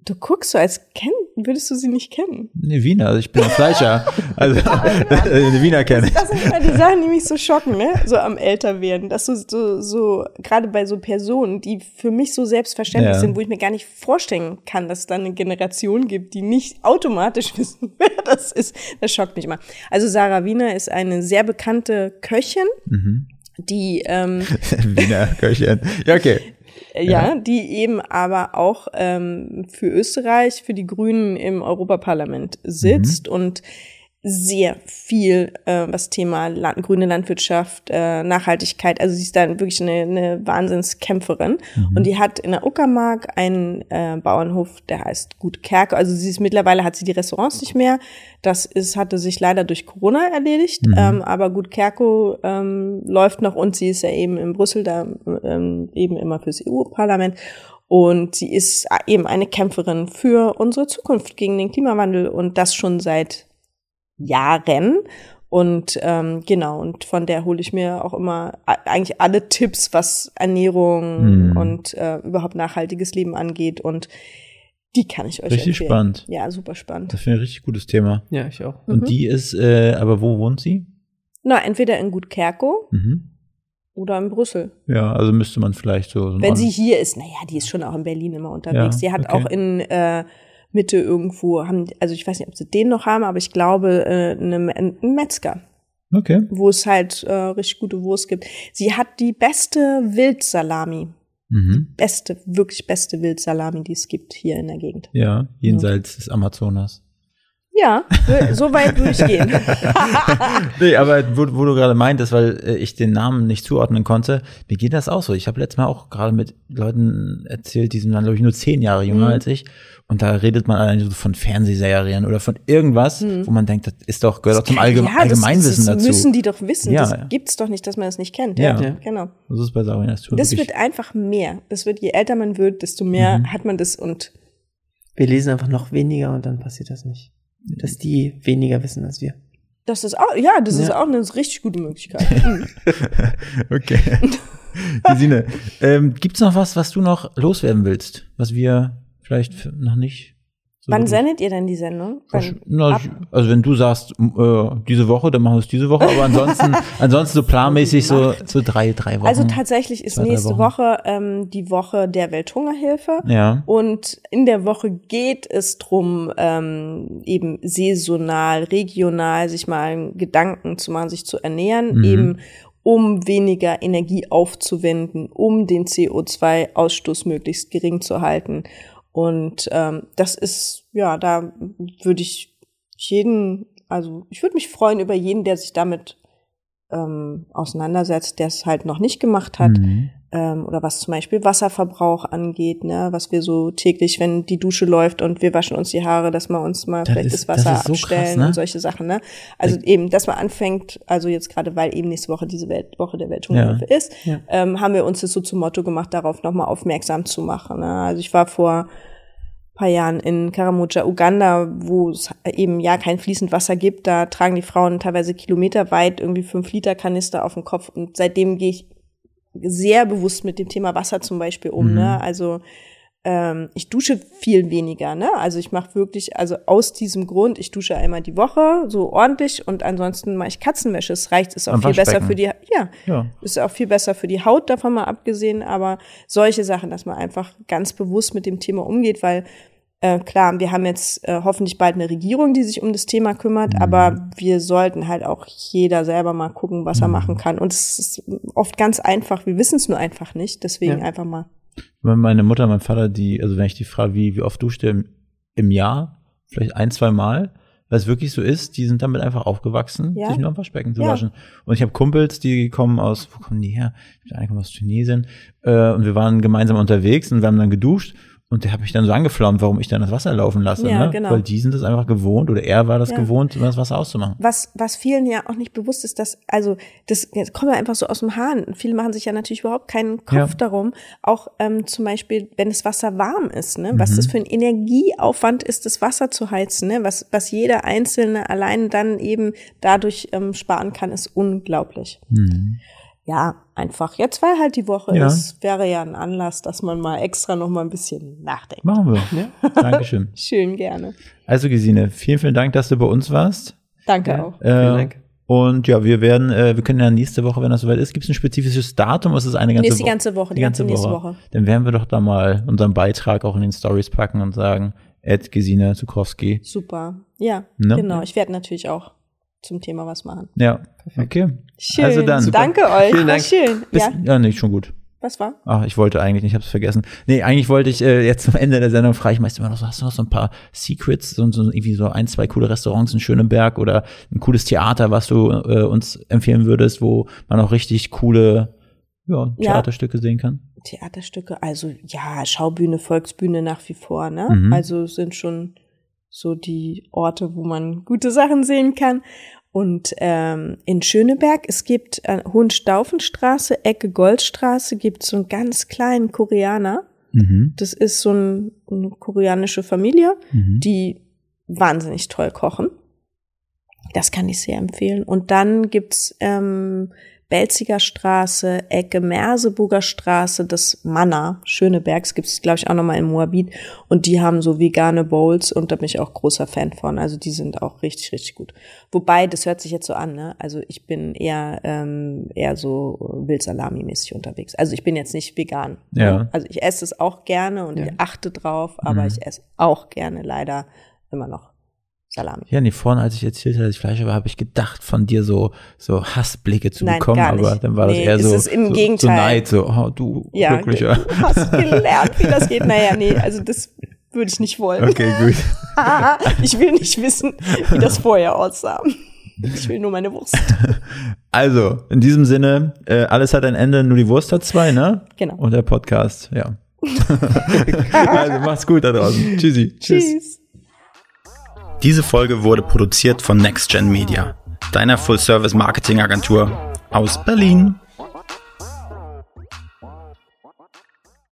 du guckst so, als kenn, würdest du sie nicht kennen. Nee, Wiener, also ich bin ein Fleischer. (laughs) also (laughs) eine Wiener kenne ich. Das sind immer die Sachen, die mich so schocken, ne? So am Älterwerden. Dass du so, so, gerade bei so Personen, die für mich so selbstverständlich Ja. sind, wo ich mir gar nicht vorstellen kann, dass es da eine Generation gibt, die nicht automatisch (laughs) wissen, wer das ist. Das schockt mich immer. Also Sarah Wiener ist eine sehr bekannte Köchin, Mhm. die ähm, Wiener Köchin. Ja, okay. Ja, die eben aber auch ähm, für Österreich, für die Grünen im Europaparlament sitzt und sehr viel, äh, was Thema Land, grüne Landwirtschaft, äh, Nachhaltigkeit, also sie ist dann wirklich eine, eine Wahnsinnskämpferin. Und die hat in der Uckermark einen äh, Bauernhof, der heißt Gut Kerke. Also sie ist mittlerweile hat sie die Restaurants nicht mehr. Das ist, hatte sich leider durch Corona erledigt. Ähm, aber Gut Kerko ähm, läuft noch und sie ist ja eben in Brüssel da ähm, eben immer fürs EU-Parlament. Und sie ist eben eine Kämpferin für unsere Zukunft gegen den Klimawandel und das schon seit Jahren. Und ähm, genau, und von der hole ich mir auch immer eigentlich alle Tipps, was Ernährung Hm. und äh, überhaupt nachhaltiges Leben angeht. Und die kann ich euch Richtig empfehlen. spannend. Ja, super spannend. Das finde ich ein richtig gutes Thema. Ja, ich auch. Und Mhm. die ist, äh, aber wo wohnt sie? Na, entweder in Gut Kerko Mhm. oder in Brüssel. Ja, also müsste man vielleicht so. so Wenn sie hier ist, naja, die ist schon auch in Berlin immer unterwegs. Ja, sie hat okay. auch in äh, Mitte irgendwo, haben, also ich weiß nicht, ob sie den noch haben, aber ich glaube, äh, eine, einen Metzger, Okay. wo es halt äh, richtig gute Wurst gibt. Sie hat die beste Wildsalami. Mhm. Beste, wirklich beste Wildsalami, die es gibt hier in der Gegend. Ja, jenseits des Amazonas. Ja, so weit würde ich gehen. (laughs) Nee, aber wo, wo du gerade meintest, weil äh, ich den Namen nicht zuordnen konnte, mir geht das auch so. Ich habe letztes Mal auch gerade mit Leuten erzählt, die sind dann, glaube ich, nur zehn Jahre jünger Mhm. als ich. Und da redet man allein so von Fernsehserien oder von irgendwas, wo man denkt, das ist doch, gehört doch zum Allgeme Mhm. ja, das, Allgemeinwissen das dazu. müssen die doch wissen. Ja, das ja. gibt's doch nicht, dass man das nicht kennt. Ja. Ja, genau. das ist bei Sarah das tut Das wirklich- wird einfach mehr. Das wird, je älter man wird, desto mehr Mhm. hat man das und Wir lesen einfach noch weniger und dann passiert das nicht. Dass die weniger wissen als wir. Das ist auch, ja, das ist Ja. auch eine richtig gute Möglichkeit. (laughs) Mhm. okay. (laughs) Gesine, ähm, gibt's noch was, was du noch loswerden willst, was wir vielleicht noch nicht so Wann sendet ihr denn die Sendung? Na, also wenn du sagst, äh, diese Woche, dann machen wir es diese Woche, aber ansonsten, (laughs) ansonsten so planmäßig so, so drei, drei Wochen. also tatsächlich ist Zwei, nächste. Woche ähm, die Woche der Welthungerhilfe. Ja. Und in der Woche geht es drum, ähm, eben saisonal, regional sich mal Gedanken zu machen, sich zu ernähren, Mhm. eben um weniger Energie aufzuwenden, um den CO2-Ausstoß möglichst gering zu halten. Und ähm, das ist, ja, da würde ich jeden, also ich würde mich freuen über jeden, der sich damit ähm, auseinandersetzt, der es halt noch nicht gemacht hat Mhm. Ähm, oder was zum Beispiel Wasserverbrauch angeht, ne, was wir so täglich, wenn die Dusche läuft und wir waschen uns die Haare, dass wir uns mal Das vielleicht ist- das das Wasser ist so abstellen krass, ne? und solche Sachen, ne? Also eben, dass man anfängt, also jetzt gerade weil eben nächste Woche diese Welt, Woche der Welthungerhilfe ist, Ja. ähm, haben wir uns das so zum Motto gemacht, darauf nochmal aufmerksam zu machen. Ne? Also ich war vor paar Jahren in Karamoja, Uganda, wo es eben ja kein fließend Wasser gibt. Da tragen die Frauen teilweise kilometerweit irgendwie fünf Liter Kanister auf dem Kopf. Und seitdem gehe ich sehr bewusst mit dem Thema Wasser zum Beispiel um. Mhm. Ne? Also ähm, ich dusche viel weniger. Ne? Also ich mache wirklich, also aus diesem Grund, ich dusche einmal die Woche so ordentlich und ansonsten mache ich Katzenwäsche. Es reicht, ist auch Am viel besser für die, ja, Ja. ist auch viel besser für die Haut, davon mal abgesehen, aber solche Sachen, dass man einfach ganz bewusst mit dem Thema umgeht, weil Äh, klar, wir haben jetzt äh, hoffentlich bald eine Regierung, die sich um das Thema kümmert, Mhm. aber wir sollten halt auch jeder selber mal gucken, was er Mhm. machen kann. Und es ist oft ganz einfach, wir wissen es nur einfach nicht, deswegen Ja. einfach mal. Wenn meine Mutter, mein Vater, die, also wenn ich die frage, wie, wie oft duscht ihr im, im Jahr, vielleicht ein, zwei Mal, weil es wirklich so ist, die sind damit einfach aufgewachsen, Ja. sich nur am Waschbecken zu Ja. waschen. Und ich habe Kumpels, die kommen aus, wo kommen die her? Ich glaube, einer kommt aus Tunesien. Äh, und wir waren gemeinsam unterwegs und wir haben dann geduscht. Und der hat mich dann so angeflammt, warum ich dann das Wasser laufen lasse. Ja, ne? genau. Weil die sind das einfach gewohnt oder er war das Ja. gewohnt, das Wasser auszumachen. Was, was vielen ja auch nicht bewusst ist, dass, also, das, das kommt ja einfach so aus dem Hahn. Viele machen sich ja natürlich überhaupt keinen Kopf Ja. darum. Auch ähm, zum Beispiel, wenn das Wasser warm ist, ne? was Mhm. das für ein Energieaufwand ist, das Wasser zu heizen, ne? was, was jeder Einzelne allein dann eben dadurch ähm, sparen kann, ist unglaublich. Mhm. Ja, einfach. Jetzt, weil halt die Woche Ja. ist, wäre ja ein Anlass, dass man mal extra noch mal ein bisschen nachdenkt. Machen wir. (laughs) Dankeschön. (laughs) Schön gerne. Also Gesine, vielen, vielen Dank, dass du bei uns warst. Danke Ja. auch. Äh, Dank. Und ja, wir werden, äh, wir können ja nächste Woche, wenn das soweit ist, gibt es ein spezifisches Datum? Oder ist es eine ganze Nee, ist die Woche? ganze Woche, die ganze nächste Woche. Dann werden wir doch da mal unseren Beitrag auch in den Stories packen und sagen, Ed Gesine Zukowski. Super. Ja, Ne? genau. Ich werde natürlich auch zum Thema was machen. Ja, okay. Schön. Also dann. Super. Danke euch. Vielen War Dank. schön. Bis, Ja, ja, nee, schon gut. was war? Ach, ich wollte eigentlich nicht, ich hab's vergessen. Nee, eigentlich wollte ich äh, jetzt zum Ende der Sendung frage ich meist immer noch so, hast du noch so ein paar Secrets, so, so irgendwie so ein, zwei coole Restaurants in Schöneberg oder ein cooles Theater, was du äh, uns empfehlen würdest, wo man auch richtig coole ja, Ja. Theaterstücke sehen kann? Theaterstücke, also ja, Schaubühne, Volksbühne nach wie vor, ne? Mhm. Also sind schon so die Orte, wo man gute Sachen sehen kann. Und ähm, in Schöneberg, es gibt äh, Hohenstaufenstraße, Ecke Goldstraße, gibt so einen ganz kleinen Koreaner. Mhm. Das ist so ein, eine koreanische Familie, Mhm. die wahnsinnig toll kochen. Das kann ich sehr empfehlen. Und dann gibt's ähm, Belziger Straße, Ecke Merseburger Straße, das Manna, Schönebergs gibt's glaube ich, auch nochmal in Moabit. Und die haben so vegane Bowls und da bin ich auch großer Fan von. Also die sind auch richtig, richtig gut. Wobei, das hört sich jetzt so an, ne? Also ich bin eher, ähm, eher so Wildsalami-mäßig unterwegs. Also ich bin jetzt nicht vegan. Ja. Ne? Also ich esse es auch gerne und Ja. ich achte drauf, aber Mhm. ich esse auch gerne leider immer noch Salami. Ja, nee, vorhin, als ich erzählt habe, dass ich Fleisch habe, habe ich gedacht, von dir so, so Hassblicke zu Nein, bekommen, aber dann war das Nee, eher es so, ist im so, so Gegenteil. Neid, so, oh, du Ja, glücklicher. du hast (laughs) gelernt, wie das geht. Naja, nee, also das würde ich nicht wollen. Okay, gut. (laughs) ich will nicht wissen, wie das vorher aussah. Ich will nur meine Wurst. (laughs) Also, in diesem Sinne, äh, alles hat ein Ende, nur die Wurst hat zwei, ne? Genau. Und der Podcast, ja. also, macht's gut da draußen. Tschüssi. Tschüss. Diese Folge wurde produziert von NextGen Media, deiner Full-Service-Marketing-Agentur aus Berlin.